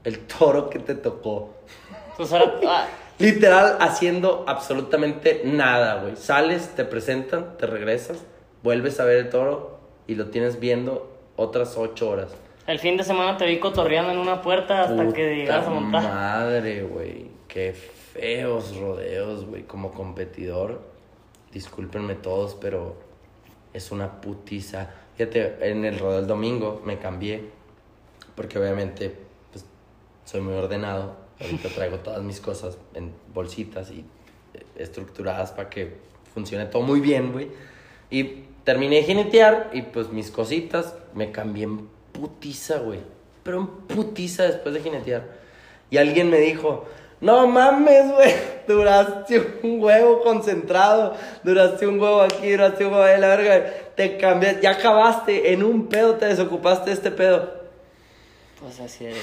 el toro que te tocó. Ahora, ah, Literal, haciendo absolutamente nada, güey. Sales, te presentan, te regresas, vuelves a ver el toro y lo tienes viendo otras ocho horas. el fin de semana te vi cotorreando en una puerta hasta Puta que llegaras a montar. madre, güey. Qué feos rodeos, güey. Como competidor, discúlpenme todos, pero es una putiza. Fíjate, en el rodeo del domingo me cambié, porque obviamente pues, soy muy ordenado. Ahorita traigo todas mis cosas en bolsitas y eh, estructuradas para que funcione todo muy bien, güey. Y terminé de jinetear y pues mis cositas me cambié en putiza, güey. Pero en putiza después de jinetear. Y alguien me dijo, no mames, güey, duraste un huevo concentrado, duraste un huevo aquí, duraste un huevo ahí, la verga, te cambiaste, ya acabaste, en un pedo te desocupaste de este pedo. Pues así es.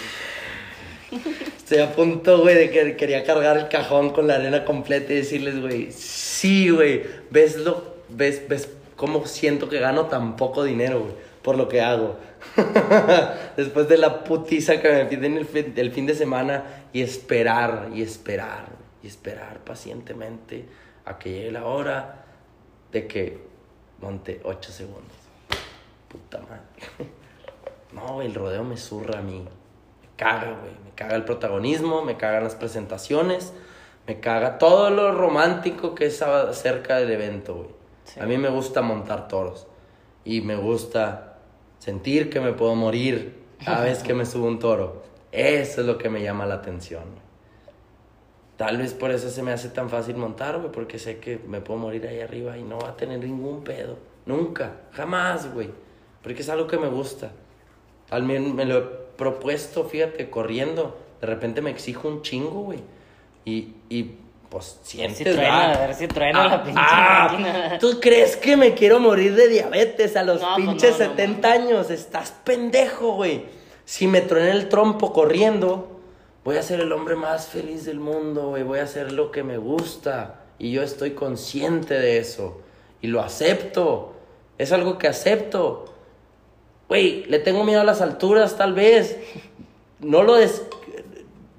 Estoy a punto, güey, de que quería cargar el cajón con la arena completa y decirles, güey, sí, güey, ves lo, ves, ves cómo siento que gano tan poco dinero, güey, por lo que hago. Después de la putiza que me piden el fin, el fin de semana y esperar, y esperar, y esperar pacientemente a que llegue la hora de que monte 8 segundos. Puta madre. No, el rodeo me zurra a mí. Me caga, güey. Me caga el protagonismo, me cagan las presentaciones, me caga todo lo romántico que es acerca del evento, güey. Sí. A mí me gusta montar toros. Y me gusta sentir que me puedo morir cada vez que me subo un toro. Eso es lo que me llama la atención. Tal vez por eso se me hace tan fácil montar, güey, porque sé que me puedo morir ahí arriba y no va a tener ningún pedo. Nunca, jamás, güey. Porque es algo que me gusta. Al menos me lo he propuesto, fíjate, corriendo. De repente me exijo un chingo, güey. Y, y pues si sientes, truena, a ver si truena la pinche ah, máquina. ¿Tú crees que me quiero morir de diabetes a los No, pues pinches no, no, 70 años? Estás pendejo, güey. Si me truena el trompo corriendo, voy a ser el hombre más feliz del mundo, güey. Voy a hacer lo que me gusta. Y yo estoy consciente de eso. Y lo acepto. Es algo que acepto. Güey, le tengo miedo a las alturas, tal vez. No lo des...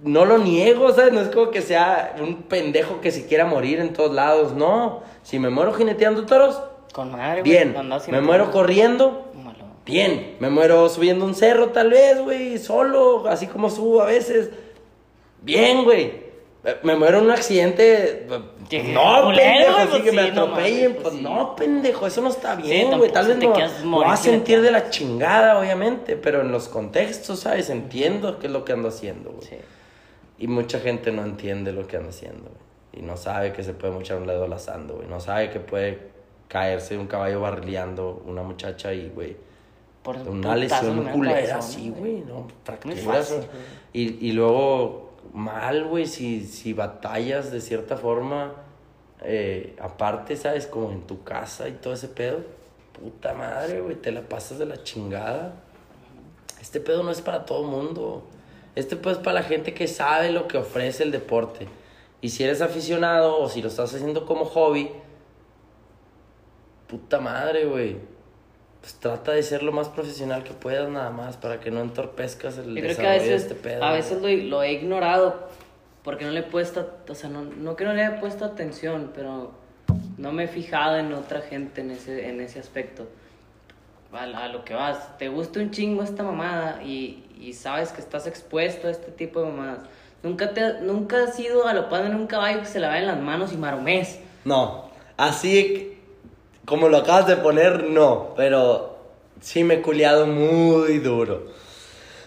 No lo niego, ¿sabes? No es como que sea un pendejo que se quiera morir en todos lados. No. Si me muero jineteando toros, Con madre, bien. Me muero corriendo, Malo. Bien, me muero subiendo un cerro tal vez, güey, solo, así como subo a veces. Bien, güey. Eh, Me muero en un accidente. eh, No, culero, pendejo, güey, así pues que me sí, no atropellen. mames, pues pues sí. no, pendejo, eso no está bien, güey. Tal vez te no, morir va a sentir de la chingada, obviamente, pero en los contextos, ¿sabes? Entiendo qué es lo que ando haciendo, güey. Y mucha gente no entiende lo que anda haciendo, güey. Y no sabe que se puede mochar un dedo lazando, güey. No sabe que puede caerse un caballo barrileando una muchacha y, güey, Por una lesión culera así, güey, ¿no? Fracturas. Y, y luego, mal, güey, si, si batallas de cierta forma, eh, aparte, ¿sabes? Como en tu casa y todo ese pedo. Puta madre, güey, te la pasas de la chingada. Este pedo no es para todo mundo. Este pedo es para la gente que sabe lo que ofrece el deporte. Y si eres aficionado o si lo estás haciendo como hobby, puta madre, güey. Pues trata de ser lo más profesional que puedas nada más para que no entorpezcas el Yo creo que desarrollo a de veces, este pedo. a veces lo, lo he ignorado porque no le he puesto, o sea, no, no que no le haya puesto atención, pero no me he fijado en otra gente en ese, en ese aspecto. A, a lo que vas, te gusta un chingo esta mamada y, y sabes que estás expuesto a este tipo de mamadas. Nunca, te, nunca has ido galopando en un caballo que se le va en las manos y maromés. No, así como lo acabas de poner, no, pero sí me he culiado muy duro.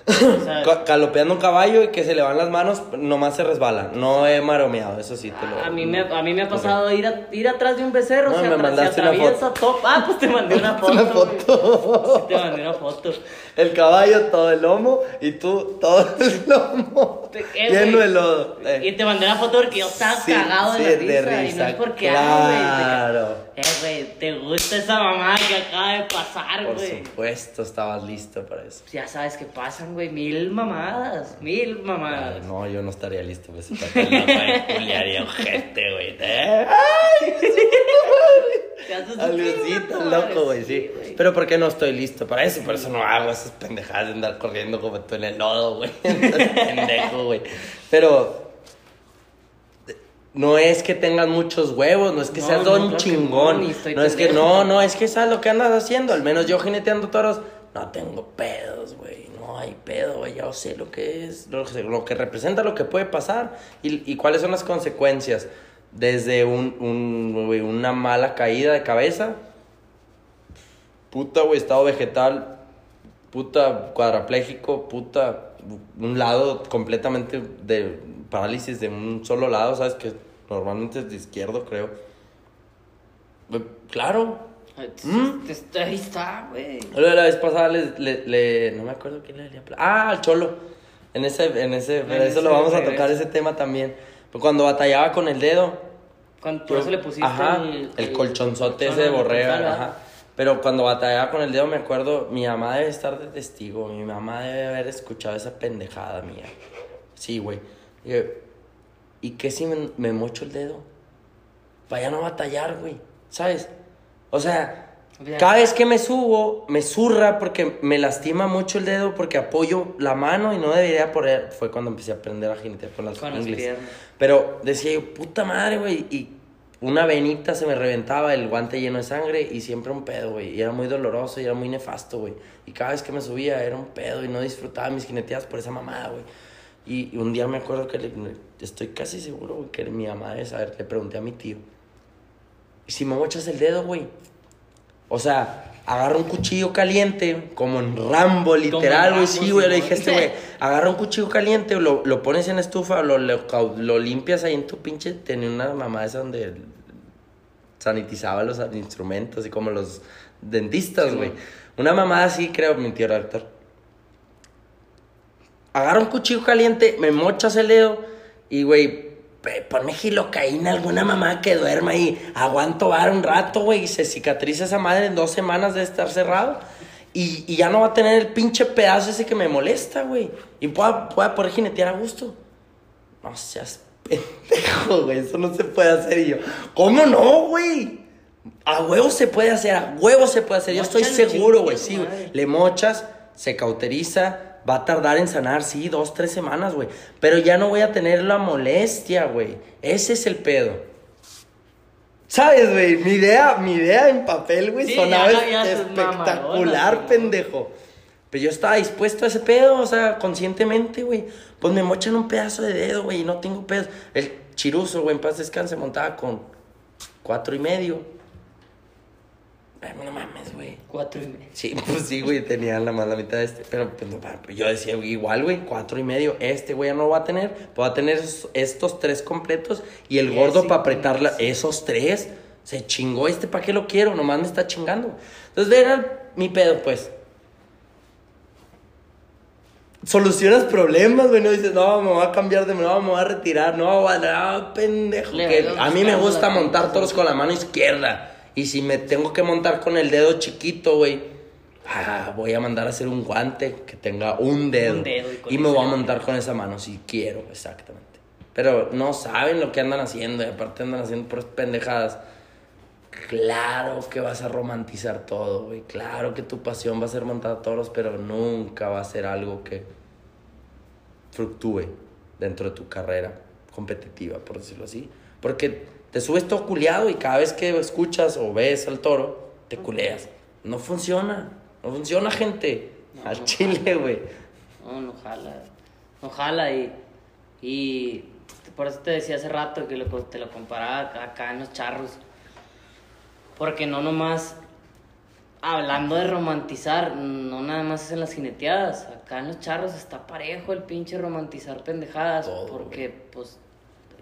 Ca- Calopeando un caballo y que se le van las manos, nomás se resbala. No he maromeado, eso sí te lo A mí, me, a mí me ha pasado ir, a- ir atrás de un becerro, No, se, me se mandaste una atraviesa top. Ah, pues te mandé una foto. Una foto. Sí, te mandé una foto. El caballo todo el lomo y tú todo el lomo eh, lleno de lodo. Eh, Y te mandé una foto porque yo estaba Sí, cagado sí, de, la de risa, Y no risa, es porque, claro. ca- Eh, güey, te gusta esa mamá que acaba de pasar, Por güey. supuesto, estabas listo para eso. Ya sabes que pasan, güey, mil mamadas, mil Ay, mamadas. no, yo no estaría listo para papel. No, güey, culiaría ojete, güey. Eh, un Alucito, loco, güey, sí. Pero porque no estoy listo para eso, por eso no hago esas pendejadas de andar corriendo como tú en el lodo, güey. Pendejo, güey. Pero no es que tengas muchos huevos, no es que No, seas no, don que chingón. no, No, es que no, no, es que sabes lo que andas haciendo. Al menos yo jineteando toros, no tengo pedos, güey. No hay pedo, güey. Ya sé lo que es, lo, que- lo que representa, lo que puede pasar y, y cuáles son las consecuencias. Desde un, un, güey, una mala caída de cabeza, puta, güey, estado vegetal, puta, cuadrapléjico, puta, un lado completamente de parálisis de un solo lado, ¿sabes? Que normalmente es de izquierdo, creo. Güey, Claro. ¿Mm? Ahí está, güey. La vez pasada le, le, le- no me acuerdo quién le había pla- Ah, al Cholo. En ese, en ese, pero eso ese lo vamos a tocar ese tema también. Cuando batallaba con el dedo. Cuando, por eso le pusiste ajá, el, el, colchonzote ese de borrega, ajá. Pero cuando batallaba con el dedo me acuerdo, mi mamá debe estar de testigo, mi mamá debe haber escuchado esa pendejada mía. Sí, güey. Y, ¿Y qué si me, me mocho el dedo? Vaya a no batallar, güey. ¿Sabes? O sea, Ya. cada vez que me subo, me zurra porque me lastima mucho el dedo porque apoyo la mano y no debería poner. Fue cuando empecé a aprender a jinetear con las Con las piernas. Pero decía yo, puta madre, güey. Y una venita se me reventaba, el guante lleno de sangre y siempre un pedo, güey. Y era muy doloroso y era muy nefasto, güey. Y cada vez que me subía era un pedo y no disfrutaba mis jineteadas por esa mamada, güey. Y, un día me acuerdo que le- estoy casi seguro, güey, que mi mamá debe saber. Le pregunté a mi tío, ¿y si me mochas el dedo, güey? O sea, agarra un cuchillo caliente, como en Rambo, literal, güey. Sí, güey, le dije a este güey, agarra un cuchillo caliente, lo, lo pones en la estufa, lo, lo, lo limpias ahí en tu pinche. Tenía una mamá esa donde sanitizaba los instrumentos y como los dentistas, güey. Una mamá así, creo, mi tío redactor. Agarra un cuchillo caliente, me mochas el dedo y, güey, ponme gilocaína, alguna mamá que duerma ahí. Aguanto bar un rato, güey, y se cicatriza esa madre en dos semanas de estar cerrado. Y, y ya no va a tener el pinche pedazo ese que me molesta, güey. Y pueda, pueda poder jinetear a gusto. No seas pendejo, güey. Eso no se puede hacer. Y yo, ¿cómo no, güey? A huevo se puede hacer, a huevo se puede hacer. Yo estoy seguro, güey. Sí, güey. Le mochas, se cauteriza, va a tardar en sanar, sí, dos, tres semanas, güey. Pero ya no voy a tener la molestia, güey. Ese es el pedo. ¿Sabes, güey? Mi idea, mi idea en papel, güey, Sí, sonaba espectacular, pendejo. Pero yo estaba dispuesto a ese pedo, o sea, conscientemente, güey. Pues me mochan un pedazo de dedo, güey, y no tengo pedos. El chiruso, güey, en paz descanse, montaba con cuatro y medio. No mames, güey. Cuatro y medio. Sí, pues sí, güey, tenía la más la mitad de este. Pero pues, no, yo decía, güey, igual, güey, cuatro y medio. Este, güey, ya no lo va a tener. Pues va a tener estos tres completos y el gordo para apretarla. sí. Esos tres. Se chingó este, ¿para qué lo quiero? Nomás me está chingando. Entonces, era mi pedo, pues. Solucionas problemas, güey. No dices, no, me voy a cambiar de. No, me voy a retirar. No, va- no, pendejo. Que a mí me gusta montar toros con la mano izquierda. Y si me tengo que montar con el dedo chiquito, güey. ah, voy a mandar a hacer un guante que tenga un dedo. Un dedo y y me voy a montar con esa mano si quiero, exactamente. Pero no saben lo que andan haciendo. Y aparte andan haciendo puras pendejadas. Claro que vas a romantizar todo, güey. Claro que tu pasión va a ser montar toros, pero nunca va a ser algo que fluctúe dentro de tu carrera competitiva, por decirlo así. Porque te subes todo culiado y cada vez que escuchas o ves al toro, te culeas. No funciona. No funciona, gente. No, al no chile, güey. No, no jala. No jala y, y por eso te decía hace rato que lo- te lo comparaba acá- en los charros. Porque no nomás, hablando de romantizar, no nada más es en las jineteadas. Acá en los charros está parejo el pinche romantizar pendejadas. Todo, porque, pues,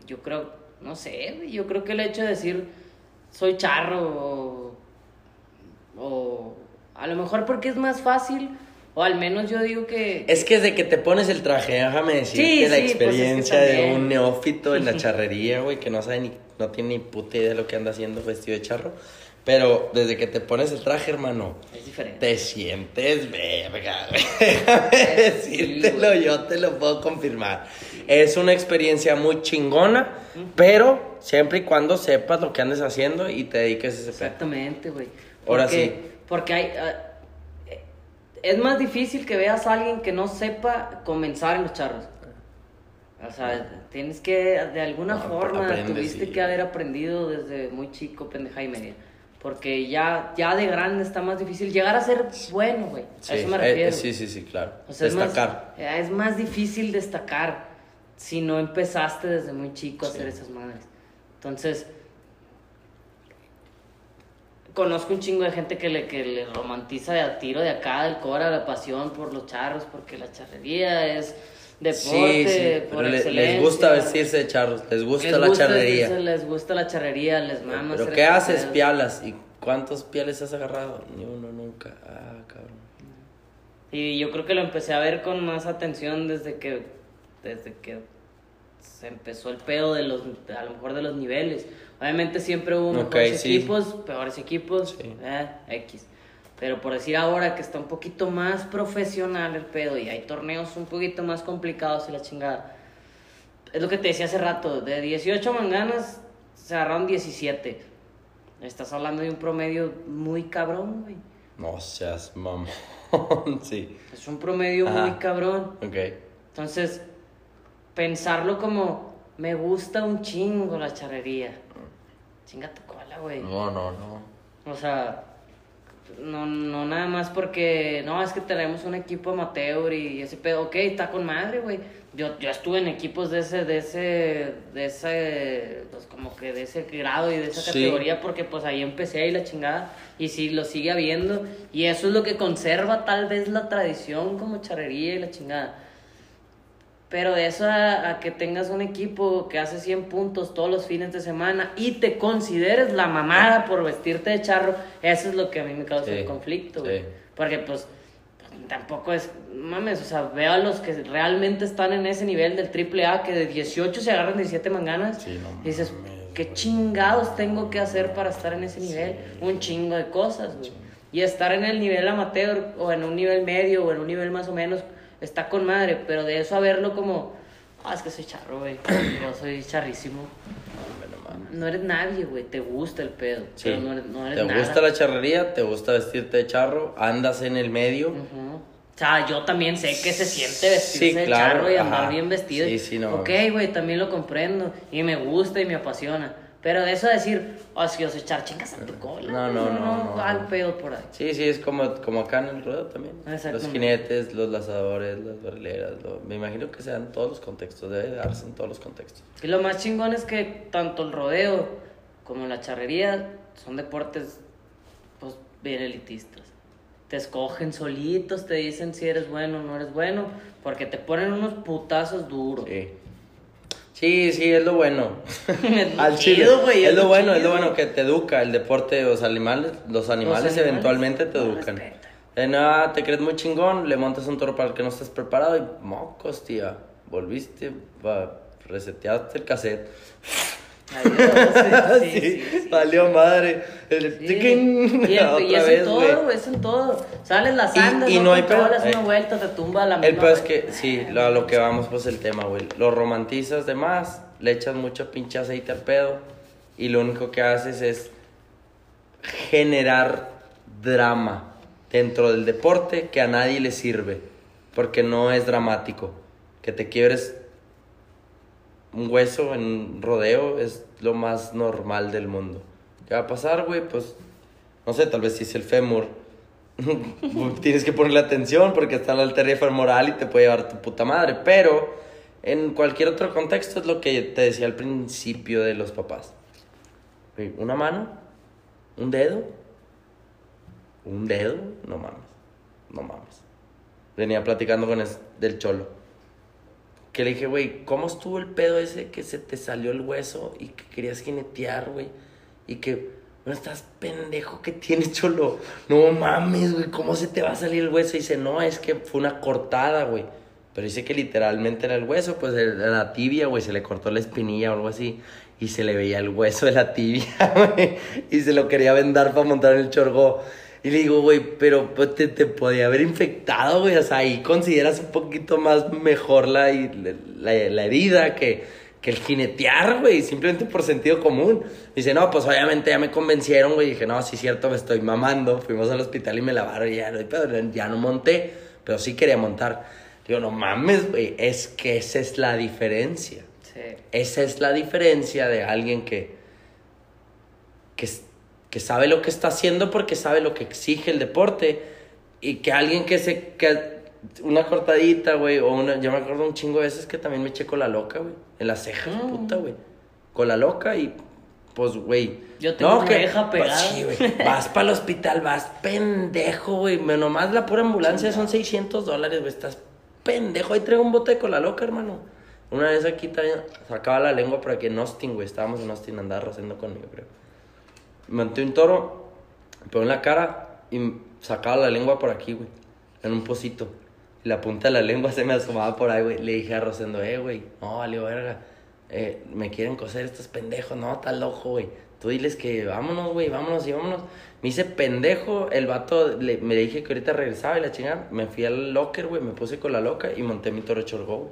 yo creo, no sé, güey, yo creo que el hecho de decir soy charro o, o a lo mejor porque es más fácil, o al menos yo digo que... Es que desde que te pones el traje, déjame decirte Sí, la sí, pues es que experiencia de un neófito en la charrería, güey, que no sabe ni, no tiene ni puta idea de lo que anda haciendo vestido de charro. Pero desde que te pones el traje, hermano, Es diferente. te sientes verga. Déjame decírtelo, güey. yo te lo puedo confirmar. Es una experiencia muy chingona, pero siempre y cuando sepas lo que andes haciendo y te dediques a ese. Exactamente, güey. Ahora sí. Porque hay... eh, es más difícil que veas a alguien que no sepa comenzar en los charros. O sea, tienes que, de alguna No, forma, aprendes, tuviste sí. que haber aprendido desde muy chico, pendeja y media. Porque ya, ya de grande está más difícil llegar a ser bueno, güey. Sí, a eso me eh, refiero. eh, sí, sí, sí, claro. O sea, es más- Destacar. eh, Es más, difícil destacar si no empezaste desde muy chico a hacer esas madres. Entonces, conozco un chingo de gente que le, que le romantiza de a tiro de acá, del cobra la pasión por los charros, porque la charrería es deporte Sí, sí, por pero le- excelencia. les gusta vestirse de charros, les gusta Les la gusta charrería. vestirse, Les gusta la charrería, les mama. Pero hacer ¿qué haces, pialas? ¿Y cuántos piales has agarrado? Ni uno nunca. Ah, cabrón. Y yo creo que lo empecé a ver con más atención desde que, desde que se empezó el pedo de los, a lo mejor de los niveles. Obviamente siempre hubo Ok, mejores sí. equipos, peores equipos, Sí. eh, X. Pero por decir ahora que está un poquito más profesional el pedo y hay torneos un poquito más complicados y la chingada. Es lo que te decía hace rato, de 18 manganas se agarraron 17. Estás hablando de un promedio muy cabrón, güey. No seas mamón. sí. Es un promedio Ajá. muy cabrón. Ok. Entonces, pensarlo como, me gusta un chingo la charrería. Chinga tu cola, güey. No, no, no. O sea, no, no nada más porque, no, es que tenemos un equipo amateur y ese pedo, ok, está con madre, güey. Yo, yo estuve en equipos de ese, de ese, de ese, pues como que de ese grado y de esa Sí. categoría porque pues ahí empecé y la chingada y sí, lo sigue habiendo y eso es lo que conserva tal vez la tradición como charrería y la chingada. Pero de eso a, a que tengas un equipo que hace 100 puntos todos los fines de semana y te consideres la mamada por vestirte de charro, eso es lo que a mí me causa Sí, el conflicto, güey. sí. Porque pues, tampoco es, mames, o sea, veo a los que realmente están en ese nivel del triple A que de 18 se agarran 17 manganas. Sí, no y dices, ¿qué chingados tengo que hacer para estar en ese nivel? Un chingo de cosas, güey. Y estar en el nivel amateur o en un nivel medio o en un nivel más o menos está con madre, pero de eso a verlo como, ah, es que soy charro, güey. Yo soy charrísimo. No eres nadie, güey. Te gusta el pedo. Sí. Pero no eres, no eres ¿Te nada. gusta la charrería? ¿Te gusta vestirte de charro? ¿Andas en el medio? Ujú. O sea, yo también sé que se siente vestirse Sí, de claro, charro y andar ajá. bien vestido. Sí, sí, no. Ok, güey, también lo comprendo. Y me gusta y me apasiona. Pero de eso decir, oh, si yo soy char, chingas a tu cola. No, no, no, no. al pedo por ahí. Sí, sí, es como, como acá en el ruedo también. Los jinetes, los lazadores, las barrileras. me imagino que sean todos los contextos, debe darse en todos los contextos. Y lo más chingón es que tanto el rodeo como la charrería son deportes, pues, bien elitistas. Te escogen solitos, te dicen si eres bueno o no eres bueno, porque te ponen unos putazos duros. Sí. Sí, sí, es lo bueno. Es Al chile. chido, güey, es lo bueno, es chido. lo bueno que te educa el deporte, los animales, los animales, animales eventualmente te educan. De nada, te crees muy chingón, le montas un toro para el que no estás preparado y mocos, tía. Volviste, va, reseteaste el cassette. Adiós, sí, sí, Sí, valió madre. El Y, el- y es vez, en todo, es en todo. Sales las Y- andas, y no, no hay pedo. una Eh, vuelta, te tumba la El peor es que, sí, lo, a lo que vamos, pues el tema, güey. Lo romantizas de más, le echas mucho pinche aceite al pedo y lo único que haces es generar drama dentro del deporte que a nadie le sirve, porque no es dramático. Que te quiebres un hueso en un rodeo es lo más normal del mundo. ¿Qué va a pasar, güey? Pues, no sé, tal vez si es el fémur. Tienes que ponerle atención porque está la arteria femoral y te puede llevar tu puta madre. Pero en cualquier otro contexto es lo que te decía al principio de los papás. Una mano, un dedo, un dedo, no mames, no mames. Venía platicando con es del cholo. Que le dije, güey, ¿cómo estuvo el pedo ese que se te salió el hueso y que querías jinetear, güey? Y que, bueno, estás pendejo que tienes, cholo. No mames, güey, ¿cómo se te va a salir el hueso? Y dice, no, es que fue una cortada, güey. Pero dice que literalmente era el hueso, pues era la tibia, güey, se le cortó la espinilla o algo así. Y se le veía el hueso de la tibia, güey. Y se lo quería vendar para montar en el chorgo. Y le digo, güey, pero pues, te, te podía haber infectado, güey. O sea, ahí consideras un poquito más mejor la, la, la herida que, que el jinetear, güey. Simplemente por sentido común. Dice, no, pues obviamente ya me convencieron, güey. Dije, no, sí, cierto, me estoy mamando. Fuimos al hospital y me lavaron y ya no Ya no monté, pero sí quería montar. Digo, no mames, güey. Es que esa es la diferencia. Sí. Esa es la diferencia de alguien que, que, que sabe lo que está haciendo porque sabe lo que exige el deporte y que alguien que se... Que una cortadita, güey, o una... Yo me acuerdo un chingo de veces que también me eché con la loca, güey. En las cejas, Mm. puta, güey. Con la loca y... Pues, güey. Yo tengo una oreja pegada. Sí, güey. Vas para el hospital, vas pendejo, güey. Nomás la pura ambulancia son 600 dólares, güey. Estás pendejo. Ahí traigo un bote con la loca, hermano. Una vez aquí también sacaba la lengua por aquí en Austin, güey. Estábamos en Austin, andaba rociando conmigo, creo. Monté un toro, me en la cara y sacaba la lengua por aquí, güey. En un pocito. Y la punta de la lengua se me asomaba por ahí, güey. Le dije a Rosendo, eh, güey, no, valió verga. Eh, me quieren coser estos pendejos, no, está loco, güey. Tú diles que vámonos, güey, vámonos y vámonos. Me hice pendejo, el vato le- me dije que ahorita regresaba y la chingada. Me fui al locker, güey, me puse con la loca y monté mi toro chorgó.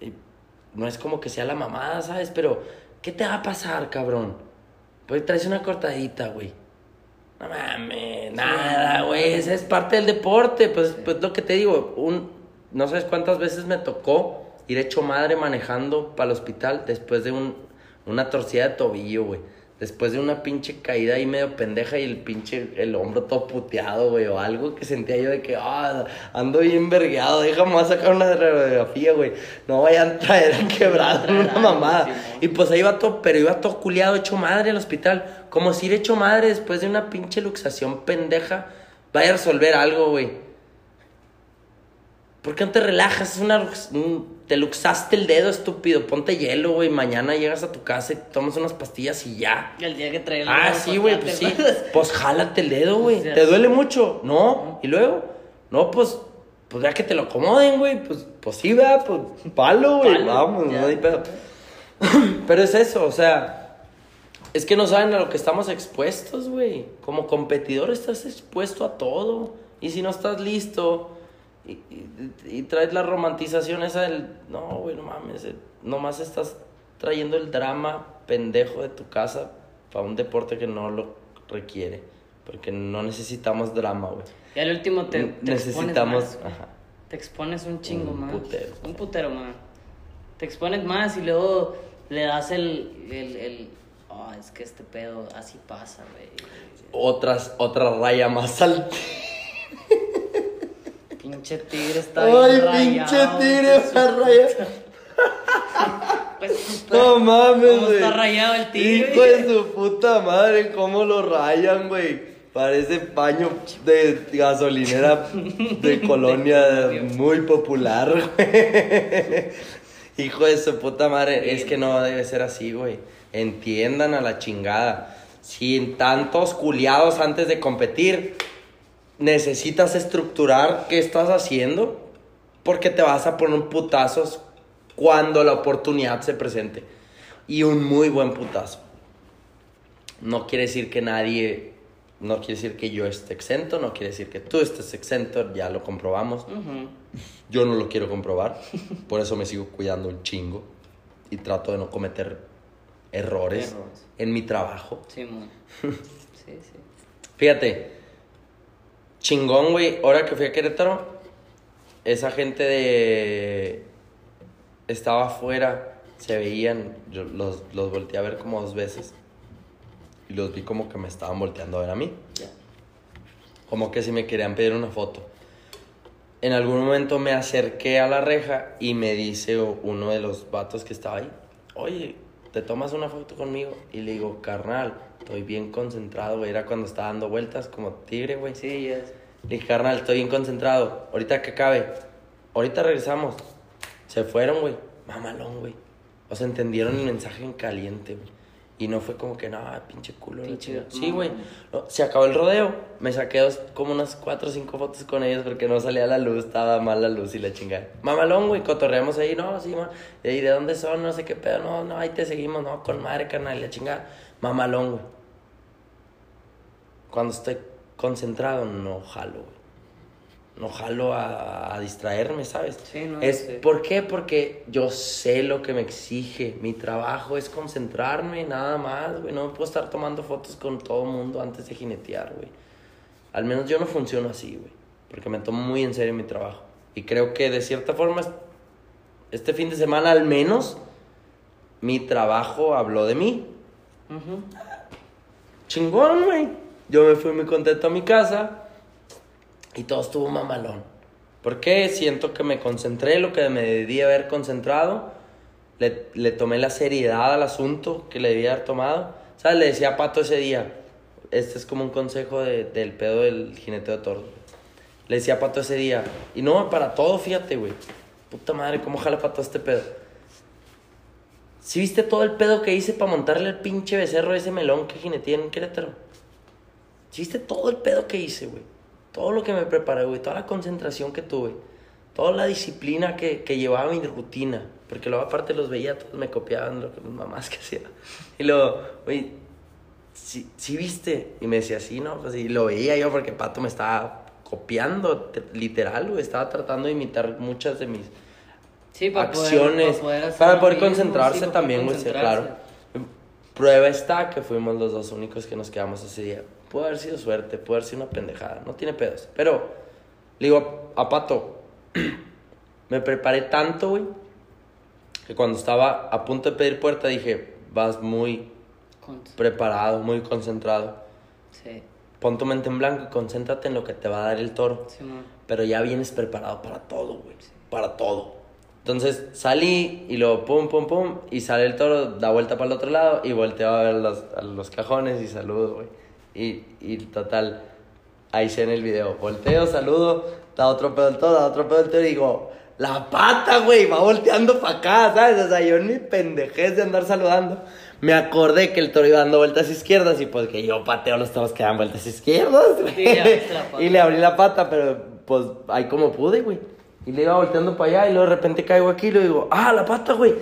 Y no es como que sea la mamada, ¿sabes? Pero, ¿qué te va a pasar, cabrón? Pues traes una cortadita, güey. No mames, nada, güey. Esa es parte del deporte. Pues, pues lo que te digo, un, no sabes cuántas veces me tocó ir hecho madre manejando para el hospital después de un, una torcida de tobillo, güey. Después de una pinche caída ahí medio pendeja y el pinche, el hombro todo puteado, güey, o algo que sentía yo de que, ah, ando bien vergueado, déjame a sacar una radiografía, güey. No vayan a traer quebrado traer una mamada. Y pues ahí iba todo, pero iba todo culiado, hecho madre al hospital. Como si ir hecho madre después de una pinche luxación pendeja vaya a resolver algo, güey. ¿Por qué no te relajas? Es una, te luxaste el dedo, estúpido. Ponte hielo, güey. Mañana llegas a tu casa y tomas unas pastillas y ya. El día que trae el Ah, sí, pues, güey, pues sí. Pues jálate el dedo, güey. ¿Te duele mucho? No. ¿Y luego? No, pues, pues ya que te lo acomoden, güey. Pues, pues sí, va, pues palo, güey. Vamos, ya. no hay pedo. Pero es eso, o sea, es que no saben a lo que estamos expuestos, güey. Como competidor estás expuesto a todo. Y si no estás listo y, y- y traes la romantización esa del, no, güey, no mames, eh, nomás estás trayendo el drama pendejo de tu casa para un deporte que no lo requiere. Porque no necesitamos drama, güey. Y al último te, te necesitamos. expones más, ajá. Te expones un chingo Un más. putero. Un putero más. Te expones más y luego le das el. el, el oh, es que este pedo así pasa, güey. Otras, otra raya más alta. Pinche tigre está Ay, bien pinche rayado, tigre, hijo de esa su raya. puta. Pues, No mames, ¿Cómo güey. está rayado el tigre? Hijo de su puta madre, cómo lo rayan, güey. Parece paño de gasolinera de colonia muy popular, güey. Hijo de su puta madre, es que no debe ser así, güey. Entiendan a la chingada. Sin tantos culiados antes de competir, necesitas estructurar qué estás haciendo porque te vas a poner putazos cuando la oportunidad se presente. Y un muy buen putazo. No quiere decir que nadie, no quiere decir que yo esté exento, no quiere decir que tú estés exento, ya lo comprobamos. Yo no lo quiero comprobar, por eso me sigo cuidando un chingo y trato de no cometer errores, Errores. en mi trabajo. Sí. Sí, sí. Fíjate, chingón, güey. Ahora que fui a Querétaro, esa gente de. Estaba afuera, se veían. Yo los, los volteé a ver como dos veces. Y los vi como que me estaban volteando a ver a mí. Ya. Como que si me querían pedir una foto. En algún momento me acerqué a la reja y me dice uno de los vatos que estaba ahí: Oye, ¿te tomas una foto conmigo? Y le digo: Carnal, estoy bien concentrado, güey. Era cuando estaba dando vueltas como tigre, güey. Sí, ya es. Le dije, carnal, estoy bien concentrado. Ahorita que acabe. Ahorita regresamos. Se fueron, güey. Mamalón, güey. O sea, entendieron el mensaje en caliente, güey. Y no fue como que, no, pinche culo. Pinche chingada". Sí, güey. No, se acabó el rodeo. Me saqué dos, como unas cuatro o cinco fotos con ellos porque no salía la luz. Estaba mal la luz y la chingada. Mamalón, güey. Cotorreamos ahí. No, sí, ma. ¿Y de dónde son? No sé qué pedo. No, no, ahí te seguimos. No, con madre, carnal. y La chingada. Mamalón, güey. Cuando estoy concentrado, no jalo. No jalo a, a distraerme, ¿sabes? Sí, no, es, sí. ¿Por qué? Porque yo sé lo que me exige. Mi trabajo es concentrarme, nada más, güey. No me puedo estar tomando fotos con todo el mundo antes de jinetear, güey. Al menos yo no funciono así, güey. Porque me tomo muy en serio mi trabajo. Y creo que de cierta forma, es- este fin de semana al menos, mi trabajo habló de mí. Ujú. Chingón, güey. Yo me fui muy contento a mi casa y todo estuvo mamalón. ¿Por qué? Siento que me concentré lo que me debí haber concentrado. Le, le tomé la seriedad al asunto que le debía haber tomado. ¿Sabes? Le decía a Pato ese día. Este es como un consejo de- del pedo del jineteo de güey. Le decía a Pato ese día. Y no, para todo, fíjate, güey. Puta madre, ¿cómo jala Pato este pedo? ¿Sí viste todo el pedo que hice para montarle el pinche becerro ese melón que jineteé en Querétaro? ¿Sí viste todo el pedo que hice, güey? Todo lo que me preparé, güey. Toda la concentración que tuve. Toda la disciplina que, que llevaba mi rutina. Porque luego aparte los veía, todos me copiaban lo que mis mamás que hacía. Y luego, güey, ¿sí, sí viste? Y me decía, sí, ¿no? Pues y lo veía yo porque Pato me estaba copiando, te- literal, güey. Estaba tratando de imitar muchas de mis Sí, para acciones, poder, para poder, para poder mismo, concentrarse sí, para también, güey, claro. Prueba está que fuimos los dos únicos que nos quedamos ese día. Puede haber sido suerte, puede haber sido una pendejada, no tiene pedos. Pero, le digo a, a Pato, me preparé tanto, güey, que cuando estaba a punto de pedir puerta dije, vas muy preparado, muy concentrado. Sí, Pon tu mente en blanco y concéntrate en lo que te va a dar el toro sí, pero ya vienes preparado para todo, güey. Para todo. Entonces salí y luego pum, pum, pum, y sale el toro, da vuelta para el otro lado y volteo a ver los, a los cajones y saludo, güey. Y, y total, ahí se en el video, volteo, saludo, da otro pedo el toro, da otro pedo el toro y digo, la pata, güey, va volteando para acá, ¿sabes? O sea, yo en mi pendejez de andar saludando. Me acordé que el toro iba dando vueltas izquierdas y pues que yo pateo los toros que dan vueltas izquierdas. Sí. Y le abrí la pata, pero pues ahí como pude, güey. Y le iba volteando para allá y luego de repente caigo aquí y le digo, ah, la pata, güey.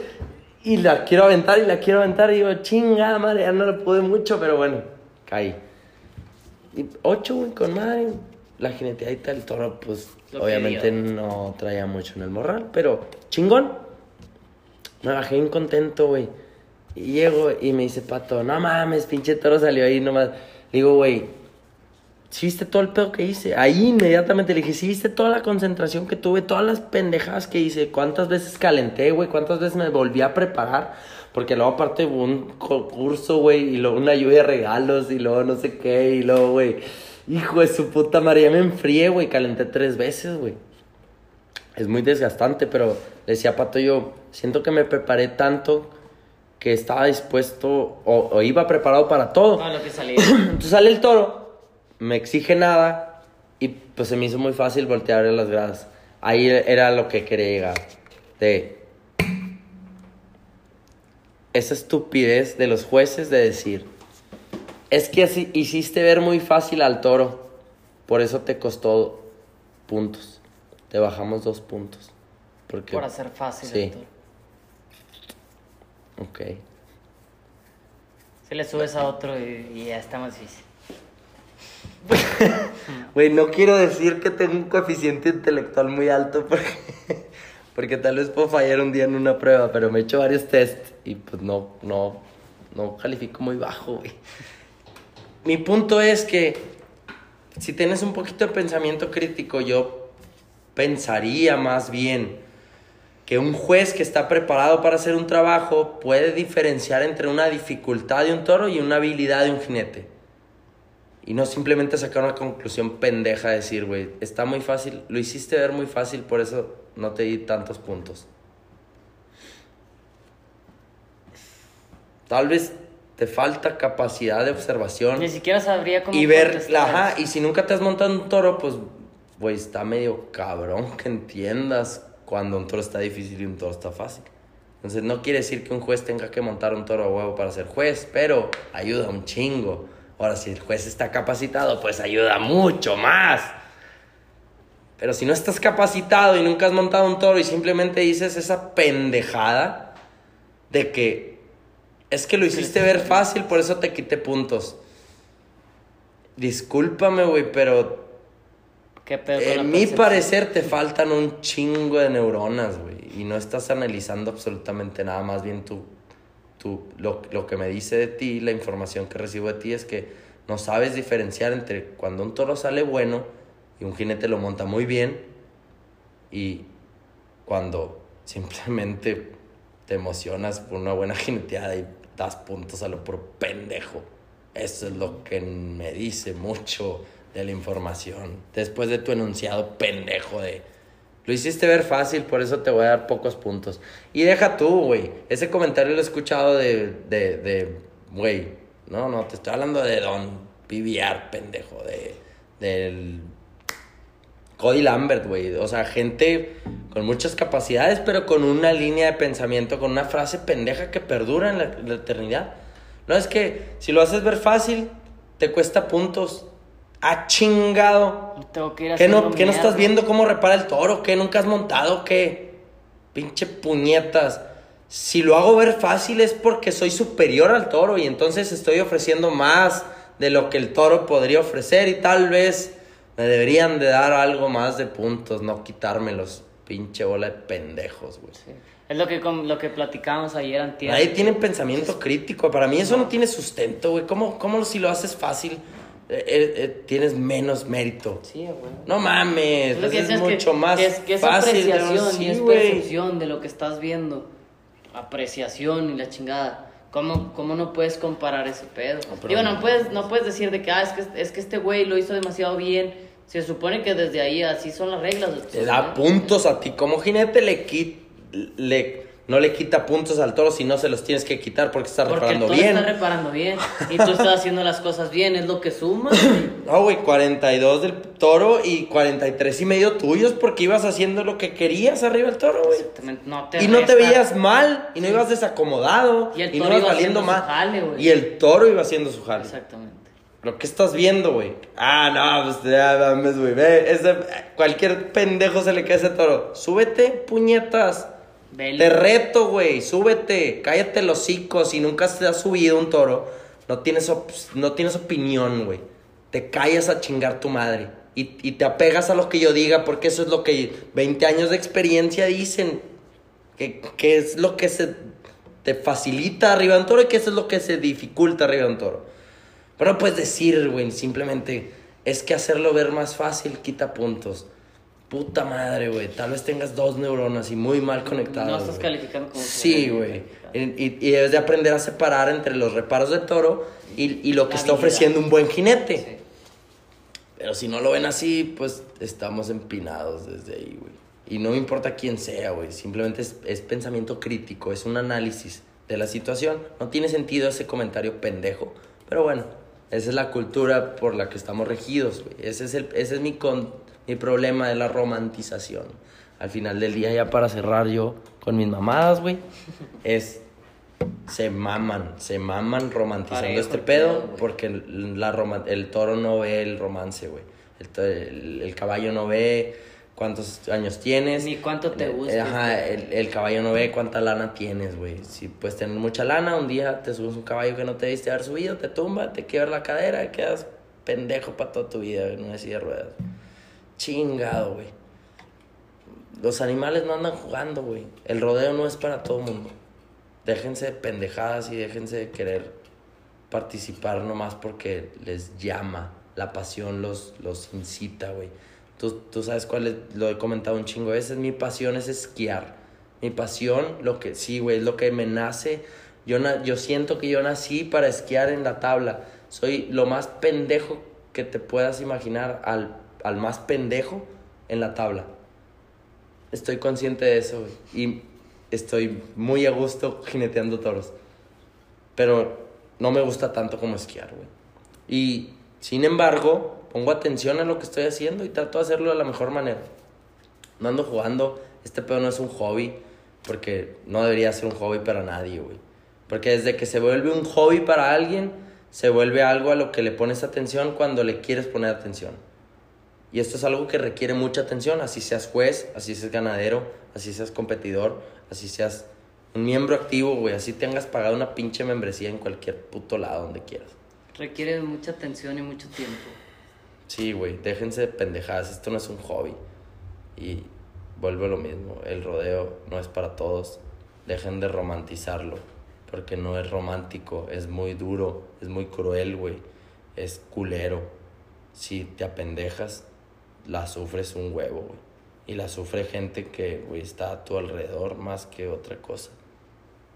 Y la quiero aventar y la quiero aventar y digo, chingada madre, ya no la pude mucho, pero bueno, caí. Y ocho, güey, con madre. La jineteadita del toro, pues Lo obviamente no traía mucho en el morral, pero chingón. Me bajé bien contento, güey. Y llego y me dice, Pato, no mames, pinche toro salió ahí nomás. Le digo, güey, ¿sí viste todo el pedo que hice? Ahí inmediatamente le dije, ¿sí viste toda la concentración que tuve? Todas las pendejadas que hice. ¿Cuántas veces calenté, güey? ¿Cuántas veces me volví a preparar? Porque luego aparte hubo un concurso, güey, y luego una lluvia de regalos, y luego no sé qué, y luego, güey, hijo de su puta madre, ya me enfrié, güey, calenté tres veces, güey. Es muy desgastante, pero le decía a Pato yo, siento que me preparé tanto que estaba dispuesto o, o iba preparado para todo. No, lo que salía. Entonces sale el toro, me exige nada y pues se me hizo muy fácil voltear las gradas. Ahí era lo que quería llegar. De esa estupidez de los jueces de decir, es que así hiciste ver muy fácil al toro, por eso te costó puntos. Te bajamos dos puntos. Porque, Por hacer fácil. Sí. el toro. Ok. Si le subes a otro y, y ya está más difícil. Güey, no quiero decir que tengo un coeficiente intelectual muy alto porque, porque tal vez puedo fallar un día en una prueba, pero me he hecho varios tests y pues no, no, no califico muy bajo, güey. Mi punto es que si tienes un poquito de pensamiento crítico, yo pensaría más bien que un juez que está preparado para hacer un trabajo puede diferenciar entre una dificultad de un toro y una habilidad de un jinete. Y no simplemente sacar una conclusión pendeja de decir, güey, está muy fácil, lo hiciste ver muy fácil, por eso no te di tantos puntos. Tal vez te falta capacidad de observación Ni siquiera sabría cómo y ver, ajá, y si nunca te has montado un toro, pues, güey, está medio cabrón que entiendas cuando un toro está difícil y un toro está fácil. Entonces, no quiere decir que un juez tenga que montar un toro a huevo para ser juez, pero ayuda un chingo. Ahora, si el juez está capacitado, pues ayuda mucho más. Pero si no estás capacitado y nunca has montado un toro y simplemente dices esa pendejada de que es que lo hiciste ver fácil, por eso te quité puntos. Discúlpame, güey, pero ¿Qué pedo con en mi parecer te faltan un chingo de neuronas, güey. Y no estás analizando absolutamente nada. Más bien tú, tú lo, lo que me dice de ti, la información que recibo de ti es que no sabes diferenciar entre cuando un toro sale bueno y un jinete lo monta muy bien y cuando simplemente te emocionas por una buena jineteada y das puntos a lo por pendejo. Eso es lo que me dice mucho de la información. Después de tu enunciado pendejo de... Lo hiciste ver fácil, por eso te voy a dar pocos puntos. Y deja tú, güey. Ese comentario lo he escuchado de... de, güey. No, no, te estoy hablando de Don Piviar, pendejo. De... Del... Cody Lambert, güey. O sea, gente con muchas capacidades, pero con una línea de pensamiento, con una frase pendeja que perdura en la, eternidad. No es que si lo haces ver fácil, te cuesta puntos. ¡Ah, chingado! Tengo que ir ¿Qué no, ¿qué no estás viendo cómo repara el toro? ¿Qué nunca has montado? ¿Qué? Pinche puñetas. Si lo hago ver fácil es porque soy superior al toro y entonces estoy ofreciendo más de lo que el toro podría ofrecer y tal vez me deberían de dar algo más de puntos, no quitármelos. Pinche bola de pendejos, güey. Sí. Es lo que, lo que platicábamos ayer antier. Nadie tiene pensamiento crítico. Para mí eso no tiene sustento, güey. ¿Cómo, ¿Cómo si lo haces fácil eh, eh, eh, tienes menos mérito? Sí, güey. No mames, Es lo que es que- mucho más que es, que es fácil. apreciación sí, y es percepción de lo que estás viendo. Apreciación y la chingada. ¿Cómo, cómo no puedes comparar ese pedo? Digo, no. puedes, no puedes decir de que, ah, es que, es que este güey lo hizo demasiado bien. Se supone que desde ahí así son las reglas. Te da puntos a ti. Como jinete le, le no le quita puntos al toro si no se los tienes que quitar porque está Porque reparando tú bien. estás reparando bien. Y tú estás haciendo las cosas bien, es lo que suma. No, güey, 42 del toro y 43 y medio tuyos porque ibas haciendo lo que querías arriba del toro, güey. Exactamente, no te Y no te veías mal, y no ibas desacomodado, Y el y no toro ibas iba valiendo haciendo su jale, güey. y el toro iba haciendo su jale. Exactamente. Lo que estás viendo, güey. Ah, no, pues ya mames, güey. Ve, ese, cualquier pendejo se le cae ese toro. Súbete, puñetas. Te reto, güey. Súbete. Cállate los hocico. Si nunca se ha subido un toro, no tienes, no tienes opinión, güey. Te callas a chingar tu madre. Y, y te apegas a lo que yo diga, porque eso es lo que 20 años de experiencia dicen. Que, que es lo que se te facilita arriba de un toro y que eso es lo que se dificulta arriba de un toro. Pero no puedes decir, güey, simplemente es que hacerlo ver más fácil quita puntos. Puta madre, güey. Tal vez tengas dos neuronas y muy mal conectadas. No estás güey. calificando como Sí, güey. Y, y- debes de aprender a separar entre los reparos de toro y, y lo que La está habilidad. ofreciendo un buen jinete. Sí. Pero si no lo ven así, pues estamos empinados desde ahí, güey. Y no me importa quién sea, güey. Simplemente es, es pensamiento crítico, es un análisis de la situación. No tiene sentido ese comentario pendejo. Pero bueno, esa es la cultura por la que estamos regidos, güey. Ese es, el, ese es mi, con, mi problema de la romantización. Al final del día, ya para cerrar yo con mis mamadas, güey, es... Se maman, se maman romantizando Parejo este pedo, porque el, la roma- el toro no ve el romance, güey. El, el- el caballo no ve cuántos años tienes. Ni cuánto te Eh, gusta. Ajá, el, el caballo no ve cuánta lana tienes, güey. Si puedes tener mucha lana, un día te subes un caballo que no te diste haber subido, te tumba, te quiebra la cadera quedas pendejo para toda tu vida en una silla de ruedas. Chingado, güey. Los animales no andan jugando, güey. El rodeo no es para todo mundo. Déjense de pendejadas y déjense de querer participar nomás porque les llama. La pasión los, los incita, güey. Tú, tú sabes cuál es, lo he comentado un chingo veces. Mi pasión es esquiar. Mi pasión, lo que sí, güey, es lo que me nace. Yo, na- yo siento que yo nací para esquiar en la tabla. Soy lo más pendejo que te puedas imaginar al, al más pendejo en la tabla. Estoy consciente de eso. Y estoy muy a gusto jineteando toros. Pero no me gusta tanto como esquiar, güey. Y sin embargo, pongo atención a lo que estoy haciendo y trato de hacerlo de la mejor manera. No ando jugando, este pedo no es un hobby, porque no debería ser un hobby para nadie, güey. Porque desde que se vuelve un hobby para alguien, se vuelve algo a lo que le pones atención cuando le quieres poner atención. Y esto es algo que requiere mucha atención, así seas juez, así seas ganadero, así seas competidor, así seas un miembro activo, güey, así tengas pagado una pinche membresía en cualquier puto lado donde quieras. Requiere mucha atención y mucho tiempo. Sí, güey, déjense de pendejadas, esto no es un hobby. Y vuelvo a lo mismo, el rodeo no es para todos, dejen de romantizarlo, porque no es romántico, es muy duro, es muy cruel, güey, es culero. Si te apendejas, la sufres un huevo, güey. Y la sufre gente que, güey, está a tu alrededor más que otra cosa.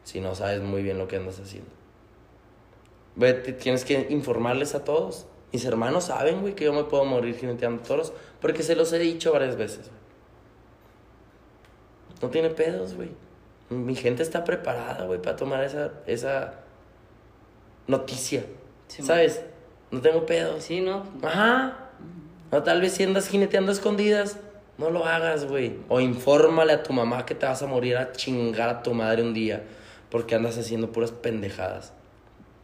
Si no sabes muy bien lo que andas haciendo. Güey, tienes que informarles a todos. Mis hermanos saben, güey, que yo me puedo morir jineteando toros porque se los he dicho varias veces. güey. No tiene pedos, güey. Mi gente está preparada, güey, para tomar esa, esa noticia. Sí, ¿Sabes? No tengo pedos. Sí, ¿no? Ajá. O tal vez si andas jineteando a escondidas, no lo hagas, güey. O infórmale a tu mamá que te vas a morir a chingar a tu madre un día porque andas haciendo puras pendejadas.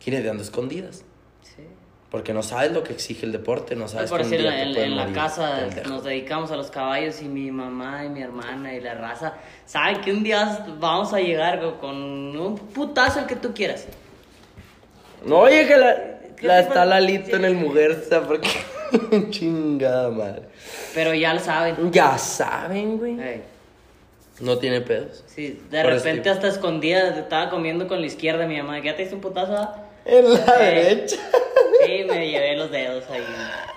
Jineteando a escondidas. Sí. Porque no sabes lo que exige el deporte, no sabes por que un decir, en, la casa pendejo. nos dedicamos a los caballos y mi mamá y mi hermana y la raza saben que un día vamos a llegar con- un putazo el que tú quieras. No, oye, que la, ¿Qué la está? Lalito en el Mujerza, porque... Chingada madre. Pero ya lo saben. Ya saben, güey. Ey, No tiene pedos. sí, de Por repente este- hasta escondida estaba comiendo con la izquierda mi mamá. ¿Ya te hice un putazo? ah?" En la derecha. Sí, me llevé los dedos ahí.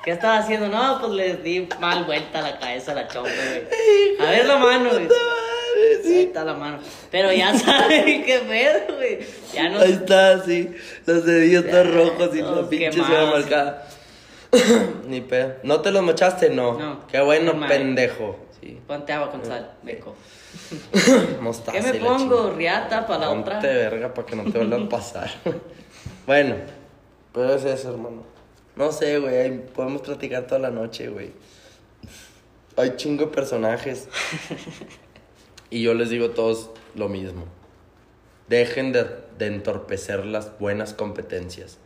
¿Qué estaba haciendo? No, pues les di mal vuelta a la cabeza a la chompa, güey. A ver la mano, güey. Madre, Ahí sí. está la mano. Pero ya saben qué pedo, güey. Ya no. Ahí está, sí. Los dedillos todos rojos y la pinche ciudad marcada. Ni pedo. ¿No te los mochaste? No. No. Qué bueno, pendejo. Sí. Ponte agua con sal, beco. Mostaza ¿Qué me pongo? ¿Riata para la Ponte otra? verga para que no te vuelva a pasar. bueno, pero es eso, hermano. No sé, güey. Podemos platicar toda la noche, güey. Hay chingo de personajes. y yo les digo a todos lo mismo. Dejen de, de entorpecer las buenas competencias.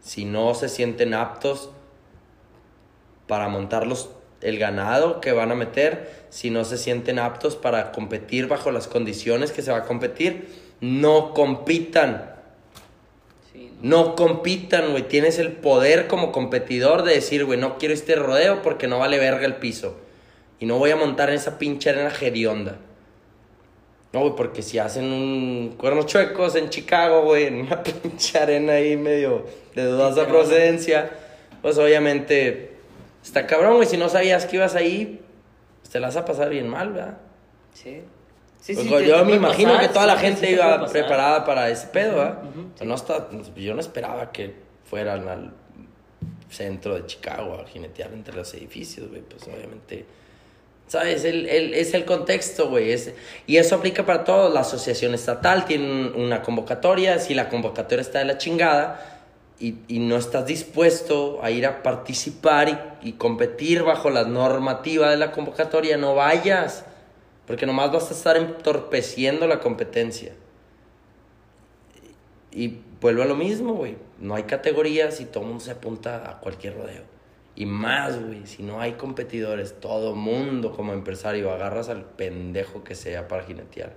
Si no se sienten aptos para montarlos el ganado que van a meter, si no se sienten aptos para competir bajo las condiciones que se va a competir, no compitan. Sí, No compitan, güey. Tienes el poder como competidor de decir, güey, no quiero este rodeo porque no vale verga el piso. Y no voy a montar en esa pinche arena hedionda. No, güey, porque si hacen un cuernos chuecos en Chicago, güey, en una pinche arena ahí medio de dudosa Sí, procedencia, pues obviamente está cabrón, güey. Si no sabías que ibas ahí, pues te la vas a pasar bien mal, ¿verdad? Sí. Sí, Pues, sí, te- yo te me imagino pasar, que toda la gente iba preparada para ese pedo, ¿verdad? Ujú, O sea, no está, yo no esperaba que fueran al centro de Chicago a jinetear entre los edificios, güey. Pues obviamente, ¿sabes? El, el- es el contexto, güey. es- y eso aplica para todo. La asociación estatal tiene un- una convocatoria. Si la convocatoria está de la chingada y, y no estás dispuesto a ir a participar y, y competir bajo la normativa de la convocatoria, no vayas. Porque nomás vas a estar entorpeciendo la competencia. Y vuelvo a lo mismo, güey. No hay categorías y todo mundo se apunta a cualquier rodeo. Y más, güey, si no hay competidores, todo mundo como empresario, agarras al pendejo que sea para jinetear.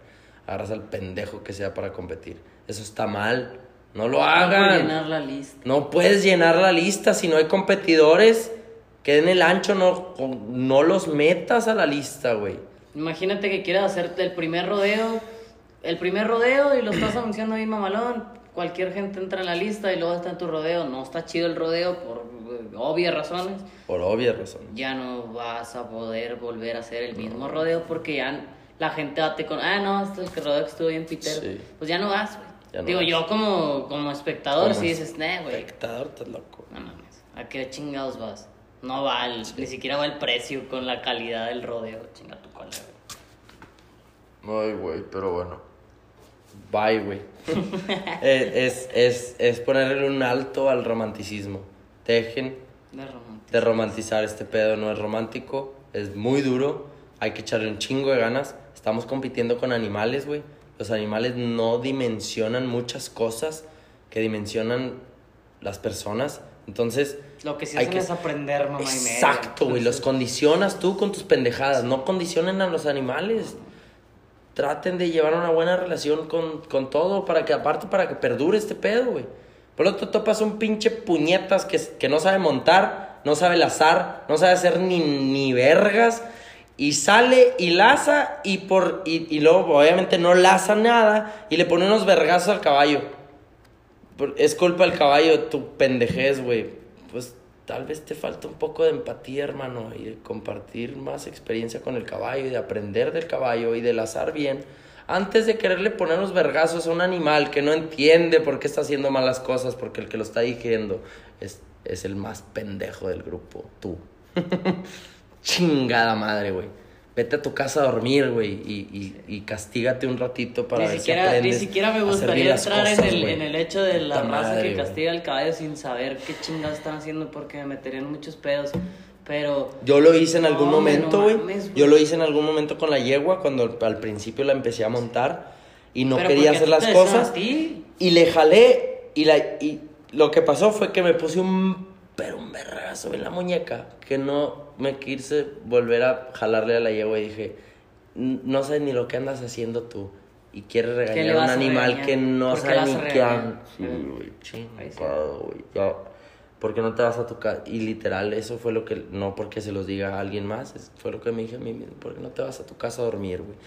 Agarras al pendejo que sea para competir. Eso está mal. No lo No puedo hagan. llenar la lista. No puedes llenar la lista si no hay competidores. Que den el ancho, no, no los metas a la lista, güey. Imagínate que quieras hacerte el primer rodeo, el primer rodeo y lo estás anunciando ahí mamalón. Cualquier gente entra en la lista y luego está en tu rodeo. No está chido el rodeo por eh, obvias razones. Por obvias razones. Ya no vas a poder volver a hacer el mismo rodeo porque ya la gente date con, ah, no, este es el rodeo que estuvo bien pitero. Sí. Pues ya no vas, güey. Ya no Digo, vas. yo como, como espectador, Como si dices, nah, güey, Espectador, estás loco. no mames, ¿a qué chingados vas? No va, el- ni siquiera va el precio con la calidad del rodeo, chinga tu cola, güey. Ay, güey, pero bueno. Bye, güey. Eh, es, es, es ponerle un alto al romanticismo. Dejen De de romantizar este pedo. No es romántico, es muy duro. Hay que echarle un chingo de ganas. Estamos compitiendo con animales, güey. Los animales no dimensionan muchas cosas que dimensionan las personas. Entonces, Lo que sí hay hacen que- es aprender, mamá. Exacto, güey. Los condicionas tú con tus pendejadas. No condicionen a los animales. Traten de llevar una buena relación con, con todo para que, aparte, para que perdure este pedo, güey. Por lo tanto, topas un pinche puñetas que, que no sabe montar, no sabe lazar, no sabe hacer ni, ni vergas. Y sale y laza y, por, y, y luego, obviamente, no laza nada y le pone unos vergazos al caballo. Es culpa del caballo, tu pendejez, güey. Pues tal vez te falta un poco de empatía, hermano, y de compartir más experiencia con el caballo, y de aprender del caballo, y de lazar bien. Antes de quererle poner los vergazos a un animal que no entiende por qué está haciendo malas cosas, porque el que lo está diciendo es, es el más pendejo del grupo, tú. Chingada madre, güey. Vete a tu casa a dormir, güey, y, y, y castígate un ratito para Ni ver siquiera, si ni aprendes siquiera me gustaría entrar cosas, en, el, en el hecho de la Puta raza madre, que castiga al caballo sin saber qué chingados están haciendo porque me meterían muchos pedos. Pero Yo lo hice en algún No, hombre, momento, no güey. güey. Yo lo hice en algún momento con la yegua cuando al principio la empecé a montar y no Pero quería hacer las cosas. Y le jalé y, la, y lo que pasó fue que me puse un, pero un vergazo en la muñeca que no me quise volver a jalarle a la yegua y dije, "N- no sé ni lo que andas haciendo tú. Y quieres regañar a un animal regañar? que no ¿Por qué sabe ni qué han- Sí, güey, chingado, güey, ya. ¿Por qué no te vas a tu casa? Y literal, eso fue lo que, no porque se los diga a alguien más, fue lo que me dije a mí mismo, ¿por qué no te vas a tu casa a dormir, güey?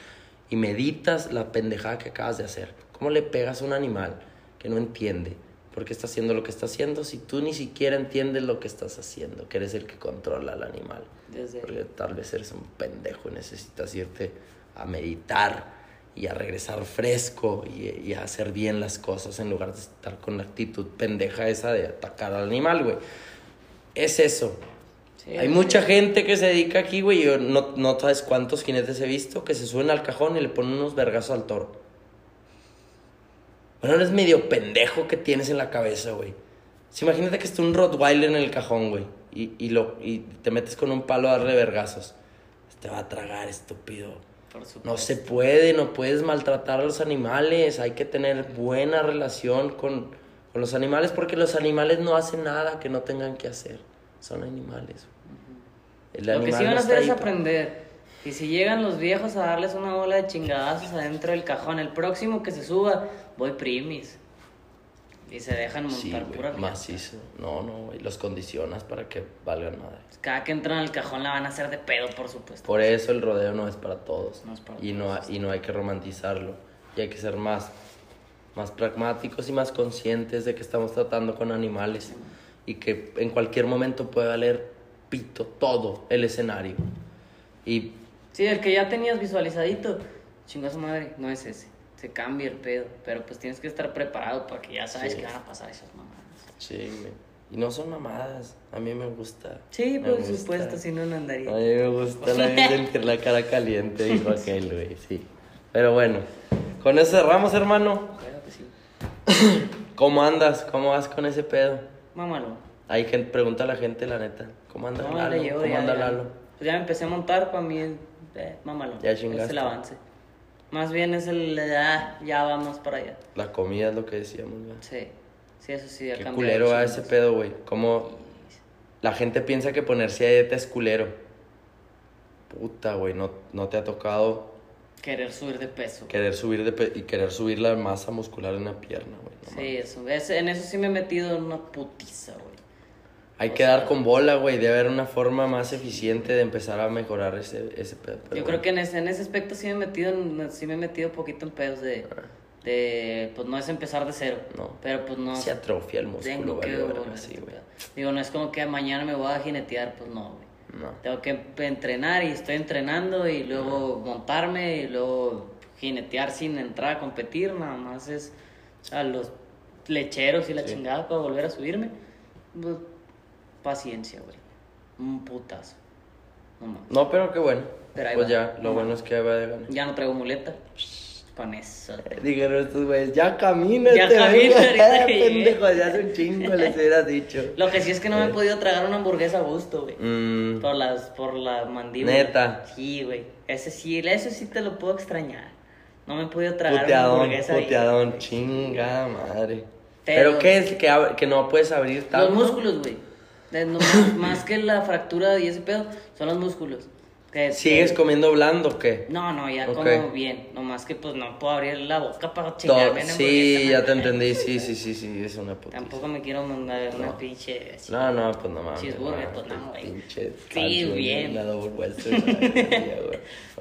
Y meditas la pendejada que acabas de hacer. ¿Cómo le pegas a un animal que no entiende por qué está haciendo lo que está haciendo si tú ni siquiera entiendes lo que estás haciendo, que eres el que controla al animal? Desde- Porque tal vez eres un pendejo y necesitas irte a meditar y a regresar fresco y, y a hacer bien las cosas en lugar de estar con la actitud pendeja esa de atacar al animal, güey. Es eso. Sí, Hay sí. mucha gente que se dedica aquí, güey. Yo no, no sabes cuántos jinetes he visto que se suben al cajón y le ponen unos vergazos al toro. Bueno, eres medio pendejo que tienes en la cabeza, güey. Si imagínate que está un Rottweiler en el cajón, güey. Y, y, lo, y te metes con un palo a darle vergazos. Te va a tragar, estúpido. No se puede, no puedes maltratar a los animales. Hay que tener buena relación con, con los animales porque los animales no hacen nada que no tengan que hacer. Son animales. El Lo que sí van no a hacer es aprender. Y si llegan los viejos a darles una bola de chingadazos adentro del cajón, el próximo que se suba, voy primis. Y se dejan montar Sí, pura riata. macizo. No, no, güey. Los condicionas para que valgan madre. Cada que entran al cajón la van a hacer de pedo, por supuesto. Por eso el rodeo no es para todos. No es para y, no, y no hay que romantizarlo. Y hay que ser más, más pragmáticos y más conscientes de que estamos tratando con animales. Y que en cualquier momento puede valer pito todo el escenario. Y Sí, el que ya tenías visualizadito, chinga su madre, no es ese. Se cambia el pedo. Pero pues tienes que estar preparado para que ya sabes Sí. que van a pasar esas mamadas. sí. Y no son mamadas. A mí me gusta. Sí, Me por gusta. supuesto, si no, no andaría. A mí me gusta la la cara caliente, dijo aquel, güey, sí. Pero bueno, con eso cerramos, hermano. Claro que sí. ¿Cómo andas? ¿Cómo vas con ese pedo? Mámalo. Hay gente, pregunta a la gente, la neta. ¿Cómo anda No, Lalo? llevo, ¿Cómo ya, anda ya. Lalo? Pues ya me empecé a montar para mí, eh, mámalo. Ya Es chingaste. el avance. Más bien es el, ah, ya vamos para allá. La comida es lo que decíamos, güey. Sí, sí, eso sí, Qué culero chingas. ese pedo, güey. Como la gente piensa que ponerse a dieta es culero. Puta, güey, no, no te ha tocado Querer subir de peso. querer subir de pe- y querer subir la masa muscular en la pierna, güey. no Sí, eso. es- en eso sí me he metido en una putiza, güey. Hay que dar con bola, güey. Debe haber una forma más eficiente de empezar a mejorar ese, ese pedo. Yo bueno. creo que en ese, en ese aspecto sí me he metido, sí me he metido un poquito en pedos de, de, pues no es empezar de cero. No. Pero pues no. Se atrofia el músculo, tengo que vale, verga, volver sí, este güey. Digo, no es como que mañana me voy a jinetear, pues no, güey. No. Tengo que entrenar y estoy entrenando y luego montarme y luego jinetear sin entrar a competir, nada más es a los lecheros y la Sí. chingada para volver a subirme. Pues, paciencia, güey. Un putazo. No mames. No, pero qué bueno. Pero ahí pues va. ya, lo No bueno es que va de ganar. Ya no traigo muleta. Con eso. Dijeron estos güeyes, ya camina, Ya camina, ahorita que pendejo, ya hace un chingo les hubieras dicho. Lo que sí es que no me he podido tragar una hamburguesa a gusto, güey. Mm, Por las, por la mandíbula. Neta. Sí, güey. Ese sí, eso sí te lo puedo extrañar. No me he podido tragar una puteadón, hamburguesa. ahí, puteadón, güey. chinga madre. Pero- Pero, ¿qué es que, que no puedes abrir tanto? Los músculos, güey. No, más, que la fractura y ese pedo, son los músculos. Que- ¿Sigues que- comiendo blando o qué? No, no, ya Ok. como bien. Nomás que pues no puedo abrir la boca para chingarme una sí, ya man. te entendí, sí, sí, sí, sí, es una puta. Tampoco me quiero mandar una No. pinche. así. No, no, pues no mames. Cheeseburger, no, pues no, güey. Pinche Sí, bien. Western.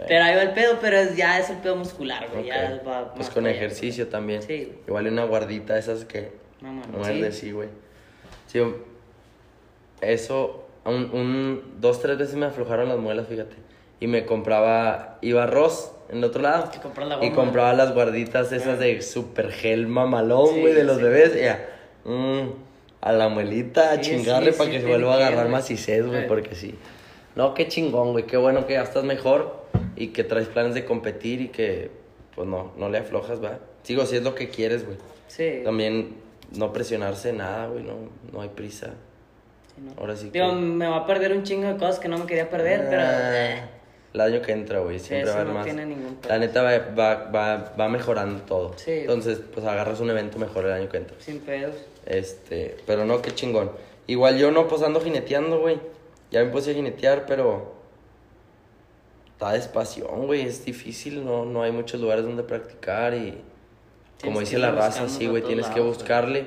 Pero ahí va el pedo, pero es- ya es el pedo muscular, güey. Ya Ok. va Pues con allá, ejercicio también. Sí. Igual una guardita esas que No, mano, muerde, sí, güey. Sí, eso, un, un, dos, tres veces me aflojaron las muelas, fíjate. Y me compraba, iba a Ross en el otro lado. La y compraba las guarditas esas de super gel mamalón, Sí, güey, de los sí. bebés. Ya, mm, a la muelita, a Sí, chingarle para que se vuelva a agarrar entiendo. macicez, güey, Eh. porque sí. No, qué chingón, güey, qué bueno que ya estás mejor y que traes planes de competir y que, pues no, no le aflojas, va. Sigo, si es lo que quieres, güey. Sí. También no presionarse nada, güey, no, no hay prisa. No. Ahora sí que... Digo, me va a perder un chingo de cosas que no me quería perder, pero. Ah, eh, El año que entra, güey, siempre eso va a haber no más. tiene ningún La neta va, va, va, va mejorando todo. Sí. Entonces, pues agarras un evento mejor el año que entra. Sin pedos. Este, pero no, qué chingón. Igual yo no, pues ando jineteando, güey. Ya me puse a jinetear, pero... Está despacio, güey, es difícil, no, no hay muchos lugares donde practicar y... Como que dice la raza, sí, güey, tienes que lados, buscarle.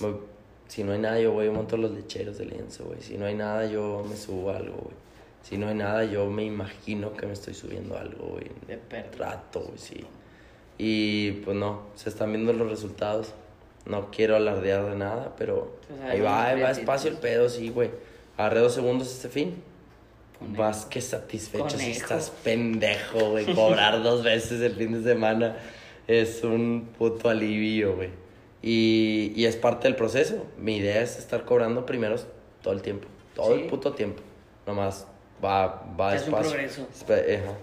Mo- Si no hay nada, yo voy a montar los lecheros de lienzo, güey. Si no hay nada, yo me subo algo, güey. Si no hay nada, yo me imagino que me estoy subiendo algo, güey. De perro. Rato, güey, sí. Y pues no, se están viendo los resultados. No quiero alardear de nada, pero ahí ahí va, ahí va viendo. despacio el pedo, sí, güey. Agarré dos segundos este fin. Conejo. Vas que satisfecho si estás pendejo, güey. Cobrar dos veces el fin de semana es un puto alivio, güey. Y, y es parte del proceso. Mi idea es estar cobrando primeros todo el tiempo. Todo Sí. el puto tiempo. Nomás va, va Es un despacio. progreso. Espe- ajá.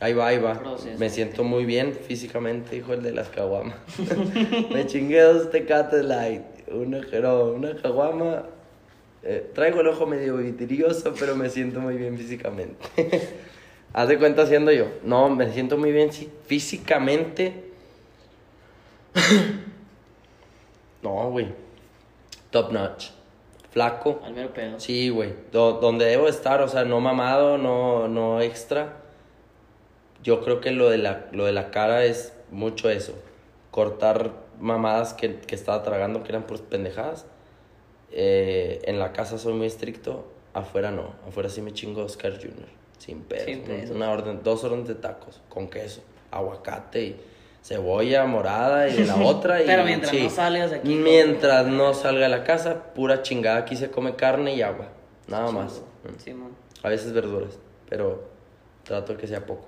Ahí va, ahí va. Proceso. Me siento muy bien físicamente, hijo el de las caguamas. Me chingué dos tecates light. Una, no, una caguama. Eh, traigo el ojo medio vidrioso, pero me siento muy bien físicamente. Haz de cuenta siendo yo. No, me siento muy bien sí, físicamente. no, güey. Top notch. Flaco. Al mero pedo. Sí, güey. Do- donde debo estar, o sea, no mamado, no, no extra. Yo creo que lo de, la, lo de la cara es mucho eso. Cortar mamadas que, que estaba tragando que eran puras pendejadas. Eh, en la casa soy muy estricto, afuera no. Afuera sí me chingo Oscar Jr. Sin pedos. Una orden, dos órdenes de tacos con queso, aguacate y cebolla morada y de la otra. Y, Pero mientras no salgas de aquí, Mientras no salga de la casa, pura chingada. Aquí se come carne y agua. Nada más. Simón. A veces verduras, pero trato que sea poco.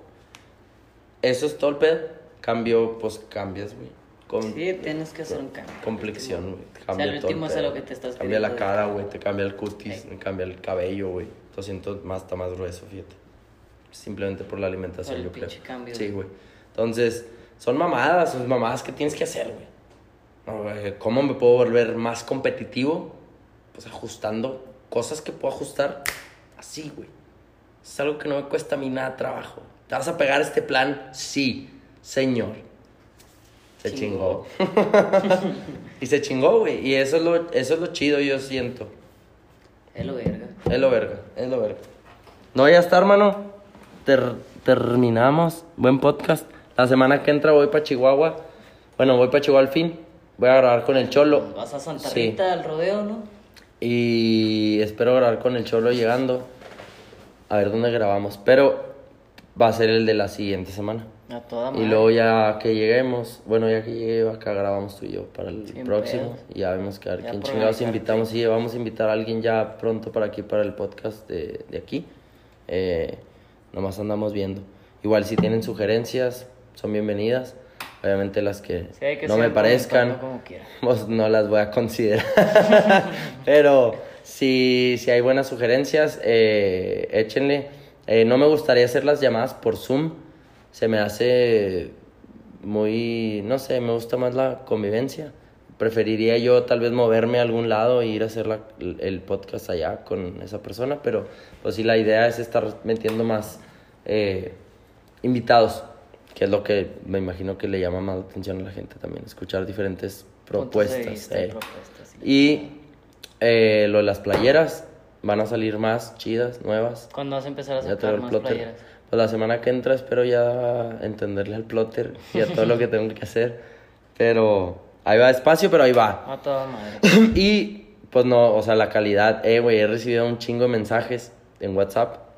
Eso es todo el pedo. Cambio, pues cambias, güey. Con Sí, tienes que hacer un cambio. complexión, güey. sea, Cambia al todo el último es lo que te estás Cambia la cara, güey. Te cambia el cutis, Sí. me cambia el cabello, güey. Lo siento más, está más grueso, fíjate. Simplemente por la alimentación, Por el yo creo. cambio, Sí, güey. Entonces, son mamadas, son mamadas que tienes que hacer, güey. Güey, ¿Cómo me puedo volver más competitivo? Pues ajustando cosas que puedo ajustar así, güey. Es algo que no me cuesta a mí nada trabajo. ¿Te vas a pegar este plan? Sí, señor. Se chingó. Chingó. y se chingó, güey. Y eso es, lo, eso es lo chido, yo siento. Es lo verga. Es lo verga, es lo verga. No, ya está, hermano. Ter- terminamos. Buen podcast. La semana que entra voy para Chihuahua. Bueno, voy para Chihuahua al fin. Voy a grabar con el Cholo. Vas a Santa Sí. Rita al rodeo, ¿no? Y espero grabar con el Cholo llegando. A ver dónde grabamos. Pero va a ser el de la siguiente semana. A toda Y madre. luego ya que lleguemos, bueno, ya que llegue acá grabamos tú y yo para el Sin próximo. Y ya vemos que a ver Ya quién chingados invitamos. Sí, vamos a invitar a alguien ya pronto para aquí, para el podcast de, de aquí. Eh, nomás andamos viendo. Igual si tienen sugerencias, son bienvenidas. Obviamente las que, Sí, hay que no me parezcan, como pues no las voy a considerar. Pero si, si hay buenas sugerencias, eh, échenle. Eh, no me gustaría hacer las llamadas por Zoom. Se me hace muy, no sé, me gusta más la convivencia. Preferiría yo tal vez moverme a algún lado e ir a hacer la- el podcast allá con esa persona, pero pues sí, la idea es estar metiendo más eh, invitados, que es lo que me imagino que le llama más la atención a la gente también, escuchar diferentes propuestas. vista eh. propuestas, sí. Y eh, lo de las playeras van a salir más chidas, nuevas. ¿Cuándo vas a empezar a sacar más plotter. playeras? Pues la semana que entra espero ya entenderle al plotter y a todo lo que tengo que hacer. Pero ahí va despacio, pero ahí va. A toda madre. y pues no, o sea, la calidad. Eh, güey, he recibido un chingo de mensajes en WhatsApp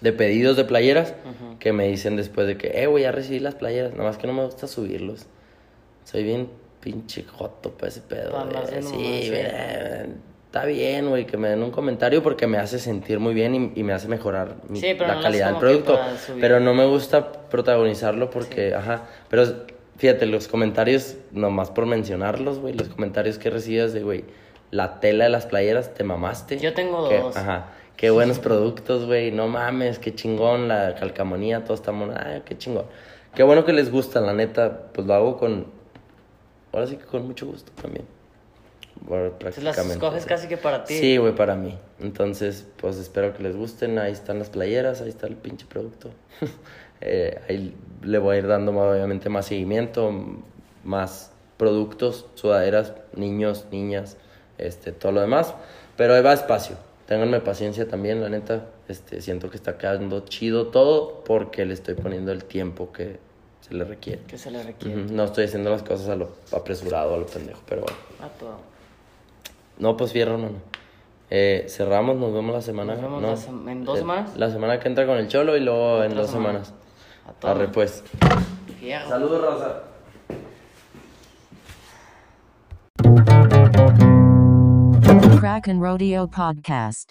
de pedidos de playeras que me dicen después de que, eh, güey, ya recibí las playeras. Nada más que no me gusta subirlos. Soy bien pinche joto para ese pedo. Sí, mamadas, sí. güey, Está bien, güey, que me den un comentario porque me hace sentir muy bien y, y me hace mejorar mi- Sí, la no calidad del producto. Pero no me gusta protagonizarlo porque, ajá. Pero fíjate, los comentarios, nomás por mencionarlos, güey, los comentarios que recibes de, güey, la tela de las playeras, te mamaste. Yo tengo Que- dos. Ajá. Qué buenos productos, güey. No mames, qué chingón. La calcamonía, todo está mona. Ay, qué chingón. Qué bueno que les gusta, la neta. Pues lo hago con. Ahora sí que con mucho gusto también. Bueno, Entonces las escoges casi que para ti. Sí, güey, para mí. Entonces, pues espero que les gusten. Ahí están las playeras, ahí está el pinche producto. Eh, ahí le voy a ir dando obviamente más seguimiento, más productos, sudaderas, niños, niñas, este, todo lo demás. Pero ahí va despacio. Ténganme paciencia también, la neta. Este, siento que está quedando chido todo porque le estoy poniendo el tiempo que se le requiere. Que se le requiere. No estoy haciendo las cosas a lo apresurado, a lo pendejo, pero bueno. A todo. No, pues fierro, no, no. Eh, cerramos, nos vemos la semana. Nos vemos ¿en dos semanas? La semana que entra con el Cholo y luego en dos semana. semanas. A todo. Arre, pues. Saludos, Rosa. Crack and Rodeo Podcast.